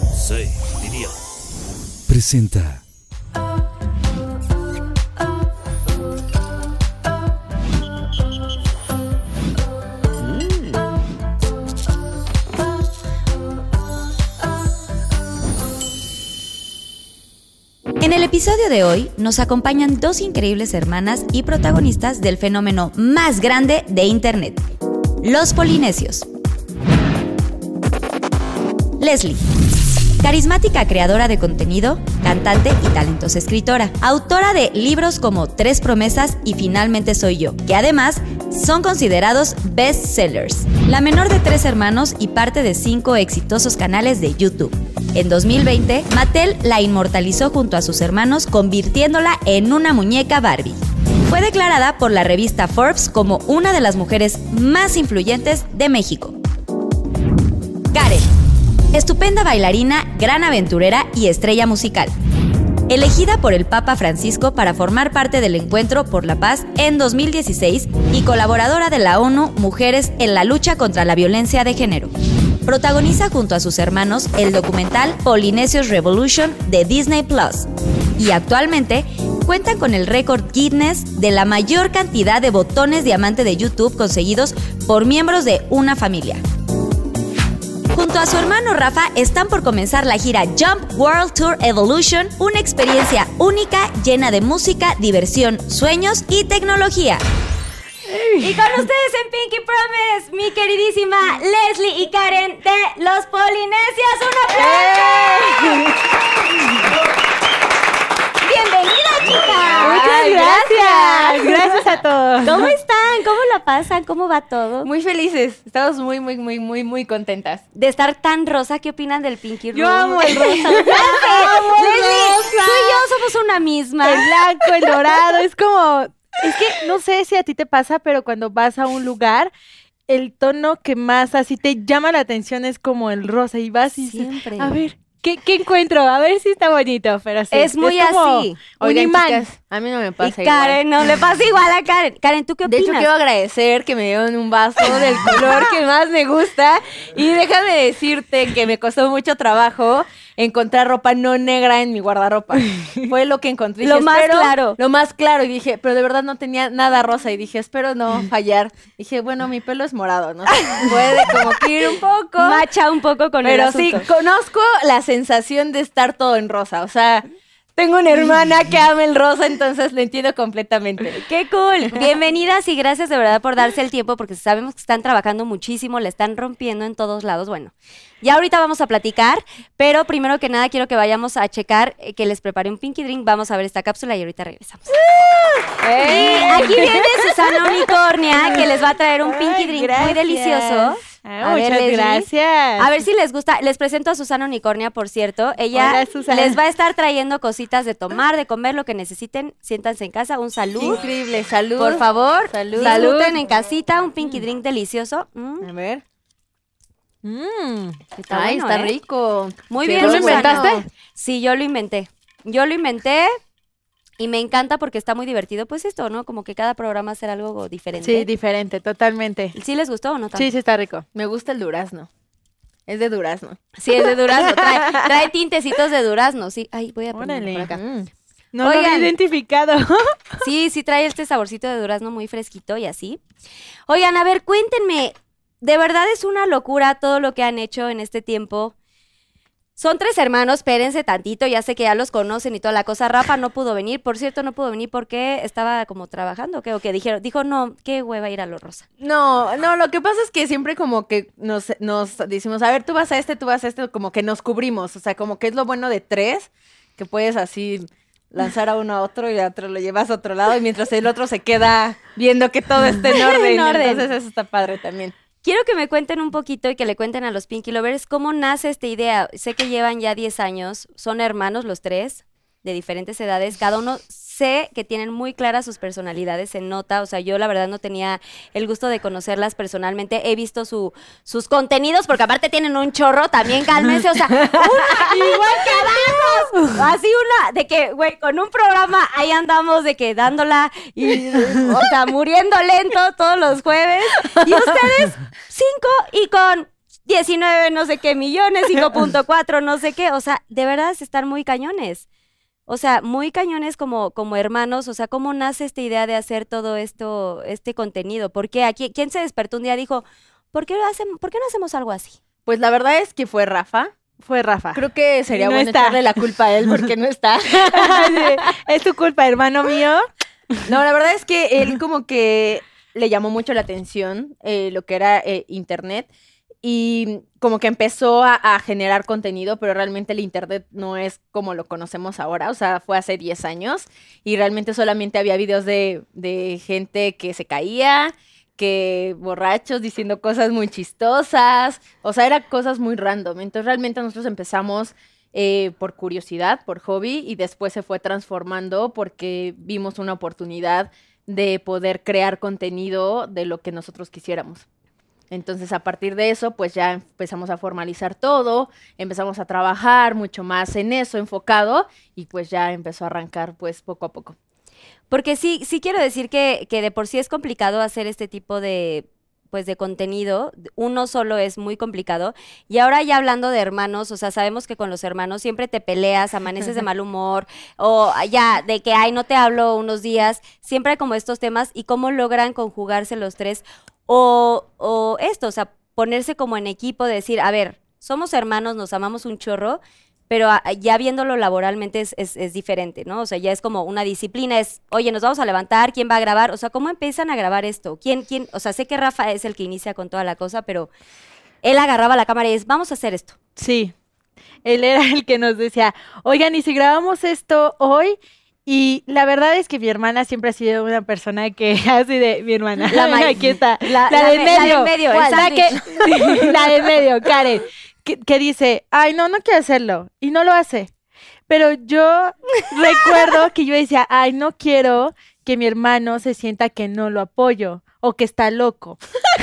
Sensei, diría. Presenta. En el episodio de hoy nos acompañan dos increíbles hermanas y protagonistas del fenómeno más grande de Internet, los polinesios. Leslie, carismática creadora de contenido, cantante y talentosa escritora, autora de libros como Tres promesas y Finalmente soy yo, que además son considerados bestsellers. La menor de tres hermanos y parte de cinco exitosos canales de YouTube. En 2020, Mattel la inmortalizó junto a sus hermanos, convirtiéndola en una muñeca Barbie. Fue declarada por la revista Forbes como una de las mujeres más influyentes de México. Karen, estupenda bailarina, gran aventurera y estrella musical. Elegida por el Papa Francisco para formar parte del Encuentro por la Paz en 2016 y colaboradora de la ONU Mujeres en la lucha contra la violencia de género. Protagoniza junto a sus hermanos el documental Polinesios Revolution de Disney Plus. Y actualmente cuentan con el récord Guinness de la mayor cantidad de botones diamante de YouTube conseguidos por miembros de una familia. Junto a su hermano Rafa están por comenzar la gira Jump World Tour Evolution, una experiencia única llena de música, diversión, sueños y tecnología. Y con ustedes en Pinky Promise, mi queridísima Leslie y Karen de Los Polinesios. ¡Un aplauso! ¡Bienvenida, chicas! Muchas gracias. Gracias a todos. ¿Cómo están? ¿Cómo la pasan? ¿Cómo va todo? Muy felices. Estamos muy, muy, muy, muy, muy contentas. De estar tan rosa, ¿qué opinan del Pinky Room? Yo amo el rosa. amo el rosa. Tú y yo somos una misma. El blanco, el dorado. Es como. Es que no sé si a ti te pasa, pero cuando vas a un lugar. El tono que más así te llama la atención es como el rosa y vas y dices, Siempre. a ver, ¿qué, qué encuentro? A ver si está bonito, pero sí. Es muy como así. Un imán. chicas, a mí no me Y pasa igual. Karen, no le pasa igual a Karen. Karen, ¿tú qué De opinas? hecho, quiero agradecer que me dieron un vaso del color que más me gusta. Y déjame decirte que me costó mucho trabajo encontrar ropa no negra en mi guardarropa. Fue lo que encontré. Lo más "Espero- claro". Lo más claro. Y dije, pero de verdad no tenía nada rosa. Y dije, espero no fallar. Dije, bueno, mi pelo es morado, ¿no? Puede como que ir un poco. Macha un poco con el Pero sí, conozco la sensación de estar todo en rosa. O sea, tengo una hermana que ama el rosa, entonces lo entiendo completamente. ¡Qué cool! Bienvenidas y gracias de verdad por darse el tiempo porque sabemos que están trabajando muchísimo, le están rompiendo en todos lados. Bueno, ya ahorita vamos a platicar, pero primero que nada quiero que vayamos a checar eh, que les preparé un Pinky Drink. Vamos a ver esta cápsula y ahorita regresamos. Y aquí viene Susana Unicornia que les va a traer un Pinky Drink muy delicioso. Ah, A ver, muchas Leslie. gracias. A ver si les gusta. Les presento a Susana Unicornia, por cierto. Ella Hola, Susana. les va a estar trayendo cositas de tomar, de comer, lo que necesiten. Siéntanse en casa. Un salud. Increíble, salud. Por favor, Salud. disfruten en casita un Pinky Drink delicioso. Mm, A ver. Mm. está Ay, bueno, está ¿eh? rico. Muy bien, ¿Tú lo inventaste? Sí, yo lo inventé. Yo lo inventé y me encanta porque está muy divertido. Pues esto, ¿no? Como que cada programa hacer algo diferente. Sí, diferente, totalmente. ¿Sí les gustó o no? tanto? Sí, sí está rico. Me gusta el durazno. Es de durazno. Sí, es de durazno. Trae, trae tintecitos de durazno. Sí, ay, voy a ponerlo por acá. Mm. No lo había identificado. Sí, sí trae este saborcito de durazno muy fresquito y así. Oigan, a ver, cuéntenme, de verdad es una locura todo lo que han hecho en este tiempo. Son tres hermanos, espérense tantito, ya sé que ya los conocen y toda la cosa. Rafa no pudo venir, por cierto, no pudo venir porque estaba como trabajando, ¿qué? o que dijeron, dijo, no, qué hueva ir a lo rosa. No, no, lo que pasa es que siempre como que nos, nos decimos, a ver, tú vas a este, tú vas a este, como que nos cubrimos. O sea, como que es lo bueno de tres, que puedes así lanzar a uno a otro y a otro lo llevas a otro lado y mientras el otro se queda viendo que todo esté en orden. En orden. Entonces eso está padre también. Quiero que me cuenten un poquito y que le cuenten a los Pinky Lovers cómo nace esta idea. Sé que llevan ya 10 años, son hermanos los tres, de diferentes edades, cada uno sé que tienen muy claras sus personalidades, se nota, o sea, yo la verdad no tenía el gusto de conocerlas personalmente, he visto su, sus contenidos, porque aparte tienen un chorro, también cálmense, o sea, una, igual que así una, de que, güey, con un programa ahí andamos de que dándola, y, o sea, muriendo lento todos los jueves, y ustedes cinco y con 19 no sé qué millones, 5.4 no sé qué. O sea, de verdad están muy cañones. O sea, muy cañones como, como hermanos. O sea, ¿cómo nace esta idea de hacer todo esto, este contenido? ¿Por qué? Aquí, ¿Quién se despertó un día y dijo, ¿por qué, lo hacen, ¿por qué no hacemos algo así? Pues la verdad es que fue Rafa. Fue Rafa. Creo que sería no bueno está. echarle la culpa a él porque no está. es tu culpa, hermano mío. No, la verdad es que él como que le llamó mucho la atención eh, lo que era eh, internet y como que empezó a, generar contenido, pero realmente el internet no es como lo conocemos ahora, o sea, fue hace 10 años y realmente solamente había videos de, de gente que se caía, que borrachos diciendo cosas muy chistosas, o sea, eran cosas muy random. Entonces realmente nosotros empezamos eh, por curiosidad, por hobby, y después se fue transformando porque vimos una oportunidad de poder crear contenido de lo que nosotros quisiéramos. Entonces, a partir de eso, pues ya empezamos a formalizar todo, empezamos a trabajar mucho más en eso, enfocado, y pues ya empezó a arrancar, pues poco a poco. Porque sí, sí quiero decir que, que de por sí es complicado hacer este tipo de pues de contenido, uno solo es muy complicado. Y ahora ya hablando de hermanos, o sea, sabemos que con los hermanos siempre te peleas, amaneces de mal humor, o ya de que, ay, no te hablo unos días, siempre hay como estos temas y cómo logran conjugarse los tres, o, o esto, o sea, ponerse como en equipo, de decir, a ver, somos hermanos, nos amamos un chorro, pero ya viéndolo laboralmente es, es, es diferente, ¿no? O sea, ya es como una disciplina, es, oye, nos vamos a levantar, ¿quién va a grabar? O sea, ¿cómo empiezan a grabar esto? ¿Quién, quién? O sea, sé que Rafa es el que inicia con toda la cosa, pero él agarraba la cámara y es, vamos a hacer esto. Sí. Él era el que nos decía, oigan, ¿y si grabamos esto hoy? Y la verdad es que mi hermana siempre ha sido una persona que así de mi hermana. La ma- aquí está. la- La, la del me- la medio. medio, La, que, la del medio, Karen. Que, que dice, ay, no, no quiero hacerlo. Y no lo hace. Pero yo recuerdo que yo decía, ay, no quiero que mi hermano se sienta que no lo apoyo o que está loco.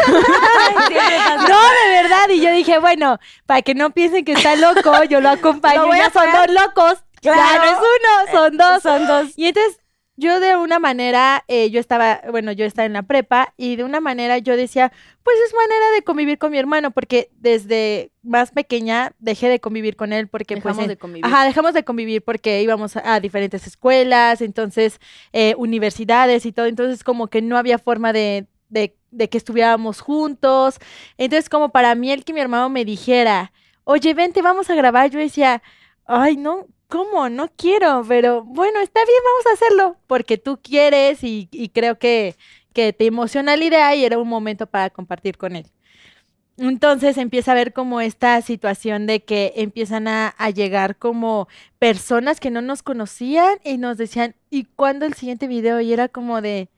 No, de verdad. Y yo dije, bueno, para que no piensen que está loco, yo lo acompaño. Lo voy a ya son dos locos. Ya Claro. no es uno, son dos. Son dos. Y entonces yo de una manera, eh, yo estaba, bueno, yo estaba en la prepa y de una manera yo decía, pues es manera de convivir con mi hermano, porque desde más pequeña dejé de convivir con él porque Dejamos pues... en- de convivir. Ajá, dejamos de convivir porque íbamos a, a diferentes escuelas, entonces eh, universidades y todo, entonces como que no había forma de, de, de que estuviéramos juntos. Entonces como para mí el que mi hermano me dijera, oye, vente, vamos a grabar, yo decía, ay, no, ¿cómo? No quiero, pero bueno, está bien, vamos a hacerlo, porque tú quieres y, creo que, que te emociona la idea y era un momento para compartir con él. Entonces empieza a ver como esta situación de que empiezan a, a llegar como personas que no nos conocían y nos decían, ¿y cuándo el siguiente video? Y era como de,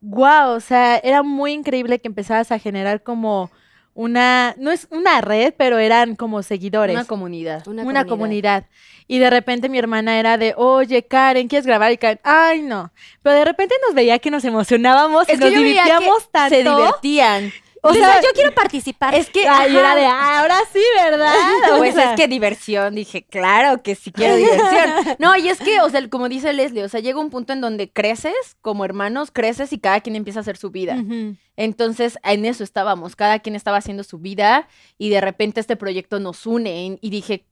wow, o sea, era muy increíble que empezabas a generar como una, no es una red, pero eran como seguidores Una comunidad. una, comunidad. Y de repente mi hermana era de, oye, Karen, ¿quieres grabar? Y Karen, ay, no. Pero de repente nos veía que nos emocionábamos y Es nos yo veía divertíamos que tanto. se divertían. O O sea, sea, yo quiero participar. Es que, ay, era de, "Ah, ahora sí, ¿verdad? O Pues sea, es que diversión, dije, claro que sí quiero diversión. No, y es que, o sea, como dice Leslie, o sea, llega un punto en donde creces como hermanos, creces y cada quien empieza a hacer su vida. Entonces, en eso estábamos, cada quien estaba haciendo su vida y de repente este proyecto nos une y dije,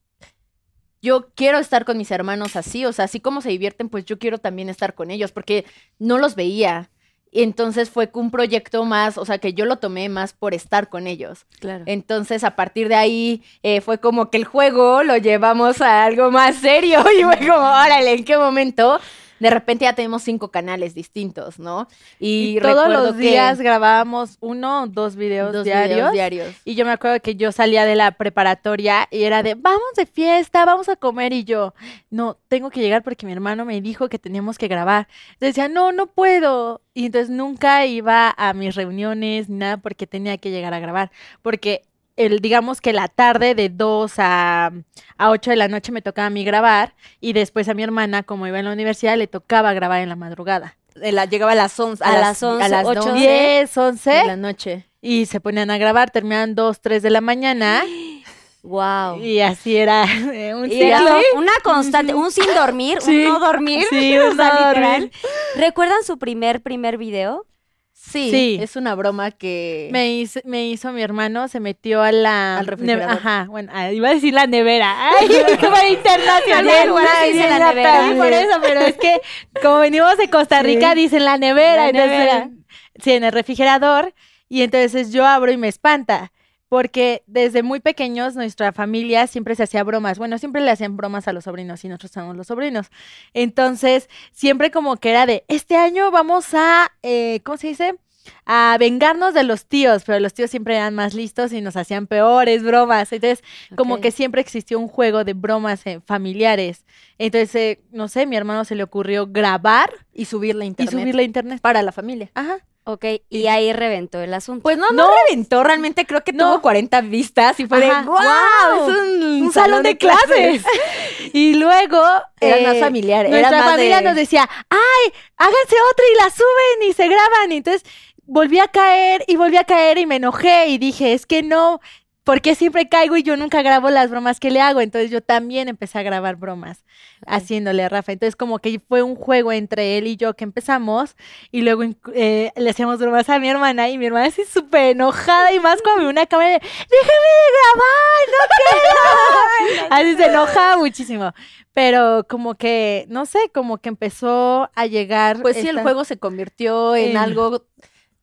yo quiero estar con mis hermanos así, o sea, así como se divierten, pues yo quiero también estar con ellos porque no los veía. Y entonces fue un proyecto más, o sea, que yo lo tomé más por estar con ellos. Claro. Entonces, a partir de ahí, eh, fue como que el juego lo llevamos a algo más serio y fue como, órale, ¿en qué momento? De repente ya tenemos cinco canales distintos, ¿no? Y, Y, todos los que días grabábamos uno o dos videos dos diarios. videos diarios. Y yo me acuerdo que yo salía de la preparatoria y era de, vamos de fiesta, vamos a comer. Y yo, no, tengo que llegar porque mi hermano me dijo que teníamos que grabar. Entonces decía, no, no puedo. Y entonces nunca iba a mis reuniones ni nada porque tenía que llegar a grabar. Porque el, digamos que la tarde de 2 a, a 8 de la noche me tocaba a mí grabar y después a mi hermana, como iba en la universidad, le tocaba grabar en la madrugada. De la- llegaba a las 11, A las 11, a las ocho, 12 10, de 11 la noche. y se ponían a grabar, terminaban 2, 3 de la mañana Wow. y así era eh, un ciclo. una constante, un sin dormir, Sí. un no dormir. Sí, un no literal. dormir. ¿Recuerdan su primer, primer video? Sí, Sí. es una broma que... Me hizo, me hizo mi hermano, se metió a la... Al refrigerador. Ajá, bueno, ah, iba a decir la nevera. Ay, qué internacional. Dice la nevera. Sí, por eso, pero es que como venimos de Costa Rica, dicen la nevera. La entonces, nevera. Sí, en el refrigerador. Y entonces yo abro y me espanta. Porque desde muy pequeños nuestra familia siempre se hacía bromas. Bueno, siempre le hacían bromas a los sobrinos y nosotros somos los sobrinos. Entonces, siempre como que era de, este año vamos a, eh, ¿cómo se dice? A vengarnos de los tíos, pero los tíos siempre eran más listos y nos hacían peores bromas. Entonces, como que siempre existió un juego de bromas eh, familiares. Entonces, eh, no sé, mi hermano se le ocurrió grabar Y subirla a y internet. subirla a internet. para la familia. Ajá. Ok, y ahí reventó el asunto. Pues no, no, reventó, realmente creo que No. tuvo 40 vistas y fue Ajá. de ¡Wow! Es un, un salón de clases. y luego Era más eh, familiar, era Nuestra más familia de- nos decía, ay, háganse otra y la suben y se graban. Y entonces volví a caer y volví a caer y me enojé y dije, es que no, porque siempre caigo y yo nunca grabo las bromas que le hago. Entonces yo también empecé a grabar bromas haciéndole a Rafa. Entonces como que fue un juego entre él y yo que empezamos y luego eh, le hacíamos bromas a mi hermana y mi hermana así súper enojada y más cuando me una cámara de, déjeme de grabar, no quiero. así se enojaba muchísimo. Pero como que, no sé, como que empezó a llegar. Pues sí, el juego se convirtió en en- algo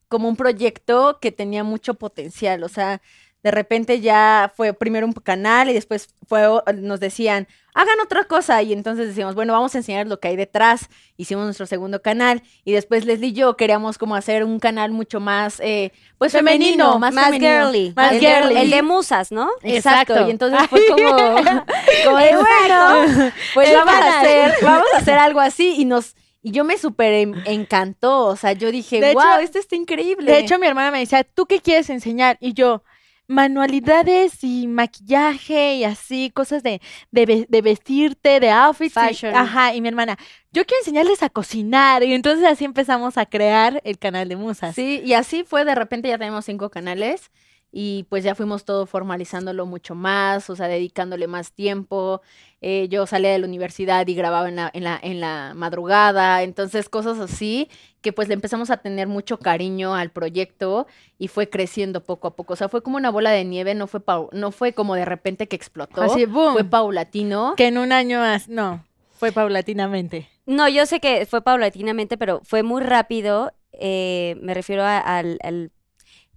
como un proyecto que tenía mucho potencial. O sea, de repente ya fue primero un canal y después fue, nos decían, hagan otra cosa. Y entonces decíamos, bueno, vamos a enseñar lo que hay detrás. Hicimos nuestro segundo canal. Y después Leslie y yo queríamos como hacer un canal mucho más, eh, pues femenino, Femenino, más, más femenino. girly. Más el, girly. De, el de musas, ¿no? Exacto. Exacto. Y entonces fue como, como de, bueno, pues vamos a hacer, vamos a hacer algo así y nos y yo me súper en- encantó, o sea, yo dije, De wow, hecho- esto está increíble. De hecho, mi hermana me decía, ¿tú qué quieres enseñar? Y yo, manualidades y maquillaje y así, cosas de, de, de vestirte, de outfits. y- ajá, y mi hermana, yo quiero enseñarles a cocinar. Y entonces así empezamos a crear el canal de musas. sí, y así fue, de repente ya tenemos cinco canales y pues ya fuimos todo formalizándolo mucho más, o sea, dedicándole más tiempo. Eh, yo salía de la universidad y grababa en la, en la, en la madrugada, entonces cosas así que pues le empezamos a tener mucho cariño al proyecto y fue creciendo poco a poco. O sea, fue como una bola de nieve, no fue, pau- no fue como de repente que explotó, Así, boom. fue paulatino. Que en un año más, no, fue paulatinamente. No, yo sé que fue paulatinamente, pero fue muy rápido. eh, me refiero a- al, al,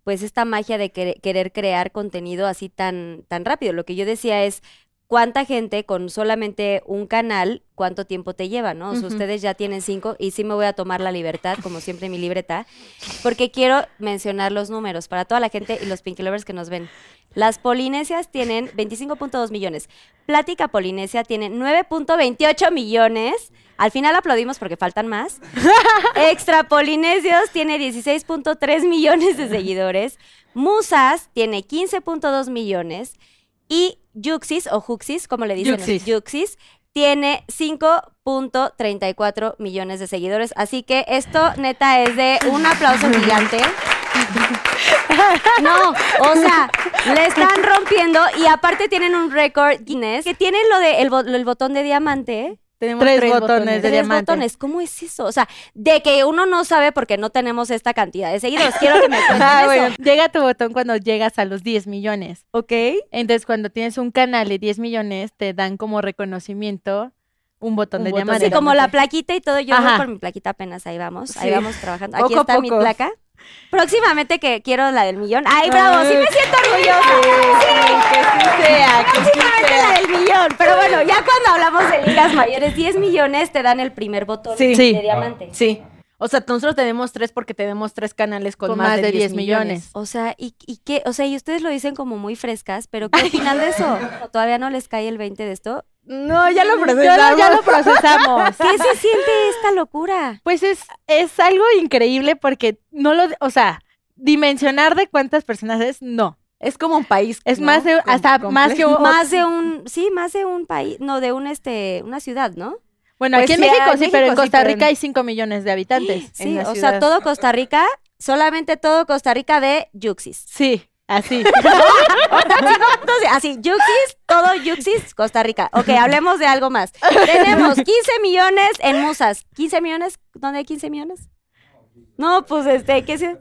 pues esta magia de querer, querer crear contenido así tan, tan rápido. Lo que yo decía es cuánta gente con solamente un canal, cuánto tiempo te lleva, ¿no? O sea, Ujú. ustedes ya tienen cinco y sí me voy a tomar la libertad, como siempre mi libreta, porque quiero mencionar los números para toda la gente y los Pinky Lovers que nos ven. Las Polinesias tienen 25.2 millones. Plática Polinesia tiene 9.28 millones. Al final aplaudimos porque faltan más. Extra Polinesios tiene 16.3 millones de seguidores. Musas tiene 15.2 millones. Y Yuxis, o Juxis, como le dicen, los Yuxis. Yuxis, tiene 5.34 millones de seguidores. Así que esto, neta, es de un aplauso gigante. No, o sea, le están rompiendo y aparte tienen un récord Guinness que tienen lo de el, bo- el botón de diamante. Tenemos Tres botones de Tres diamante. botones, ¿cómo es eso? O sea, de que uno no sabe porque no tenemos esta cantidad de seguidores. Quiero que me cuenten Ah, eso. bueno, llega tu botón cuando llegas a los 10 millones. ¿Ok? Entonces, cuando tienes un canal de 10 millones, te dan como reconocimiento un botón Un de botón diamante. Sí, como la plaquita y todo. Yo voy por mi plaquita apenas, ahí vamos. Ahí vamos trabajando. Aquí está mi placa. Próximamente que quiero la del millón. ¡Ay, bravo! Sí me siento orgullosa. que sí sea, que sí Próximamente sea. la del millón. Pero bueno, ya cuando hablamos de ligas mayores, 10 millones te dan el primer botón Sí. Sí. de diamante. Sí. O sea, nosotros tenemos tres porque tenemos tres canales con, más, de 10 millones. O sea, ¿y, y qué? O sea, y ustedes lo dicen como muy frescas, pero ¿qué opinan de eso? ¿O ¿Todavía no les cae el 20 de esto? No, ya lo procesamos. ya lo procesamos. ¿Qué se siente esta locura? Pues es, es algo increíble porque no lo, o sea, dimensionar de cuántas personas es, no. Es como un país. Es ¿no? más de- Com- hasta más que un- Más de un, sí, más de un país, no, de un, este, una ciudad, ¿no? Bueno, Pues aquí en sí, México sí, pero en Costa Rica hay 5 millones de habitantes. Sí, la o sea, todo Costa Rica, solamente todo Costa Rica de Yuxis. Sí, así. Entonces, así, Yuxis, todo Yuxis, Costa Rica. Ok, hablemos de algo más. Tenemos 15 millones en musas. ¿15 millones? ¿Dónde hay 15 millones? No, pues este, ¿qué se?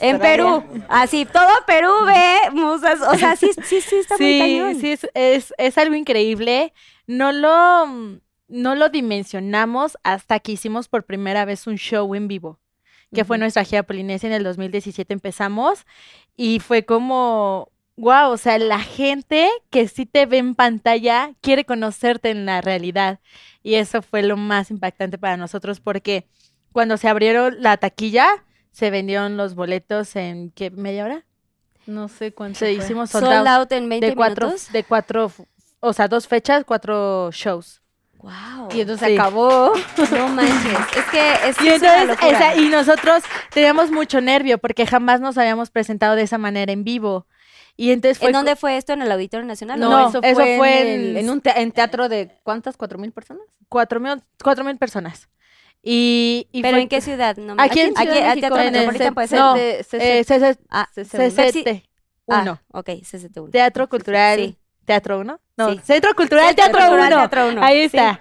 En. Perú. Así, todo Perú ve musas. O sea, sí, sí, sí, está muy cañón. sí, es, es, es algo increíble. No lo, no lo dimensionamos hasta que hicimos por primera vez un show en vivo, que fue nuestra gira Polinesia en el 2017 empezamos y fue como, wow, o sea, la gente que sí te ve en pantalla quiere conocerte en la realidad y eso fue lo más impactante para nosotros porque cuando se abrieron la taquilla se vendieron los boletos en ¿qué, media hora. No sé cuánto. Se fue. hicimos sold Sold out out en 20 de cuatro, minutos. de cuatro, o sea, dos fechas, cuatro shows. Wow. Y entonces Sí. acabó. No manches. Es que es, Y es una entonces, locura. esa- y nosotros teníamos mucho nervio porque jamás nos habíamos presentado de esa manera en vivo. Y entonces fue ¿En dónde fue esto? ¿En el Auditorio Nacional? No, No, eso, eso fue, fue en, en- el- en un te- en teatro de ¿cuántas? ¿Cuatro mil personas? cuatro mil, cuatro mil personas. Y, y ¿Pero fue en qué ciudad? No, me- Aquí en Ciudad de al México, Teatro en el Metropolitano puede ser. no, de- eh, CC Ah, CC1. CCT ah, 1. ok, CCT1. Teatro Cultural Sí. Teatro 1. No, Sí. Centro Cultural Centro Teatro Cultural 1. Teatro Uno, Ahí sí. está.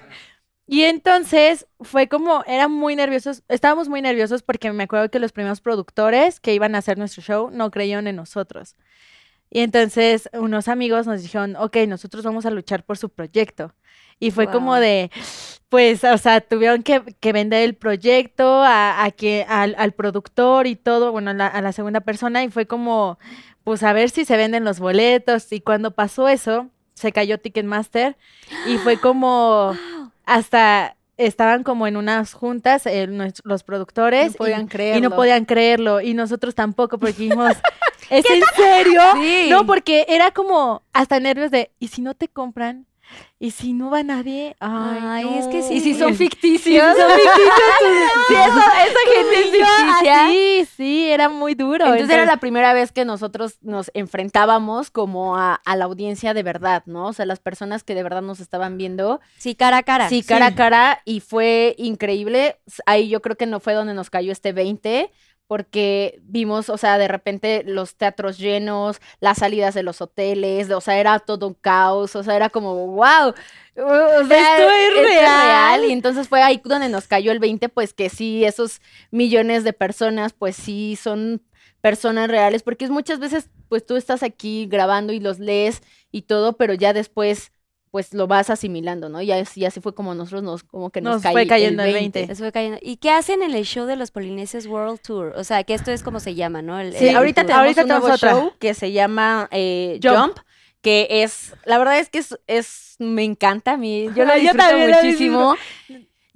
Y entonces fue como, eran muy nerviosos, estábamos muy nerviosos porque me acuerdo que los primeros productores que iban a hacer nuestro show no creyeron en nosotros. Y entonces unos amigos nos dijeron, ok, nosotros vamos a luchar por su proyecto. Y fue como de, pues, o sea, tuvieron que, que vender el proyecto a, a que, al, al productor y todo, bueno, la, a la segunda persona, y fue como, pues, a ver si se venden los boletos. Y cuando pasó eso, se cayó Ticketmaster y fue como, hasta estaban como en unas juntas eh, los productores No podían y, creerlo. y no podían creerlo y nosotros tampoco porque dijimos, ¿es en serio? Sí. No, porque era como hasta nervios de, ¿y si no te compran? ¿Y si no va nadie? Ay, Ay, es que no". sí. Y si son Y si ficticios. son ficticios, sí, eso, esa gente sí, ficticia. así, sí, era muy duro. Entonces era la primera vez que nosotros nos enfrentábamos como a, a la audiencia de verdad, ¿no? O sea, las personas que de verdad nos estaban viendo. Sí, cara a cara. Sí, cara a cara y fue increíble. Ahí yo creo que no fue donde nos cayó este 20 porque vimos, o sea, de repente los teatros llenos, las salidas de los hoteles, o sea, era todo un caos, o sea, era como, wow, o sea, Esto es real. Y entonces fue ahí donde nos cayó el 20, pues que sí, esos millones de personas, pues sí, son personas reales, porque es muchas veces, pues tú estás aquí grabando y los lees y todo, pero ya después pues lo vas asimilando, ¿no? Y así, así fue como nosotros nos, como que nos, Nos fue cayendo el 20. Eso fue cayendo. ¿Y qué hacen en el show de los Polinesios World Tour? O sea, que esto es como se llama, ¿no? El- Sí, el ahorita tour. tenemos Ahorita un nuevo otra. show que se llama eh, Jump. Jump. que es, la verdad es que es, es me encanta a mí, yo lo yo disfruto lo muchísimo.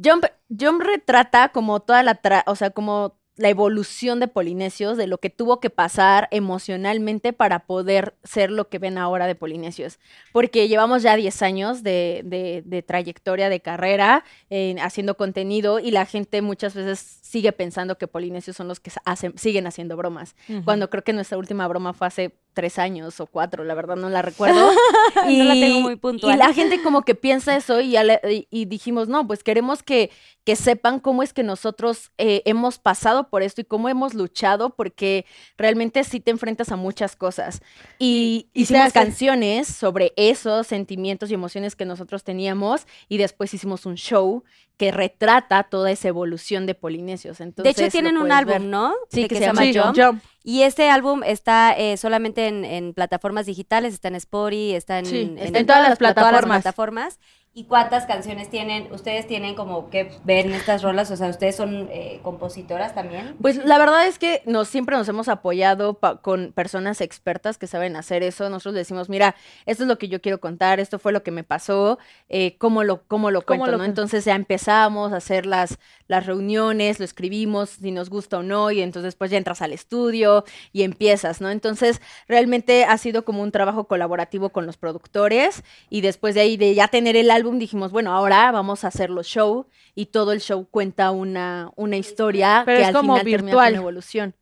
Jump, Jump retrata como toda la, tra- o sea, como la evolución de Polinesios, de lo que tuvo que pasar emocionalmente para poder ser lo que ven ahora de Polinesios. Porque llevamos ya 10 años de, de- de trayectoria, de carrera, eh, haciendo contenido y la gente muchas veces sigue pensando que Polinesios son los que siguen haciendo bromas. Cuando creo que nuestra última broma fue hace tres años o cuatro, la verdad no la recuerdo. No la tengo muy puntual. Y la gente como que piensa eso y, ya le- y- y dijimos, no, pues queremos que, que sepan cómo es que nosotros eh, hemos pasado por esto y cómo hemos luchado, porque realmente sí te enfrentas a muchas cosas. Y, Y hicimos hace- canciones sobre esos sentimientos y emociones que nosotros teníamos y después hicimos un show que retrata toda esa evolución de Polinesios. De hecho, tienen un álbum, ver. ¿no? Sí, que que se llama Sí, Jump. Jump. Y este álbum está eh, solamente en, en plataformas digitales, está en Spotify, está en, Sí, en- está en todas las todas plataformas. ¿Y cuántas canciones tienen? ¿Ustedes tienen como que ver en estas rolas? O sea, ¿ustedes son eh, compositoras también? Pues la verdad es que nos siempre nos hemos apoyado con personas expertas que saben hacer eso. Nosotros decimos, mira, esto es lo que yo quiero contar, esto fue lo que me pasó, eh, cómo lo, cómo lo ¿Cómo cuento, lo ¿no? Entonces ya empezamos a hacer las, las reuniones, lo escribimos, si nos gusta o no, y entonces pues ya entras al estudio y empiezas, ¿no? Entonces realmente ha sido como un trabajo colaborativo con los productores y después de ahí de ya tener el álbum dijimos, bueno, ahora vamos a hacerlo show y todo el show cuenta una, una historia Pero que es al como final termina con virtual. evolución.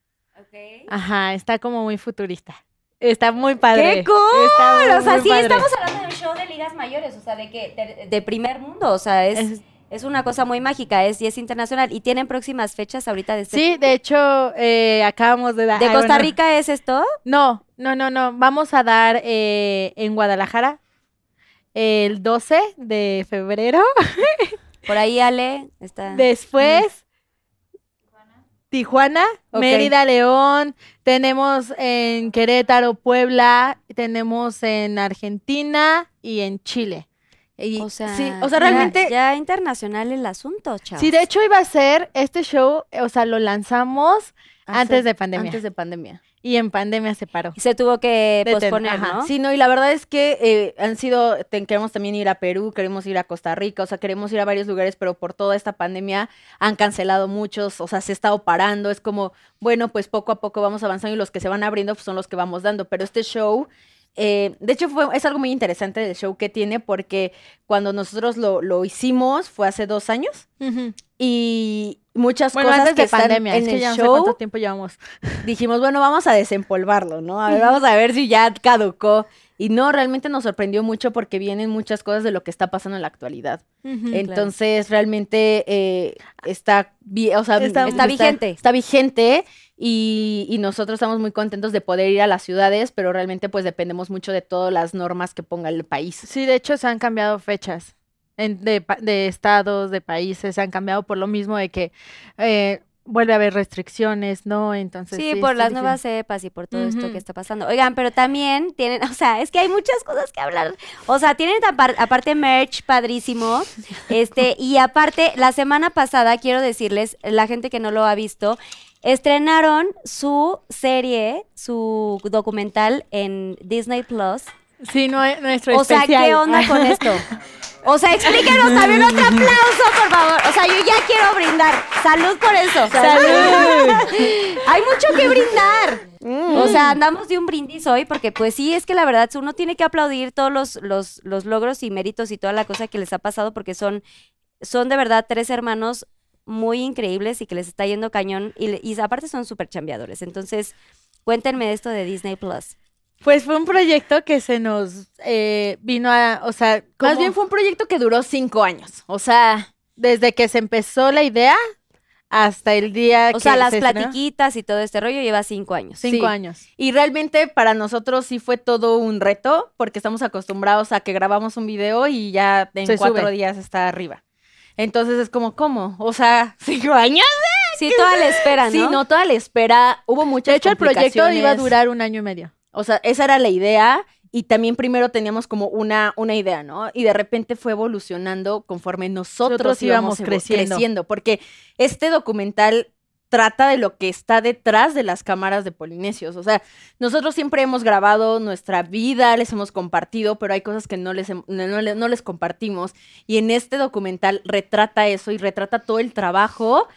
Ajá, está como muy futurista. Está muy padre. ¡Qué cool! Está muy, o sea, muy sí, padre. estamos hablando de un show de ligas mayores, o sea, de que de, de primer mundo, o sea, es, Es- es una cosa muy mágica, es y es internacional. ¿Y tienen próximas fechas ahorita de este? Sí, de hecho, eh, acabamos de dar... ¿De Costa bueno, Rica es esto? No, no, no, no. Vamos a dar eh, en Guadalajara el 12 de febrero. Por ahí Ale está. Después, Tijuana. Mérida, León, tenemos en Querétaro, Puebla, tenemos en Argentina y en Chile. Y- O sea, sí, o sea, ya- realmente Ya, internacional el asunto, chavos. Sí, de hecho iba a ser este show, o sea, lo lanzamos hace- antes de pandemia. Antes de pandemia. Y en pandemia se paró. Y se tuvo que Deten- posponer, ajá. ¿no? Sí, no, y la verdad es que eh, han sido, queremos también ir a Perú, queremos ir a Costa Rica, o sea, queremos ir a varios lugares, pero por toda esta pandemia han cancelado muchos, o sea, se ha estado parando, es como, bueno, pues poco a poco vamos avanzando y los que se van abriendo pues, son los que vamos dando, pero este show... eh, de hecho, fue, es algo muy interesante del show que tiene porque cuando nosotros lo, lo hicimos fue hace dos años y muchas Bueno, cosas antes que de están pandemia, en es que el ya no sé show cuánto tiempo llevamos. dijimos, bueno, vamos a desempolvarlo, ¿no? A ver, vamos a ver si ya caducó. Y no, realmente nos sorprendió mucho porque vienen muchas cosas de lo que está pasando en la actualidad. Entonces, realmente eh, está, o sea, Está- está vigente. Está vigente y, y nosotros estamos muy contentos de poder ir a las ciudades, pero realmente pues dependemos mucho de todas las normas que ponga el país. Sí, de hecho se han cambiado fechas en- de, estados, de países, se han cambiado por lo mismo de que eh, vuelve a haber restricciones, ¿no? Entonces Sí, sí, por las difícil. nuevas cepas y por todo esto que está pasando. Oigan, pero también tienen, o sea, es que hay muchas cosas que hablar. O sea, tienen apar- aparte merch padrísimo. Este, y aparte, la semana pasada, quiero decirles, la gente que no lo ha visto, estrenaron su serie, su documental en Disney Plus. Sí, no, nuestro O sea, especial. ¿qué onda con esto? O sea, explíquenos también otro aplauso, por favor. O sea, yo ya quiero brindar. Salud por eso. ¡Salud! Hay mucho que brindar. O sea, andamos de un brindis hoy porque pues sí, es que la verdad uno tiene que aplaudir todos los, los, los logros y méritos y toda la cosa que les ha pasado porque son, son de verdad tres hermanos muy increíbles y que les está yendo cañón y, aparte son súper chambeadores. Entonces, cuéntenme esto de Disney Plus. Pues fue un proyecto que se nos eh, vino a, o sea, Más como bien fue un proyecto que duró cinco años. O sea, desde que se empezó la idea hasta el día O que sea, las se estrenó, platiquitas y todo este rollo lleva cinco años. Cinco Sí. años. Y realmente para nosotros sí fue todo un reto, porque estamos acostumbrados a que grabamos un video y ya en Se cuatro sube. días está arriba. Entonces es como, ¿cómo? O sea, cinco años. Sí, toda la espera, ¿no? Sí, no, toda la espera, hubo muchas De hecho, el proyecto iba a durar un año y medio. O sea, esa era la idea y también primero teníamos como una, una idea, ¿no? Y de repente fue evolucionando conforme nosotros, Nosotros íbamos íbamos evo- creciendo. creciendo. Porque este documental trata de lo que está detrás de las cámaras de Polinesios. O sea, nosotros siempre hemos grabado nuestra vida, les hemos compartido, pero hay cosas que no les, no, no no les compartimos. Y en este documental retrata eso y retrata todo el trabajo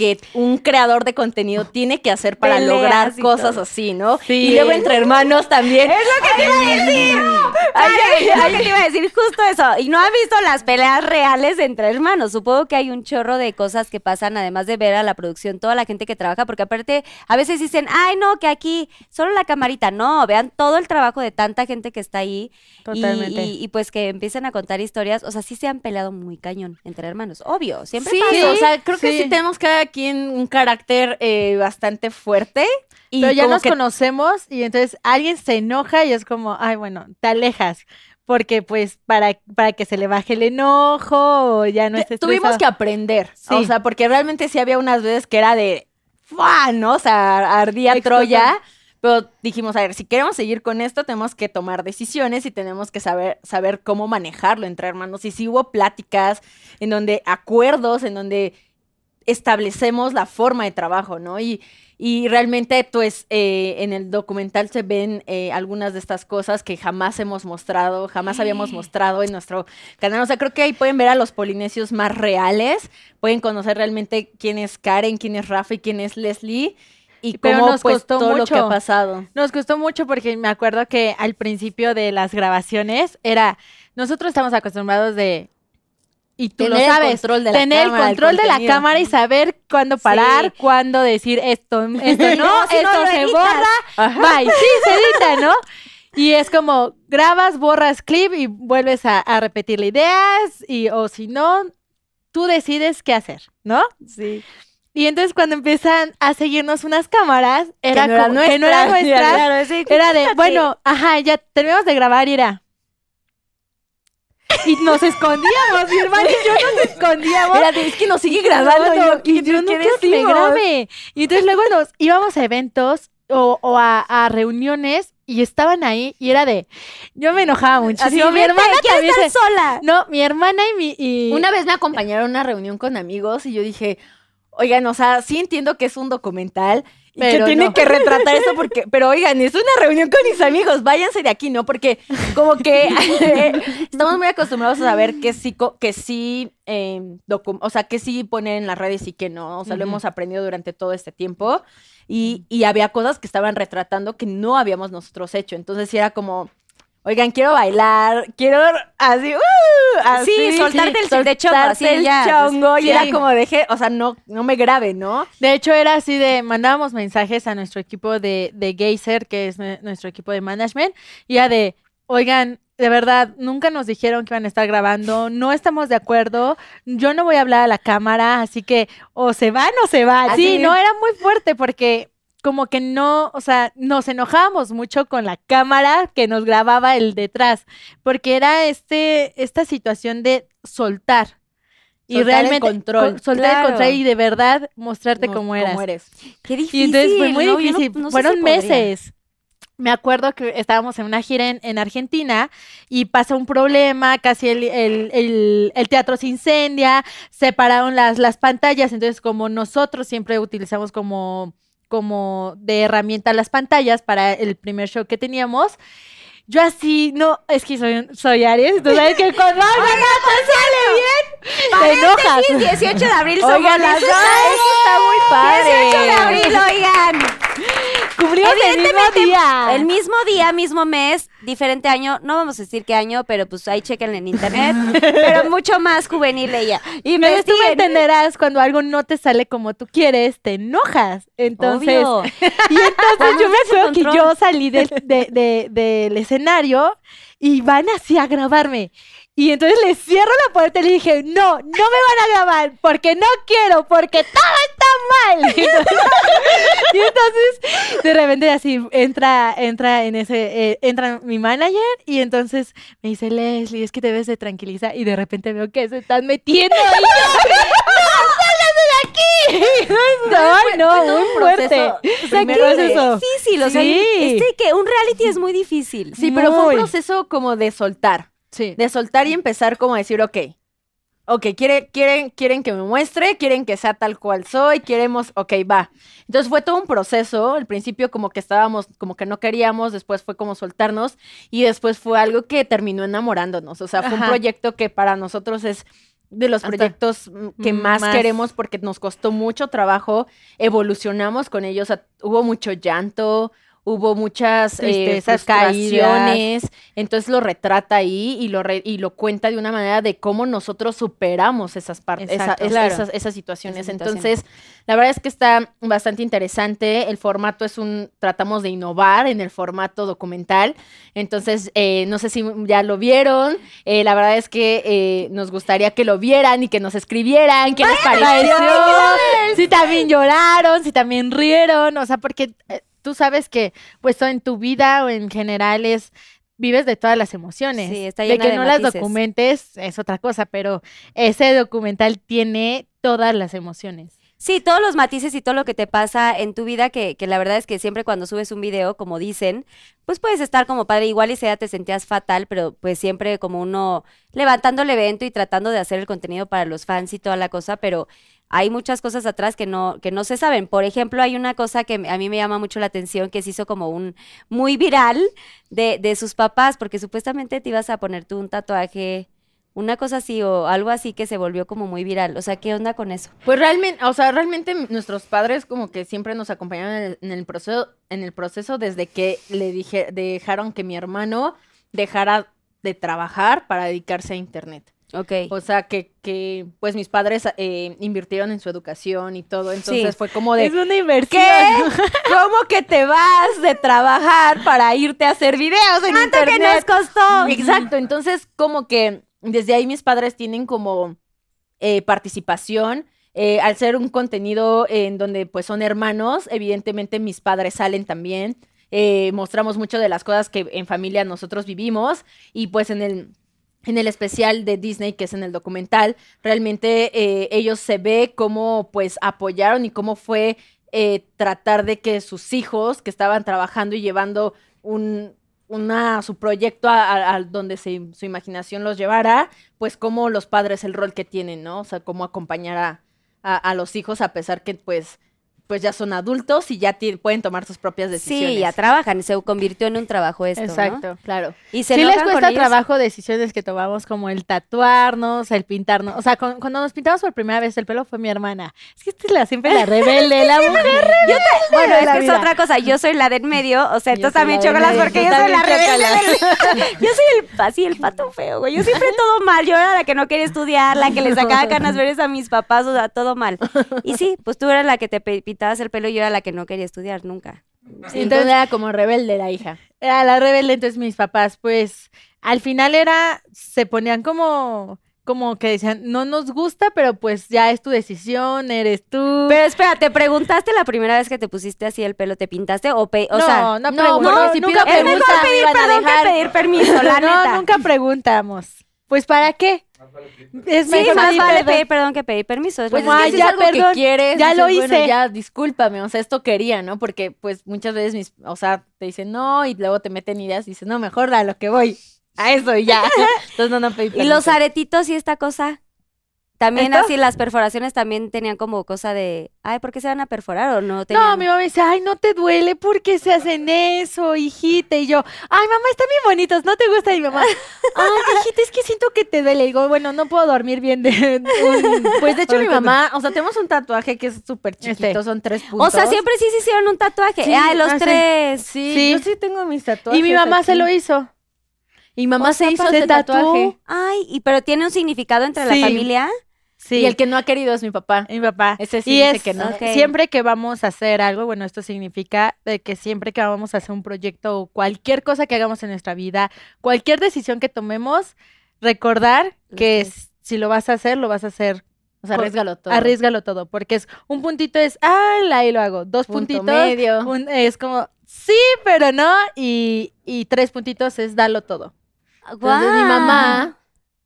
que un creador de contenido tiene que hacer para Peleas lograr cosas todo. así, ¿no? Sí. Y luego entre hermanos también. Es lo que te iba a decir. Ay, ay, es lo que te iba a decir justo eso. Y no has visto las peleas reales entre hermanos. Supongo que hay un chorro de cosas que pasan, además de ver a la producción, toda la gente que trabaja, porque aparte a veces dicen, ay, no, que aquí solo la camarita. No, vean todo el trabajo de tanta gente que está ahí. Totalmente. Y, y pues que empiecen a contar historias. O sea, sí se han peleado muy cañón entre hermanos. Obvio, siempre Sí, pasa. o sea, creo que Sí. tenemos cada quien un carácter eh, bastante fuerte. Y Pero ya nos que conocemos y entonces alguien se enoja y es como, ay, bueno, te alejas. Porque pues para, para que se le baje el enojo o ya no esté tuvimos que aprender. Sí. O sea, porque realmente sí había unas veces que era de ¡fua! ¿no? O sea, ardía. Troya. Pero dijimos, a ver, si queremos seguir con esto, tenemos que tomar decisiones y tenemos que saber, saber cómo manejarlo entre hermanos. Y sí hubo pláticas en donde acuerdos, en donde establecemos la forma de trabajo, ¿no? Y, y realmente, pues, eh, en el documental se ven eh, algunas de estas cosas que jamás hemos mostrado, jamás habíamos mostrado en nuestro canal. O sea, creo que ahí pueden ver a los polinesios más reales, pueden conocer realmente quién es Karen, quién es Rafa y quién es Leslie. Y Pero cómo, nos pues, costó todo lo que mucho. ha pasado. Nos costó mucho porque me acuerdo que al principio de las grabaciones era, nosotros estamos acostumbrados de, y tú Tener lo el sabes, control de la tener cámara, el el control de la cámara y saber cuándo parar, cuándo decir esto, esto no, si esto se editas. borra, bye, sí, se edita, ¿no? Y es como, grabas, borras clip y vuelves a, a repetir la ideas y, o si no, tú decides qué hacer, ¿no? Sí. Y entonces cuando empiezan a seguirnos unas cámaras, era no eran como- que no eran nuestras, nuestras, Claro, sí, era de, bueno, ajá, ya terminamos de grabar y era. Y nos escondíamos, mi hermana y yo nos escondíamos. Era de, es que nos sigue grabando. No, y yo, no, y ¿qué- yo no quiero que me grabe. Y entonces luego nos íbamos a eventos o, o a, a reuniones y estaban ahí y era de, yo me enojaba muchísimo. Así, mi hermana estar se- sola. No, mi hermana y mi... y- Una vez me acompañaron a una reunión con amigos y yo dije, oigan, o sea, sí entiendo que es un documental y que tiene no. que retratar eso porque, pero oigan, es una reunión con mis amigos, váyanse de aquí, ¿no? Porque como que estamos muy acostumbrados a saber que sí, que sí, eh, docu- o sea, que sí poner en las redes y que no, o sea, lo hemos aprendido durante todo este tiempo y, y había cosas que estaban retratando que no habíamos nosotros hecho, entonces sí era como... Oigan, quiero bailar, quiero así, ¡uh! así Sí, soltarte el- de chongo, así el ya, chongo, y sí. era como deje, o sea, no, no me grabe, ¿no? De hecho, era así de, mandábamos mensajes a nuestro equipo de, de Geyser, que es nue- nuestro equipo de management, y era de, oigan, de verdad, nunca nos dijeron que iban a estar grabando, no estamos de acuerdo, yo no voy a hablar a la cámara, así que o se van o se van. Así. Sí, no, era muy fuerte porque como que no, o sea, nos enojábamos mucho con la cámara que nos grababa el detrás, porque era este, esta situación de soltar. Y Soltar el realmente control. co- soltar el Claro. control y de verdad mostrarte No, como eras. Qué difícil. Y entonces fue muy difícil. no Fueron si meses. Me acuerdo que estábamos en una gira en, en Argentina y pasa un problema, casi el, el- el- el teatro se incendia, separaron las, las pantallas, entonces como nosotros siempre utilizamos como, como de herramienta las pantallas para el primer show que teníamos, yo así, no, es que soy, soy Aries, tú sabes que cuando algo no te sale bien, te enojas. Sí, 18 de abril somos Oigan, las dos, eso está muy padre. 18 de abril, oigan. Cubrimos el mismo día. El mismo día, mismo mes, diferente año. No vamos a decir qué año, pero pues ahí chequen en internet. pero mucho más juvenil ella. Y me tú me entenderás cuando algo no te sale como tú quieres, te enojas. Entonces, Obvio. y entonces yo me acuerdo que yo salí del, de- de- del escenario y van así a grabarme. Y entonces le cierro la puerta y le dije, no, no me van a grabar porque no quiero, porque todo está mal. y entonces, de repente así entra, entra en ese, eh, entra mi manager y entonces me dice, Leslie, es que te ves de tranquiliza y de repente veo que se están metiendo y yo, ¡No, de aquí! No, todo muy fuerte. O sea, qué es difícil. O sea, Sí. este que un reality es muy difícil. Sí, pero fue un proceso como de soltar. Sí. De soltar y empezar como a decir, ok, ok, quiere, quieren, quieren que me muestre, quieren que sea tal cual soy, queremos, ok, va. Entonces fue todo un proceso, al principio como que estábamos, como que no queríamos, después fue como soltarnos y después fue algo que terminó enamorándonos, o sea, fue un Ajá. proyecto que para nosotros es de los Hasta proyectos que más, más. queremos porque nos costó mucho trabajo, evolucionamos con ellos, o sea, hubo mucho llanto, hubo muchas eh, Tristezas, frustraciones, entonces lo retrata ahí y lo, re- y lo cuenta de una manera de cómo nosotros superamos esas partes, esas, claro. esas, esas situaciones. Esas. Entonces, la verdad es que está bastante interesante. El formato es un, tratamos de innovar en el formato documental. Entonces, eh, no sé si ya lo vieron. Eh, la verdad es que eh, nos gustaría que lo vieran y que nos escribieran qué les pareció. Si también lloraron, si también rieron, o sea, porque eh, tú sabes que pues en tu vida o en general es vives de todas las emociones. Sí, está de llena que de no las documentes es otra cosa, pero ese documental tiene todas las emociones. Sí, todos los matices y todo lo que te pasa en tu vida, que, que la verdad es que siempre cuando subes un video, como dicen, pues puedes estar como padre, igual y sea te sentías fatal, pero pues siempre como uno levantando el evento y tratando de hacer el contenido para los fans y toda la cosa, pero hay muchas cosas atrás que no, que no se saben. Por ejemplo, hay una cosa que a mí me llama mucho la atención, que se hizo como un muy viral de, de sus papás, porque supuestamente te ibas a poner tú un tatuaje, una cosa así o algo así que se volvió como muy viral. O sea, ¿qué onda con eso? Pues realmente, o sea, realmente nuestros padres como que siempre nos acompañaron en el, en el proceso, en el proceso desde que le dije, dejaron que mi hermano dejara de trabajar para dedicarse a internet. Ok. O sea, que, que pues mis padres eh, invirtieron en su educación y todo, entonces Sí. fue como de, es una inversión. ¿qué? ¿Cómo que te vas de trabajar para irte a hacer videos en ¿Cuánto que internet? nos costó? Exacto, entonces como que desde ahí mis padres tienen como eh, participación. eh, al ser un contenido en donde pues son hermanos, evidentemente mis padres salen también. eh, mostramos mucho de las cosas que en familia nosotros vivimos y pues en el en el especial de Disney, que es en el documental, realmente eh, ellos se ve cómo pues apoyaron y cómo fue eh, tratar de que sus hijos que estaban trabajando y llevando un, una, su proyecto a, a- a donde su imaginación los llevara, pues como los padres el rol que tienen, ¿no? O sea, cómo acompañar a los hijos a pesar que pues, pues ya son adultos y ya pueden tomar sus propias decisiones. Sí, ya trabajan, se convirtió en un trabajo esto, ¿no? Exacto. Claro. Y se Sí les con cuesta ellos. trabajo decisiones que tomamos como el tatuarnos, el pintarnos. O sea, con- cuando nos pintamos por primera vez el pelo fue mi hermana. Es que esta es la, siempre la rebelde, la mujer rebelde. Bueno, de es que es vida. otra cosa. Yo soy la de en medio, o sea, Yo entonces también la del chocolas porque yo soy la rebelde. del- Yo soy el así el pato feo, güey. Yo siempre todo mal. Yo era la que no quería estudiar, la que le sacaba ganas verdes a mis papás, o sea, todo mal. Y sí, pues tú eras la que te pintabas el pelo y yo era la que no quería estudiar nunca. Sí, entonces era como rebelde la hija. Era la rebelde, entonces mis papás, pues, al final era, se ponían como, como que decían, no nos gusta, pero pues ya es tu decisión, eres tú. Pero espera, ¿te preguntaste la primera vez que te pusiste así el pelo? ¿Te pintaste? O, pe- o no, sea, no, no, si nunca pido es mejor pregunta, pedir perdón que pedir permiso, la no, neta. nunca preguntamos. Pues, ¿para qué? Es Sí, mejor más vale pedir perdón que pedir permiso. es Pues lo es Como, que "Ay, si ya, es algo perdón, que quieres, ya lo dices, bueno, hice". ya discúlpame, o sea, esto quería, ¿no? Porque pues muchas veces mis, o sea, te dicen no y luego te meten ideas y dices, no, mejor a lo que voy, a eso y ya. Entonces no, no pedí Y los permiso. aretitos y esta cosa. También ¿Esto? así, las perforaciones también tenían como cosa de, ay, ¿por qué se van a perforar o no? Tenían... No, mi mamá dice, ay, no te duele, ¿por qué se hacen eso, hijita? Y yo, ay, mamá, están bien bonitos, ¿no te gusta? Y mi mamá, ay, hijita, es que siento que te duele. Y digo, bueno, no puedo dormir bien de un... Pues de hecho mi mamá, o sea, tenemos un tatuaje que es súper chiquito, Este. son tres o puntos. sea, siempre sí se hicieron un tatuaje. Sí, ay, los ah, tres. Sí, Sí. yo sí tengo mis tatuajes. Y mi mamá se lo hizo. Y mamá O se sea, hizo se tatuó. tatuaje. Ay, y pero tiene un significado entre Sí. la familia. Sí, Y el que no ha querido es mi papá. mi papá. Ese sí y dice es que no. Siempre que vamos a hacer algo, bueno, esto significa de que siempre que vamos a hacer un proyecto o cualquier cosa que hagamos en nuestra vida, cualquier decisión que tomemos, recordar que si lo vas a hacer, lo vas a hacer O sea, arriesgalo todo. Arriesgalo todo, porque es un puntito es, ah, ahí lo hago. Dos Punto puntitos medio. un- es como, sí, pero no. Y, y tres puntitos es dalo todo. Entonces mi mamá,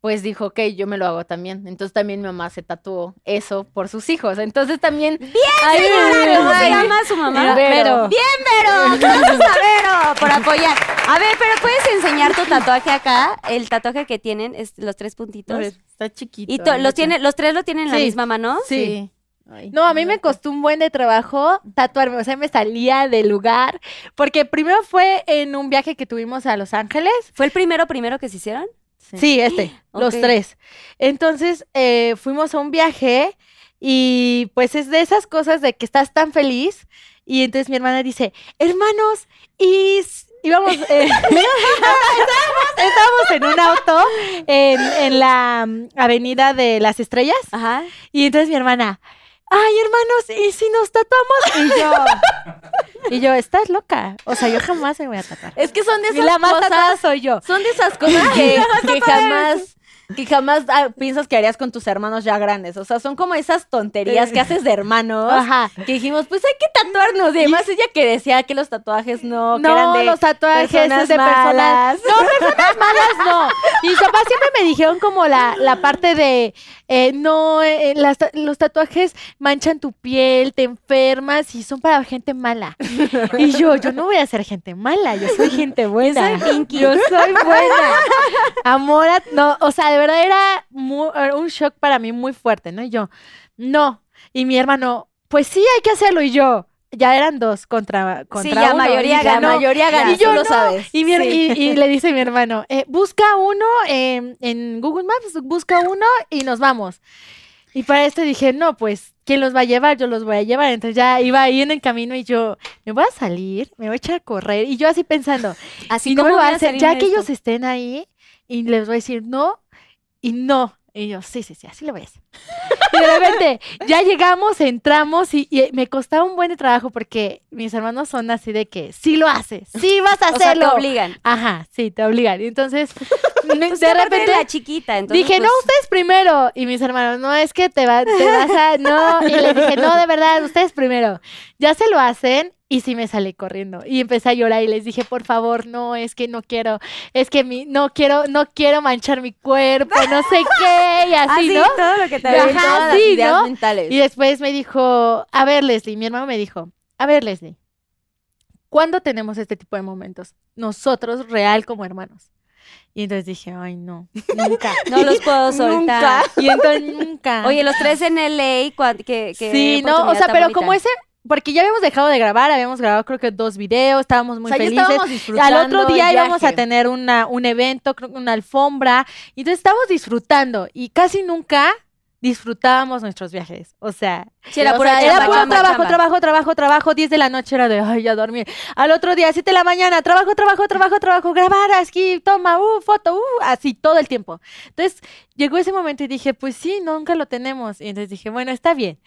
pues dijo, ok, yo me lo hago también. Entonces también mi mamá se tatuó eso por sus hijos. Entonces también... ¡Bien, ¿Cómo se llama su mamá? Vero. Bien, Vero. Gracias a Vero por apoyar. A ver, pero puedes enseñar tu tatuaje acá. El tatuaje que tienen es los tres puntitos. Está chiquito. Y los tiene, los tres lo tienen en la Sí. misma mano. Sí. Ay, No, a mí me costó un buen de trabajo tatuarme, o sea, me salía del lugar, porque primero fue en un viaje que tuvimos a Los Ángeles. ¿Fue el primero primero que se hicieron? Sí, este, los tres. Entonces, eh, fuimos a un viaje y pues es de esas cosas de que estás tan feliz y entonces mi hermana dice, hermanos, y íbamos, eh, estábamos, en un auto en, en la mm, avenida de las estrellas Ajá. y entonces mi hermana, ay hermanos, ¿y si nos tatuamos? Y yo, y yo, estás loca, o sea, yo jamás me voy a tatuar. Es que son de Y esas la más cosas... soy yo. Son de esas cosas que, que jamás... Que jamás ah, piensas que harías con tus hermanos ya grandes. O sea, son como esas tonterías que haces de hermanos. Ajá. Que dijimos, pues hay que tatuarnos. Y además ella que decía que los tatuajes no, que No, eran de los tatuajes personas de personas. malas. No, personas malas no. Y mis papás siempre me dijeron como la, la parte de eh, no, eh, las los tatuajes manchan tu piel, te enfermas y son para gente mala. Y yo, yo no voy a ser gente mala, yo soy gente buena. soy Pinky. Yo soy buena. Amor, a- no, o sea, de verdad era un shock para mí muy fuerte, ¿no? Y yo, no. Y mi hermano, pues sí, hay que hacerlo. Y yo, ya eran dos contra, contra ya uno. mayoría Y La ganó. mayoría gana, Y yo tú lo no. sabes. Y, mi- Sí. y- y le dice mi hermano, eh, busca uno em, en Google Maps, busca uno y nos vamos. Y para esto dije, no, pues, ¿quién los va a llevar? Yo los voy a llevar. Entonces ya iba ahí en el camino y yo, me voy a salir, me voy a echar a correr. Y yo así pensando, Así no me voy a hacer, ya que esto? ellos estén ahí y les voy a decir no y no. Y yo, sí, sí, sí, así lo hacer. Y de repente, ya llegamos, entramos y, y me costaba un buen de trabajo porque mis hermanos son así de que sí lo haces, sí vas a O sea, te hacerlo. obligan. Ajá, sí, te obligan. Y entonces Pues de aparte repente la chiquita, entonces dije, no, pues, ustedes primero. Y mis hermanos, no, es que te, va- te vas a. No. Y les dije, no, de verdad, ustedes primero. Ya se lo hacen. Y sí me salí corriendo. Y empecé a llorar y les dije, por favor, no, es que no quiero, es que mi, no quiero, no quiero manchar mi cuerpo, no sé qué, y así, así, ¿no? todo lo que Ajá, Todas las sí, ideas ¿no? mentales. Y después me dijo, a ver, Leslie, mi hermano me dijo, a ver, Leslie, ¿cuándo tenemos este tipo de momentos? Nosotros, real como hermanos. Y entonces dije, ay, no, nunca. No los puedo soltar. Y entonces nunca. Oye, los tres en LA, que, que sí, no, o sea, pero bonita. como ese, porque ya habíamos dejado de grabar, habíamos grabado creo que dos videos, estábamos muy o sea, felices. estábamos disfrutando Al otro día íbamos a tener una, un evento, una alfombra, y entonces estábamos disfrutando y casi nunca disfrutábamos nuestros viajes. O sea, Sí, era o pura sea, era chamba, puro chamba, trabajo, chamba. trabajo, trabajo, trabajo, 10 de la noche era de, ay, ya dormir. Al otro día, 7 de la mañana, trabajo, trabajo, trabajo, trabajo, grabar, aquí, toma, uh, foto, uh, así todo el tiempo. Entonces, llegó ese momento y dije, pues sí, nunca lo tenemos. Y entonces dije, bueno, está bien.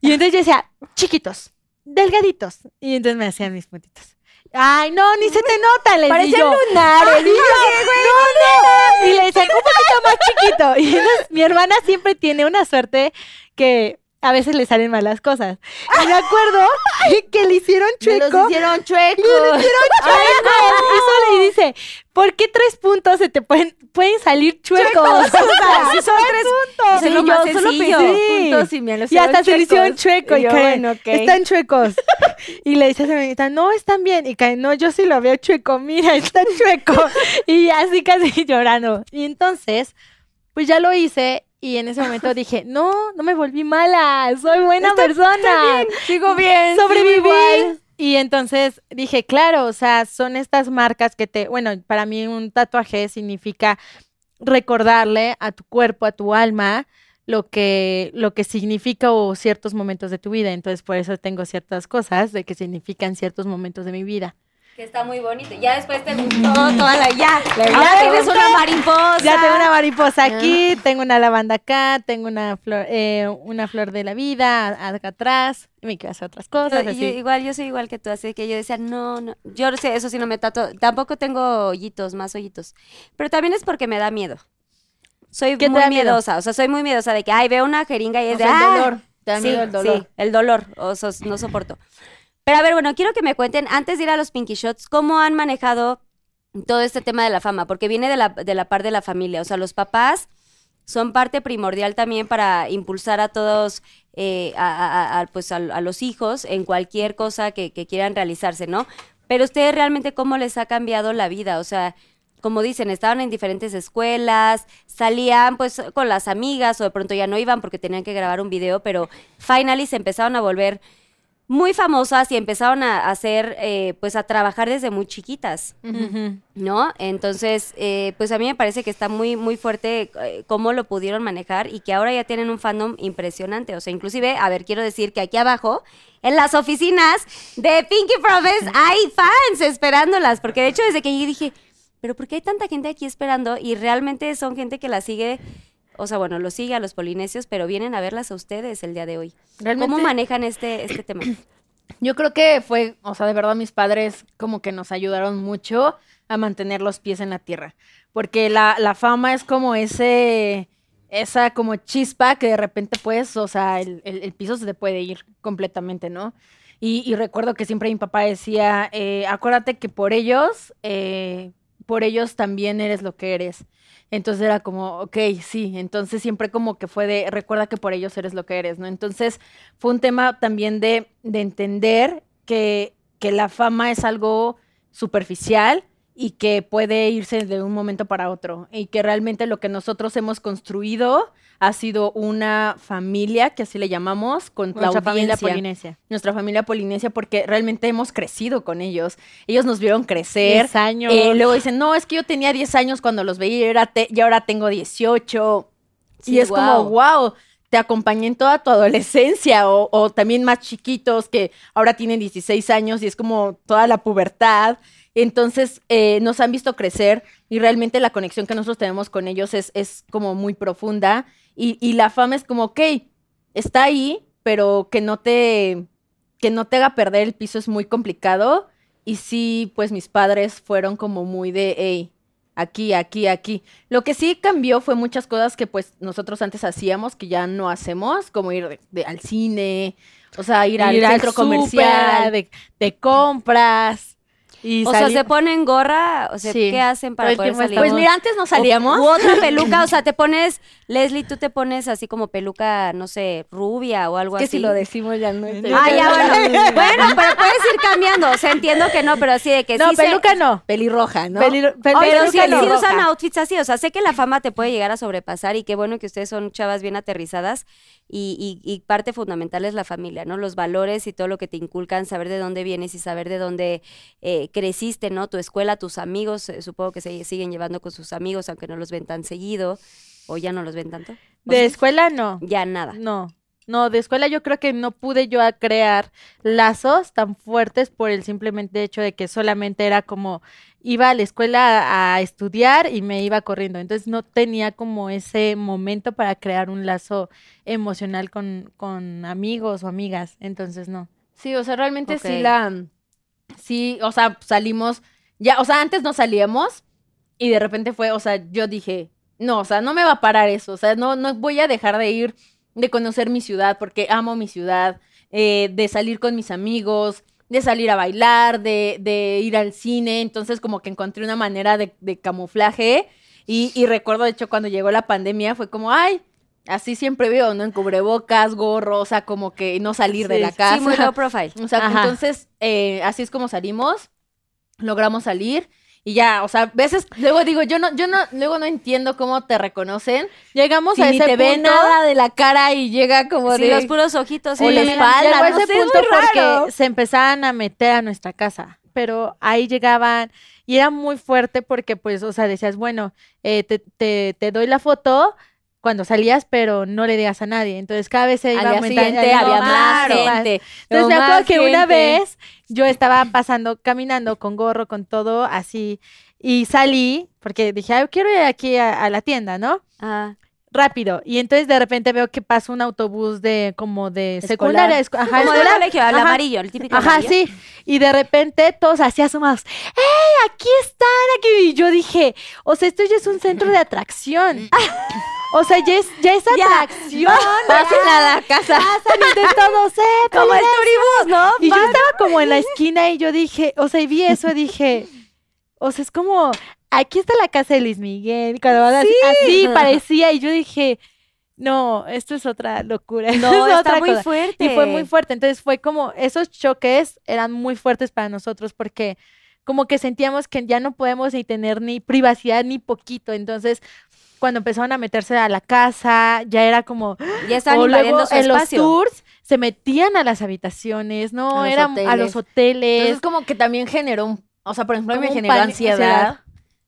Y entonces yo decía, chiquitos, delgaditos. Y entonces me hacían mis puntitos. Ay, no, ni se te nota, les Parecían digo. lunares. Y yo, no, no. Y le decía, un poquito más chiquito. Y entonces, mi hermana siempre tiene una suerte que a veces le salen malas cosas. Y me acuerdo que le hicieron Me los chueco. hicieron chuecos. Y dice, ¿por qué tres puntos se te pueden, pueden salir chuecos? O sea, Sí, son tres puntos. Sí, lo yo más solo sencillo. pensé Sí. puntos y me los Y hasta se le hicieron chueco. Y, Y yo, Karen, bueno, ok. están chuecos. Y le dice a amiguita, no, están bien. Y Karen, no, yo sí lo veo chueco. Mira, está chueco. y así casi llorando. Y entonces, pues ya lo hice. Y en ese momento dije, no, no me volví mala. Soy buena persona. Sigo bien. sigo Sobreviví. igual. Y entonces dije, claro, o sea, son estas marcas que te, bueno, para mí un tatuaje significa recordarle a tu cuerpo, a tu alma, lo que, lo que significa o ciertos momentos de tu vida. Entonces, por eso tengo ciertas cosas de que significan ciertos momentos de mi vida. Que está muy bonito. Ya después te gustó toda la... Ya, ya tienes una mariposa. Ya tengo una mariposa aquí, tengo una lavanda acá, tengo una flor, eh, una flor de la vida acá atrás, y me quiero hacer otras cosas. Yo- así. yo igual, yo soy igual que tú, así que yo decía, no, no, yo no sé, eso sí no me tato, tampoco tengo hoyitos, más hoyitos, pero también es porque me da miedo. Soy ¿Qué te muy miedo? miedosa, o sea, soy muy miedosa de que, ay, veo una jeringa y es O de, sea, el "Ah". dolor. Te da sí, miedo el dolor. Sí, el dolor, o sea, no soporto. Pero a ver, bueno, quiero que me cuenten, antes de ir a los Pinky Shots, ¿cómo han manejado todo este tema de la fama? Porque viene de la, de la par de la familia, o sea, los papás son parte primordial también para impulsar a todos, eh, a, pues a, a los hijos en cualquier cosa que, que quieran realizarse, ¿no? Pero ustedes realmente, ¿cómo les ha cambiado la vida? O sea, como dicen, estaban en diferentes escuelas, salían pues con las amigas o de pronto ya no iban porque tenían que grabar un video, pero finally se empezaron a volver muy famosas y empezaron a hacer, eh, pues a trabajar desde muy chiquitas. ¿no? Entonces, eh, pues a mí me parece que está muy, muy fuerte eh, cómo lo pudieron manejar y que ahora ya tienen un fandom impresionante. O sea, inclusive, a ver, quiero decir que aquí abajo, en las oficinas de Pinky Promise, hay fans esperándolas, porque de hecho desde que yo dije, pero ¿por qué hay tanta gente aquí esperando? Y realmente son gente que la sigue, o sea, bueno, lo sigue a los polinesios, pero vienen a verlas a ustedes el día de hoy. Realmente, ¿Cómo manejan este, este tema? yo creo que fue, o sea, de verdad mis padres como que nos ayudaron mucho a mantener los pies en la tierra. Porque la, la fama es como ese, esa como chispa que de repente pues, o sea, el, el- el piso se te puede ir completamente, ¿no? Y, y recuerdo que siempre mi papá decía, eh, acuérdate que por ellos, eh, por ellos también eres lo que eres. Entonces era como, ok, sí, entonces siempre como que fue de, recuerda que por ellos eres lo que eres, ¿no? Entonces fue un tema también de, de entender que, que la fama es algo superficial y que puede irse de un momento para otro y que realmente lo que nosotros hemos construido ha sido una familia, que así le llamamos, con la Nuestra familia audiencia polinesia. nuestra familia polinesia porque realmente hemos crecido con ellos. Ellos nos vieron crecer. 10 años. Eh, luego dicen, no, es que yo tenía 10 años cuando los veía y ahora, te- y ahora tengo 18. Sí, y es como, wow, te acompañé en toda tu adolescencia o, o también más chiquitos que ahora tienen 16 años y es como toda la pubertad. Entonces eh, nos han visto crecer y realmente la conexión que nosotros tenemos con ellos es, es como muy profunda y, y la fama es como, ok, está ahí, pero que no te que no te haga perder el piso es muy complicado. Y sí, pues mis padres fueron como muy de, hey, aquí, aquí, aquí. Lo que sí cambió fue muchas cosas que pues nosotros antes hacíamos que ya no hacemos, como ir de- de- al cine, o sea, ir, al Ir al centro comercial. de, de compras. Y O sea, se ponen gorra, o sea, Sí. ¿qué hacen para poder salir? Pues mira, antes no salíamos. U otra peluca, o sea, te pones, Leslie, tú te pones así como peluca, no sé, rubia o algo que así. si lo decimos ya no. es- Ah, ya, bueno. bueno, pero puedes ir cambiando. O sea, entiendo que no, pero así de que no, sí. se- peluca no. Pelirroja, ¿no? Peli- pel- Oye, pero peluca sí, no. sí usan outfits así, o sea, sé que la fama te puede llegar a sobrepasar y qué bueno que ustedes son chavas bien aterrizadas y, y- y parte fundamental es la familia, ¿no? Los valores y todo lo que te inculcan, saber de dónde vienes y saber de dónde eh, creciste, ¿no? Tu escuela, tus amigos, eh, supongo que se siguen llevando con sus amigos, aunque no los ven tan seguido o ya no los ven tanto. ¿O De sí? escuela no. Ya nada. No. No, de escuela yo creo que no pude yo a crear lazos tan fuertes por el simplemente hecho de que solamente era como iba a la escuela a, a estudiar y me iba corriendo. Entonces no tenía como ese momento para crear un lazo emocional con, con amigos o amigas. Entonces no. Sí, o sea, realmente sí la. Sí, o sea, salimos. Ya, o sea, antes no salíamos y de repente fue, o sea, yo dije, no, o sea, no me va a parar eso. O sea, no, no voy a dejar de ir, de conocer mi ciudad, porque amo mi ciudad, eh, de salir con mis amigos, de salir a bailar, de, de ir al cine. Entonces, como que encontré una manera de, camuflaje. Y, y recuerdo, de hecho, cuando llegó la pandemia, fue como, ay. Así siempre veo, ¿no? En cubrebocas, gorro, o sea, como que no salir de Sí, la sí, casa. Sí, muy low profile. O sea, Ajá. entonces, eh, así es como salimos, logramos salir y ya, o sea, a veces, luego digo, yo no, yo no, luego no entiendo cómo te reconocen, Llegamos si a ni ese te ve nada de la cara y llega como Sí, de... los puros ojitos. O sí, la también. espalda, llegó a no ese es punto raro. porque se empezaban a meter a nuestra casa, pero ahí llegaban y era muy fuerte porque pues, o sea, decías, bueno, eh, te, te, te doy la foto cuando salías, pero no le digas a nadie. Entonces cada vez se iba Al día aumentando. siguiente había más gente. Entonces me acuerdo que una vez yo estaba pasando, caminando con gorro, con todo así, y salí, porque dije, "Ay, quiero ir aquí a, a la tienda, ¿no? Ah, Rápido. Y entonces de repente veo que pasa un autobús de como de secundaria. ajá, como del escolar. colegio, el Ajá. amarillo, el típico Ajá, amarillo. sí. Y de repente todos así asomados. ¡Ey! Aquí están, aquí. Y yo dije, o sea, esto ya es un centro de atracción. O sea, ya es, ya es atracción. Pasen a la casa. Pasan y de todos, ¡eh! Como el turibús, ¿no? Y yo estaba como en la esquina y yo dije, o sea, y vi eso, dije, o sea, es como, aquí está la casa de Luis Miguel. y Cuando van así, así parecía, y yo dije, no, esto es otra locura. No, es está otra muy cosa". fuerte. Y fue muy fuerte. Entonces fue como, esos choques eran muy fuertes para nosotros porque como que sentíamos que ya no podemos ni tener ni privacidad ni poquito. Entonces, cuando empezaron a meterse a la casa, ya era como, Ya invadiendo su en los tours se metían a las habitaciones, ¿no? A los Era a los hoteles. Entonces como que también generó un, o sea, por ejemplo, me generó ansiedad, ansiedad.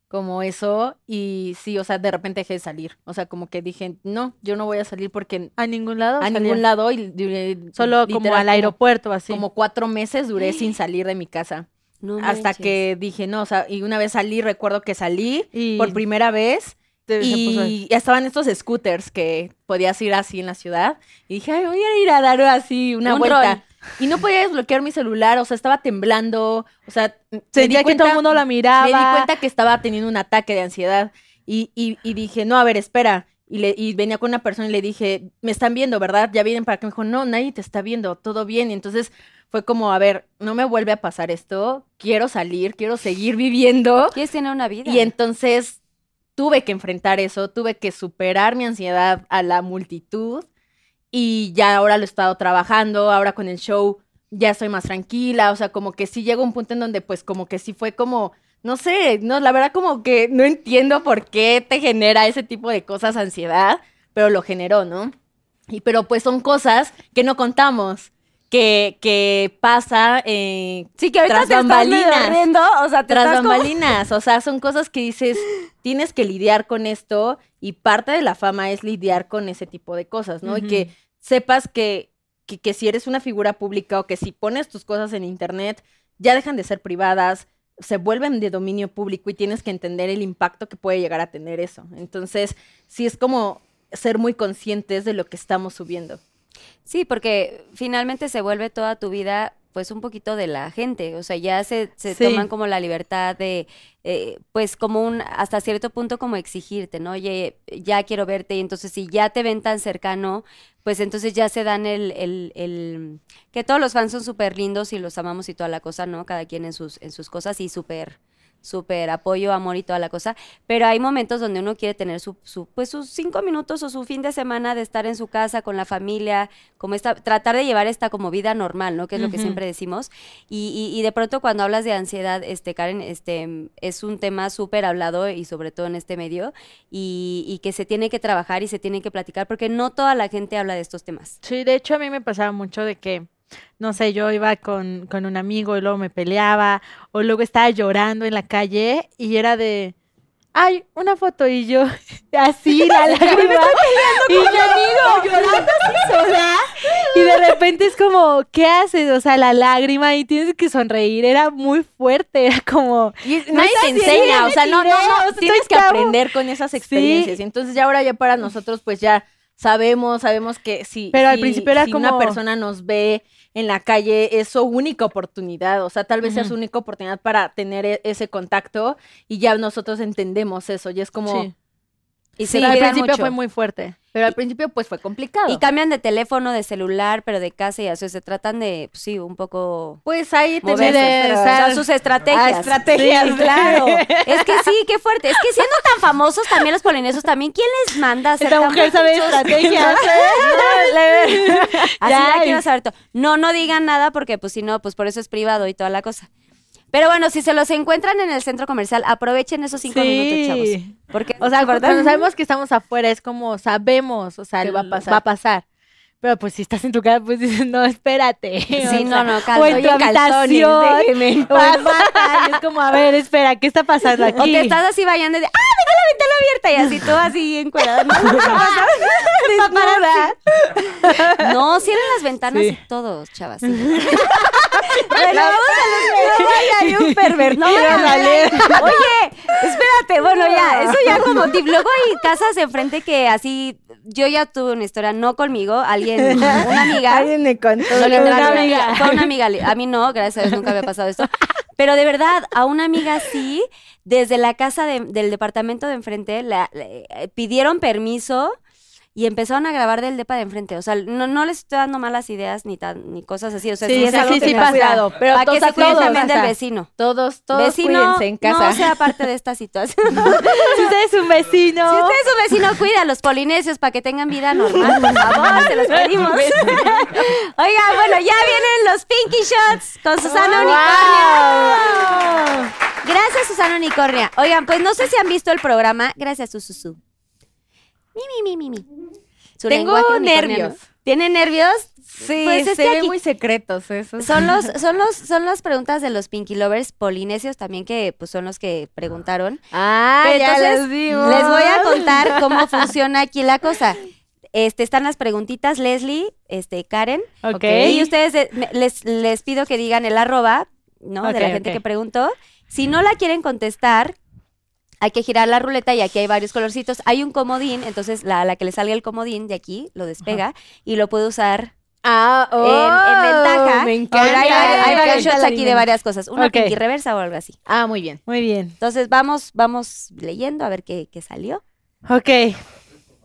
como eso, y sí, o sea, de repente dejé de salir, o sea, como que dije, no, yo no voy a salir porque a ningún lado. a salía. ningún lado y duré Solo como al aeropuerto, así. Como cuatro meses duré sin salir de mi casa. No hasta manches. que dije, no, o sea, y una vez salí, recuerdo que salí y por primera vez y ya estaban estos scooters que podías ir así en la ciudad. Y dije, ay, voy a ir a dar así una Un vuelta. Y no podía desbloquear mi celular, o sea, estaba temblando, o sea, Sentía que todo el mundo la miraba. Me di cuenta que estaba teniendo un ataque de ansiedad y, y, y dije, no, a ver, espera. Y, le, y venía con una persona y le dije, me están viendo, ¿verdad? Ya vienen para acá. Me dijo, no, nadie te está viendo, todo bien. Y entonces fue como, a ver, no me vuelve a pasar esto, quiero salir, quiero seguir viviendo. ¿Quieres tener una vida? Y entonces tuve que enfrentar eso, tuve que superar mi ansiedad a la multitud y ya ahora lo he estado trabajando, ahora con el show ya estoy más tranquila, o sea, como que sí llegó un punto en donde pues como que sí fue como, no sé, no, la verdad como que no entiendo por qué te genera ese tipo de cosas ansiedad, pero lo generó, ¿no? Y pero pues son cosas que no contamos. Que, que pasa eh, Sí, que ahorita tras te estás bambalinas. riendo, o sea, te tras estás como- bambalinas. O sea, son cosas que dices, tienes que lidiar con esto y parte de la fama es lidiar con ese tipo de cosas, ¿no? Y que sepas que, que, que si eres una figura pública o que si pones tus cosas en internet, ya dejan de ser privadas, se vuelven de dominio público y tienes que entender el impacto que puede llegar a tener eso. Entonces, sí es como ser muy conscientes de lo que estamos subiendo. Sí, porque finalmente se vuelve toda tu vida pues un poquito de la gente, o sea, ya se, se Sí. toman como la libertad de, eh, pues como un, hasta cierto punto como exigirte, ¿no? Oye, ya quiero verte y entonces si ya te ven tan cercano, pues entonces ya se dan el, el, el que todos los fans son súper lindos y los amamos y toda la cosa, ¿no? Cada quien en sus, en sus cosas y súper súper apoyo, amor y toda la cosa, pero hay momentos donde uno quiere tener su, su, pues sus cinco minutos o su fin de semana de estar en su casa con la familia, como esta, tratar de llevar esta como vida normal, ¿no? Que es lo que siempre decimos. Y, y, y de pronto cuando hablas de ansiedad, este, Karen, este, es un tema súper hablado y sobre todo en este medio, y, y que se tiene que trabajar y se tiene que platicar, porque no toda la gente habla de estos temas. Sí, de hecho a mí me pasaba mucho de que, no sé, yo iba con, con un amigo y luego me peleaba, o luego estaba llorando en la calle y era de, ay, una foto y yo, así, la lágrima, y mi amigo llorando así sola, y de repente es como, ¿qué haces? O sea, la lágrima y tienes que sonreír, era muy fuerte, era como, Y No nadie te bien, enseña, o sea, no, no, tienes que aprender con esas experiencias. Entonces ya ahora ya para nosotros pues ya sabemos, sabemos que si, Pero al si- principio era si una persona nos ve en la calle es su única oportunidad, o sea, tal vez sea su única oportunidad para tener e- ese contacto y ya nosotros entendemos eso, y es como, sí. Y Sí, se al principio mucho. fue muy fuerte. pero al principio pues fue complicado. Y cambian de teléfono, de celular, pero de casa y así, se tratan de, pues, sí, un poco pues ahí tenés de estar- son sus estrategias. Estrategias, Sí, claro. Es que sí, qué fuerte. Es que siendo tan famosos también los polinesos, también, ¿quién les manda a ser Esta tan mujer sabe estrategias. Así Ya, ya ya. quiero saber todo. No, no digan nada porque pues si no, pues por eso es privado y toda la cosa. Pero bueno, si se los encuentran en el centro comercial, aprovechen esos cinco minutos, chavos. Porque, O sea, cuando sabemos que estamos afuera es como sabemos, o sea, Que va a lo- pasar. Va a pasar. Pero pues si estás en tu casa, pues dices, no, espérate. Sí, o no, no, O calma. en tu calzones, habitación. O en es como, a ver, espera, ¿qué está pasando aquí? O que estás así bailando de, ¡ah, deja la ventana abierta! Y así tú así encuerada. No. Desnuda. No, cierren las ventanas Sí. y todo, chavas. sí. Relajamos a los no vaya ahí un pervertido. No. Oye, espérate, bueno, ya, eso ya como tip. Luego hay casas enfrente que así, yo ya tuve una historia, no conmigo, alguien, una amiga. Alguien me contó. No, Una una amiga. una amiga. A mí no, gracias a Dios nunca había pasado esto. Pero de verdad, a una amiga sí, desde la casa de- del departamento de enfrente, la- le- eh, pidieron permiso y empezaron a grabar del depa de enfrente. O sea, no, no les estoy dando malas ideas ni tan, ni cosas así. O sea, Sí, sí, es algo sí, que sí pasa. Cuidado, pero para que se cuiden también del vecino. Todos, todos vecino, cuídense en casa. no sea parte de esta situación. Si usted es un vecino. Si usted es un vecino, cuida a los polinesios para que tengan vida normal, por favor, se los pedimos. Oiga, bueno, ya vienen los Pinky Shots con Susana Unicornia. Gracias, Susana Unicornia. Oigan, pues no sé si han visto el programa. Gracias, Sususu. Mi, mi, mi, mi, mi. Su Tengo nervios. ¿Tiene nervios? Sí, Pues es se que ven muy secretos esos. Son los, son los, son las preguntas de los Pinky Lovers polinesios también que pues son los que preguntaron. Ah, Pero ya entonces, les vimos. les voy a contar cómo funciona aquí la cosa. Este, están las preguntitas, Leslie, este, Karen. Ok. Y ustedes me- les, les pido que digan el arroba, ¿no? de la gente que preguntó. Si no la quieren contestar, hay que girar la ruleta y aquí hay varios colorcitos. Hay un comodín, entonces la, la que le salga el comodín de aquí lo despega y lo puede usar Ah, en, oh, en ventaja. Me Pero encanta. hay, hay- hay varios shots aquí de varias cosas. Una Ok. pinky reversa o algo así. Ah, muy bien. Muy bien. Entonces vamos, vamos leyendo a ver qué, qué salió. Ok.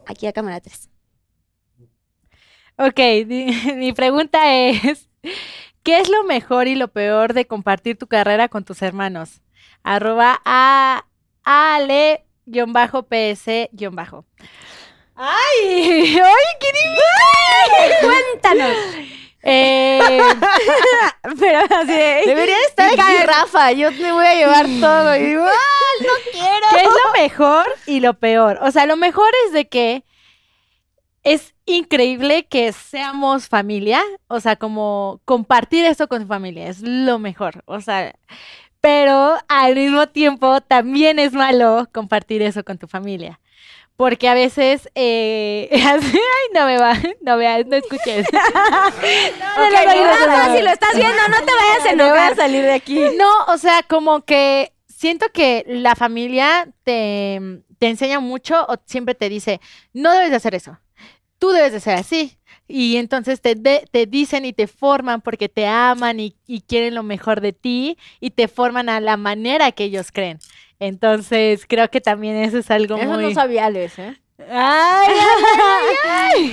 Aquí a cámara 3. Ok, mi pregunta es, ¿qué es lo mejor y lo peor de compartir tu carrera con tus hermanos? Arroba a ale-ps-bajo. ¡Ay! ¡Ay, qué difícil! Cuéntanos. Eh, Pero así de... Debería estar aquí Rafa. Yo te voy a llevar todo. Y digo, "Ah, no quiero. ¿Qué es lo mejor y lo peor? O sea, lo mejor es de que es increíble que seamos familia, o sea, como compartir esto con tu familia, es lo mejor, o sea, pero al mismo tiempo también es malo compartir eso con tu familia. Porque a veces, eh, ay, no me va, no me no escuches. No, no, Ok, no, no, no, no, no. si lo estás viendo, no te vayas a Me voy a enojar. salir de aquí. No, o sea, como que siento que la familia te, te enseña mucho o siempre te dice, no debes de hacer eso. tú debes de ser así. Y entonces te, de- te dicen y te forman porque te aman y, y quieren lo mejor de ti y te forman a la manera que ellos creen. Entonces, creo que también eso es algo Eso muy... no sabía, Alex, ¿eh? Ay,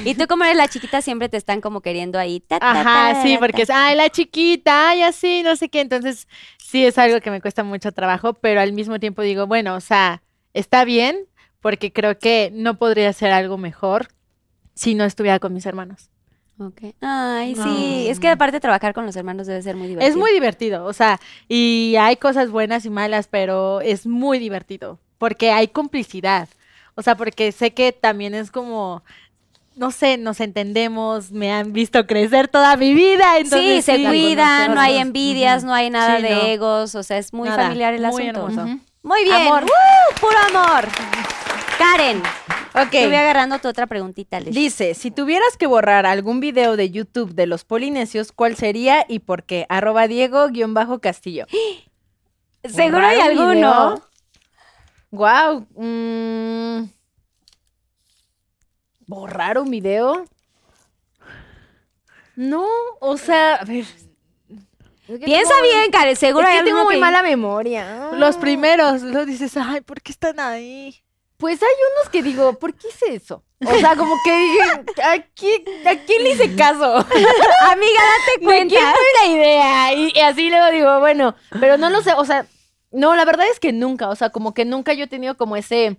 Y tú como eres la chiquita siempre te están como queriendo ahí. ta, ta, Ajá, ta, sí, ta, porque es, ay, la chiquita, ay, así, no sé qué. Entonces, sí es algo que me cuesta mucho trabajo, pero al mismo tiempo digo, bueno, o sea, está bien, porque creo que no podría ser algo mejor si no estuviera con mis hermanos. Ok. Ay, No. sí. Es que aparte trabajar con los hermanos debe ser muy divertido. Es muy divertido, o sea, y hay cosas buenas y malas, pero es muy divertido, porque hay complicidad. O sea, porque sé que también es como, no sé, nos entendemos, me han visto crecer toda mi vida, Sí, entonces se sí, cuidan, no hay envidias, no hay nada Sí, de no. egos, o sea, es muy Nada, familiar el muy asunto. Muy bien. Amor. ¡Uh! puro amor. Karen, Ok. voy agarrando tu otra preguntita, Leslie. Dice, si tuvieras que borrar algún video de YouTube de los polinesios, ¿cuál sería y por qué? Arroba Diego-Castillo. Seguro hay ¿Borrar un alguno. Wow. mm, ¿Borrar un video? No, o sea, a ver. es que Piensa tengo- bien, Karen, seguro es hay que tengo muy que- mala memoria. Los primeros, lo dices, ay, ¿por qué están ahí? Pues hay unos que digo, ¿por qué hice eso? O sea, como que dije, ¿a quién, a quién le hice caso? Amiga, date ¿De cuenta. quién fue la idea? Y, y así luego digo, bueno, pero no lo sé, o sea, no, la verdad es que nunca, o sea, como que nunca yo he tenido como ese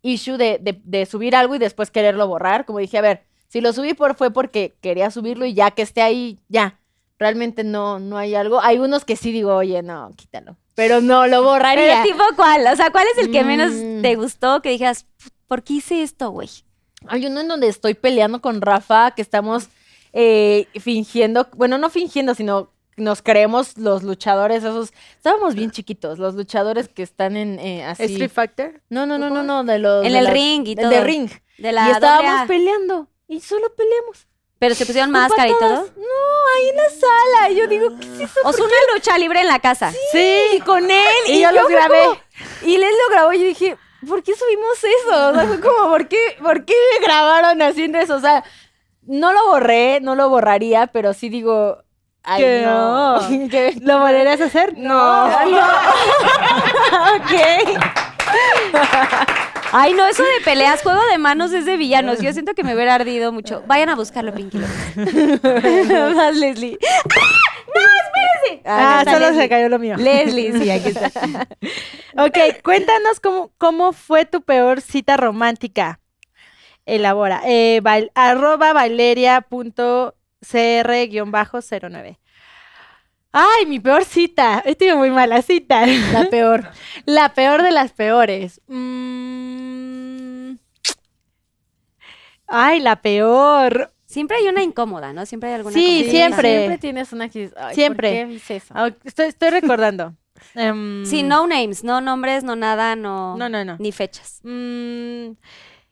issue de, de, de subir algo y después quererlo borrar. Como dije, a ver, si lo subí por, fue porque quería subirlo y ya que esté ahí, ya. Realmente no, no hay algo. Hay unos que sí digo, oye, no, quítalo. Pero no, lo borraría. Pero tipo, ¿cuál? O sea, ¿cuál es el que menos Mm. te gustó? Que dijeras, ¿por qué hice esto, güey? Hay uno en donde estoy peleando con Rafa, que estamos eh, fingiendo, bueno, no fingiendo, sino nos creemos los luchadores, esos, estábamos bien chiquitos, los luchadores que están en eh, así. Street Fighter. No, no, no, no, no, de los. En de el ring y todo. De ring. De la y estábamos peleando. Y solo peleamos. Pero se pusieron máscara y todo. No, ahí en la sala. Y yo digo, ¿qué es eso? O sea, una lucha libre en la casa. Sí, con él. Y yo fue grabé. como- y él lo grabó y yo dije, ¿por qué subimos eso? O sea, fue como, ¿por qué, ¿por qué me grabaron haciendo eso? O sea, no lo borré, no lo borraría, pero sí digo, ay, Que no. no. ¿Lo volverías a hacer? no, no. ok. Ay, no, eso de peleas, juego de manos es de villanos. Yo siento que me hubiera ardido mucho. Vayan a buscarlo, Pinky. Vas, Leslie. Ah, está solo Leslie. se cayó lo mío. Leslie, sí, aquí está. Ok, cuéntanos cómo, cómo fue tu peor cita romántica. Elabora. Eh, val- arroba valeria.cr-09. Ay, mi peor cita. He tenido muy mala cita. La peor. La peor de las peores. Mm. Ay, la peor. Siempre hay una incómoda, ¿no? Siempre hay alguna Sí, siempre. Siempre tienes una que dices, ay, Siempre. ¿por qué hice eso? Estoy, estoy recordando. Em, Sí, no names, no nombres, no nada, no, No, no, no. ni fechas. Mm,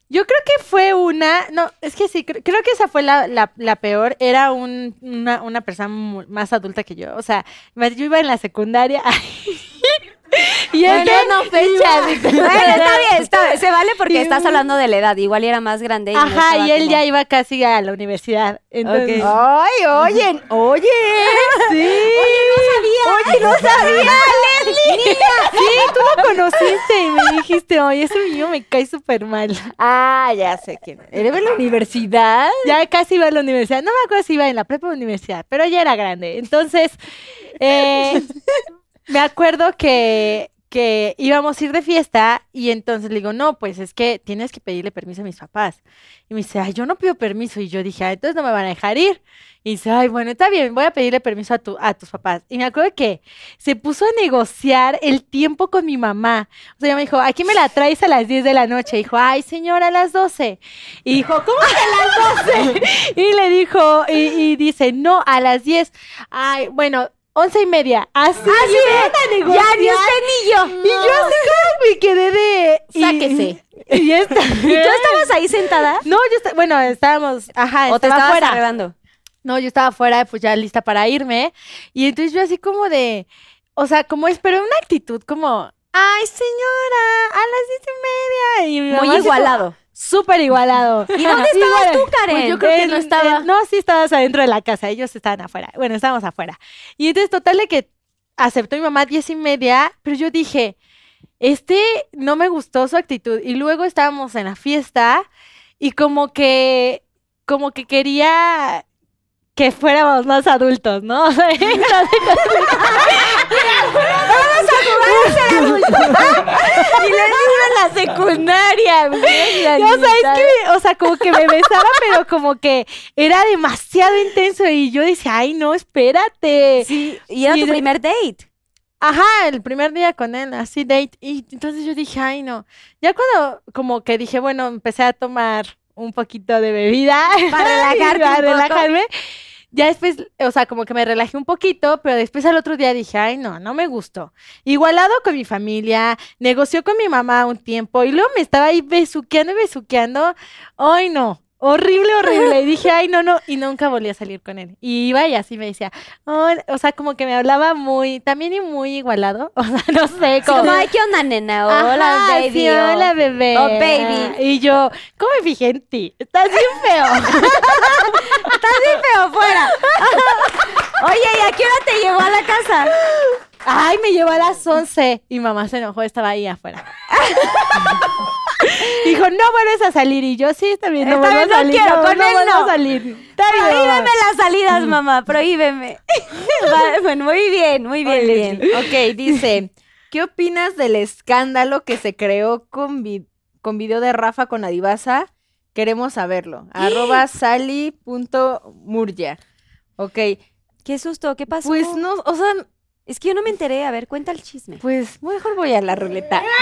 yo creo que fue una, no, es que sí, cre- creo, que esa fue la, la, la peor. Era un, una, una persona más adulta que yo. O sea, yo iba en la secundaria. y él no fechas. Bueno, está bien, está bien, se vale porque estás hablando de la edad. Igual era más grande. Y no Ajá, y él como- ya iba casi a la universidad. Entonces. Ay, oye, oye. sí. Oye, no sabía, Leslie. Sí, tú lo conociste y me dijiste, oye, ese niño me cae súper mal. Ah, ya sé quién. ¿Eres de la universidad? Ya casi iba a la universidad. No me acuerdo si iba en la prepa o universidad, pero ya era grande. Entonces, eh, me acuerdo que, que íbamos a ir de fiesta y entonces le digo, no, pues es que tienes que pedirle permiso a mis papás. Y me dice, ay, yo no pido permiso. Y yo dije, ah, entonces no me van a dejar ir. Y dice, ay, bueno, está bien, voy a pedirle permiso a, tu, a tus papás. Y me acuerdo que se puso a negociar el tiempo con mi mamá. O sea, ella me dijo, aquí me la traes a las 10 de la noche. dijo, ay, señora, a las 12. Y dijo, ¿cómo que a las 12? y le dijo, y, y dice, no, a las 10. Ay, bueno, once y media. Así, así a negociar. Ya ni usted ni yo. Y yo así como me quedé de... y- Sáquese. Y ya está. ¿Y tú estabas ahí sentada? No, yo estaba, bueno, estábamos, ajá, ¿O te estaba estabas afuera. arreglando? No, yo estaba afuera, pues ya lista para irme. Y entonces yo así como de, o sea, como esperé una actitud como, ay, señora, a las diez y media. Y Muy igualado. Súper igualado. ¿Y dónde estabas tú, Karen? Pues yo creo que no estaba. en- no, sí estabas adentro de la casa, ellos estaban afuera. Bueno, estábamos afuera. Y entonces, total de que aceptó mi mamá diez y media, pero yo dije, este no me gustó su actitud. Y luego estábamos en la fiesta y como que, como que quería que fuéramos más adultos, ¿no? O Y le digo en la secundaria. Y, o sea, es que, o sea, como que me besaba, pero como que era demasiado intenso y yo decía, ay, no, espérate. Sí, y era tu de- primer date. Ajá, el primer día con él, así date. Y entonces yo dije, ay, no. Ya cuando como que dije, bueno, empecé a tomar un poquito de bebida. Para relajarte para un poco. Ya después, o sea, como que me relajé un poquito, pero después al otro día dije, ay, no, no me gustó. Igualado con mi familia, negoció con mi mamá un tiempo y luego me estaba ahí besuqueando y besuqueando. Ay, no. Horrible, horrible. Y dije, ay, no, no. Y nunca volví a salir con él. Y iba y así me decía, "Ay", o sea, como que me hablaba muy, también y muy igualado. O sea, no sé, Sí, como, como. ay, ¿qué onda, nena? Hola, Ajá, baby. sí, hola, bebé. oh, baby. Y yo, ¿cómo me fijé en ti? Estás bien feo. Estás bien feo fuera. Oye, ¿y a qué hora te llevó a la casa? Ay, me llevó a las 11 y mamá se enojó, estaba ahí afuera. Dijo, no vuelves a salir. Y yo, sí, bien, no vuelvo a no salir. quiero, con él vuelvo no. a salir. Prohíbeme las salidas, mamá, prohíbeme. Vale, bueno, muy bien, muy bien, Muy bien. bien. Ok, dice, ¿qué opinas del escándalo que se creó con, vi- con video de Rafa con Adivasa? Queremos saberlo. Arroba sally.murya. Ok, Qué susto, ¿qué pasó? pues no, o sea, Es que yo no me enteré. A ver, cuenta el chisme. pues mejor voy a la ruleta.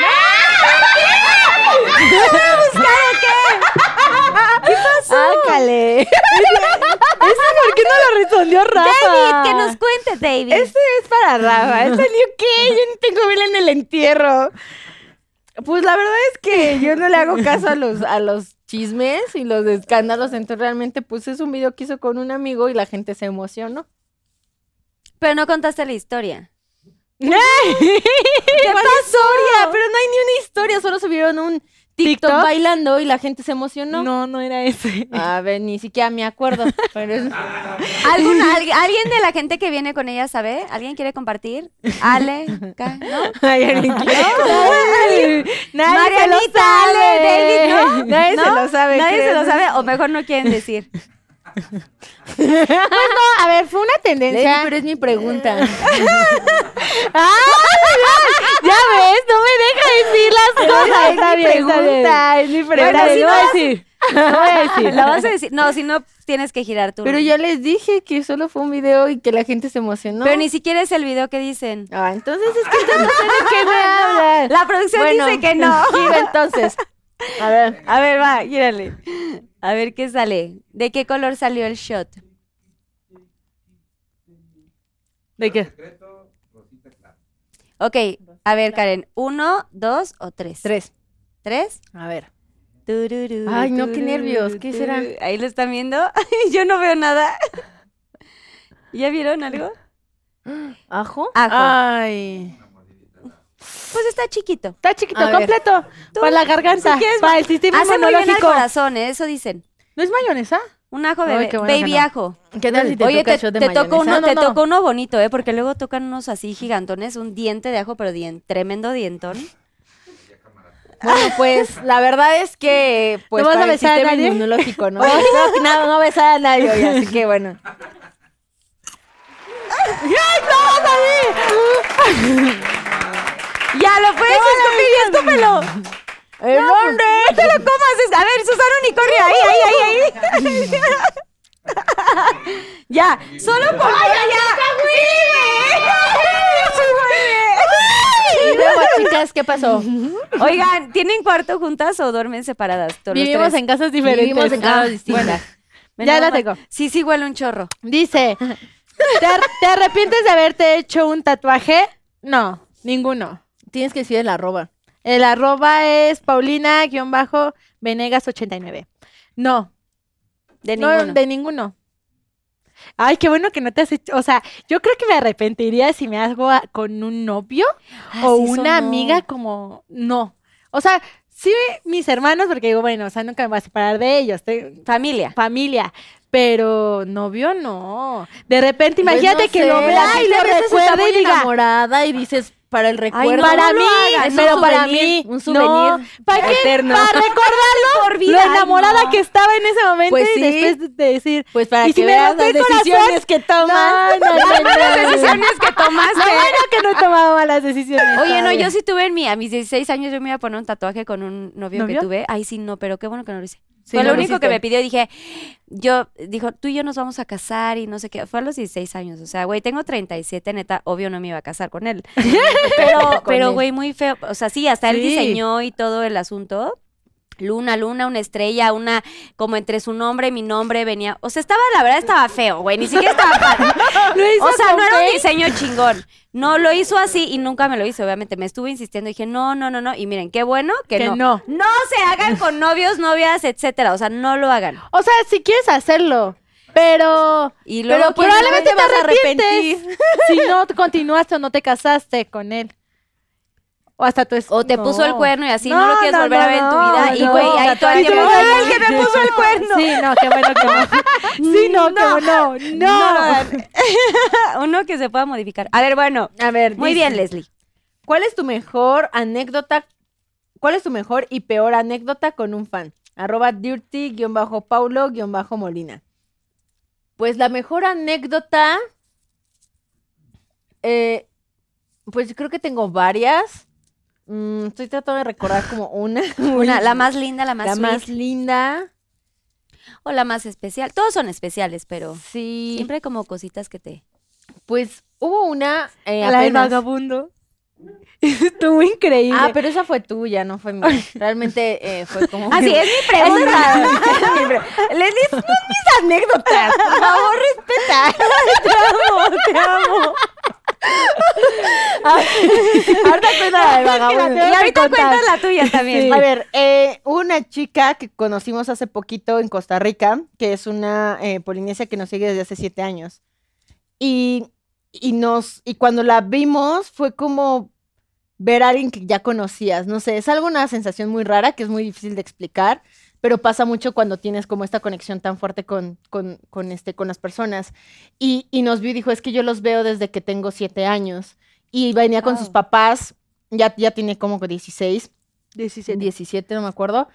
¿Qué pasó? Ácale. ¿Por qué no lo respondió Rafa? David, que nos cuente, David. Este es para Rafa. ¿En serio qué? Yo no tengo vela en el entierro. Pues la verdad es que yo no le hago caso a los, a los chismes y los escándalos. Entonces realmente pues es un video que hizo con un amigo y la gente se emocionó. Pero no contaste la historia. ¿Qué historia? Pero no hay ni una historia. Solo subieron un TikTok, ¿TikTok? bailando y la gente se emocionó. No, no era ese. A ver, ni siquiera me acuerdo. Pero es- ¿Alguna, alguien, ¿Alguien de la gente que viene con ella sabe? ¿Alguien quiere compartir? Ale, Ca- ¿no? Ay, alguien quiere- Nadie se lo Marianita, sabe. Ale, David, ¿no? Nadie se ¿No? lo sabe. Nadie se creo. lo sabe o mejor no quieren decir. Pues no, a ver, fue una Lady, tendencia. pero es mi pregunta. Ya ves, no me deja decir las cosas. Está bien, está bien. pregunta, es mi Bueno, Está bien, si lo no voy a vas- decir. Lo voy a decir. ¿La vas a decir? No, si no, tienes que girar tú. Pero yo les dije que solo fue un video y que la gente se emocionó. Pero ni siquiera es el video que dicen. Ah, entonces es que no sé de qué me hablan. La producción Bueno, dice que no. entonces. A ver. A ver, va, gírale. A ver qué sale. ¿De qué color salió el shot? ¿De qué? Ok, a ver, Karen. ¿Uno, dos o tres? Tres. ¿Tres? A ver. Tururú, Ay, no, qué nervios, ¿qué será? tururú. Ahí lo están viendo. Yo no veo nada. ¿Ya vieron algo? ¿Ajo? Ajo. Ay. Pues está chiquito. Está chiquito, A ver. completo. Para la garganta. si quieres, para el sistema Hace muy bien al inmunológico. corazón, ¿eh? eso dicen. ¿No es mayonesa? Un ajo Ay, bebé, qué bueno que baby no. ajo. ¿Qué tal si te Oye, toca te, shot de te tocó uno, No, te no, no. tocó uno bonito, ¿eh? Porque luego tocan unos así gigantones, un diente de ajo, pero dien, tremendo dientón. Bueno, pues la verdad es que pues ¿No vas a para el besar a sistema nadie? inmunológico, ¿no? no, no, no besar a nadie, oye, así que bueno. ¡Ya lo puedes escupir y escúpelo! ¿En dónde? ¡No te lo comas! A ver, Susana Unicornio, ahí, ahí, ahí, ahí. ya, solo por ya. Y luego, chicas, ¿qué pasó? Oigan, ¿tienen cuarto juntas o duermen separadas? Todos los Vivimos tres? en casas diferentes. Vivimos en Ah, casas distintas. Ya la tengo. Sí, sí, huele un chorro. Dice, ¿te, ar- te arrepientes de haberte hecho un tatuaje? No, ninguno. Tienes que decir el arroba. El arroba es paulina-venegas89. No, De no, ninguno. de ninguno. Ay, qué bueno que no te has hecho. O sea, yo creo que me arrepentiría si me hago a- con un novio Ah, o sí, una no. amiga como. No. O sea, sí, mis hermanos, porque digo, bueno, o sea, nunca me voy a separar de ellos, te- Familia. familia. Pero novio no. De repente, Pues imagínate no que sé, lo vea y lo a veces está recuerde muy y diga, enamorada y dices, para el recuerdo. para no mí, un pero para mí, Un souvenir no. ¿Para qué? eterno. Para recordarlo Por vida, lo ay, enamorada no. que estaba en ese momento Pues y sí. después de- de decir, Pues para ¿Y que si veas las corazón? decisiones que tomas. no, Las decisiones que tomaste. Lo bueno que no he tomado malas decisiones. Oye, no, yo sí tuve en mi, a mis 16 años yo me iba a poner un tatuaje con un novio, ¿Novio? que tuve. Ay, sí, no, pero qué bueno que no lo hice. Sí, Fue lo único que me pidió. Dije, yo, dijo, tú y yo nos vamos a casar y no sé qué. Fue a los 16 años. O sea, güey, tengo 37, neta, obvio no me iba a casar con él. pero, Con pero, él. güey, muy feo. O sea, sí, hasta él Sí. diseñó y todo el asunto. Luna, luna, una estrella, una, como entre su nombre y mi nombre venía. O sea, estaba, la verdad, estaba feo, güey. Ni siquiera estaba padre. Lo hizo O sea, no era un diseño chingón. No, lo hizo así y nunca me lo hizo, obviamente. Me estuve insistiendo y dije, no, no, no, no. Y miren, qué bueno que, Que no. no. No se hagan con novios, novias, etcétera. O sea, no lo hagan. O sea, si quieres hacerlo, pero Y luego, Pero pues, ¿quién- probablemente te te vas a arrepientes si no te continuaste o no te casaste con él. O hasta tu o te no. puso el cuerno y así no, lo quieres volver a ver en tu no, vida. y no. güey, ahí todo el tiempo. "Ay, que me puso el cuerno. Sí, no, qué bueno que no. Sí, no, qué bueno. No. Uno que se pueda modificar. A ver, bueno. A ver, Muy dice, bien, Leslie. ¿Cuál es tu mejor anécdota? ¿Cuál es tu mejor y peor anécdota con un fan? Arroba dirty-paulo-molina. Pues la mejor anécdota. eh, pues creo que tengo varias. Mm, estoy tratando de recordar como una. Una, la más linda, la más la sweet, más linda. o la más especial. Todos son especiales, pero Sí. siempre hay como cositas que te. Pues hubo una. eh, La del vagabundo. Estuvo increíble. Ah, pero esa fue tuya, no fue mía. Realmente eh, fue como. Así es mi pregunta. Leslie, son mis anécdotas. Por favor, respeta. te amo, te amo. Ahorita cuenta la de vagabundo. ahorita cuentas la tuya también. A ver, eh, hubo una chica que conocimos hace poquito en Costa Rica, que es una eh, polinesia que nos sigue desde hace siete años. Y, y nos, y cuando la vimos fue como ver a alguien que ya conocías. No sé, es algo una sensación muy rara que es muy difícil de explicar, pero pasa mucho cuando tienes como esta conexión tan fuerte con, con, con este, con las personas. Y, y nos vio y dijo, es que yo los veo desde que tengo siete años. Y venía con sus papás, ya, ya tiene como que 16. 17. 17, no me acuerdo.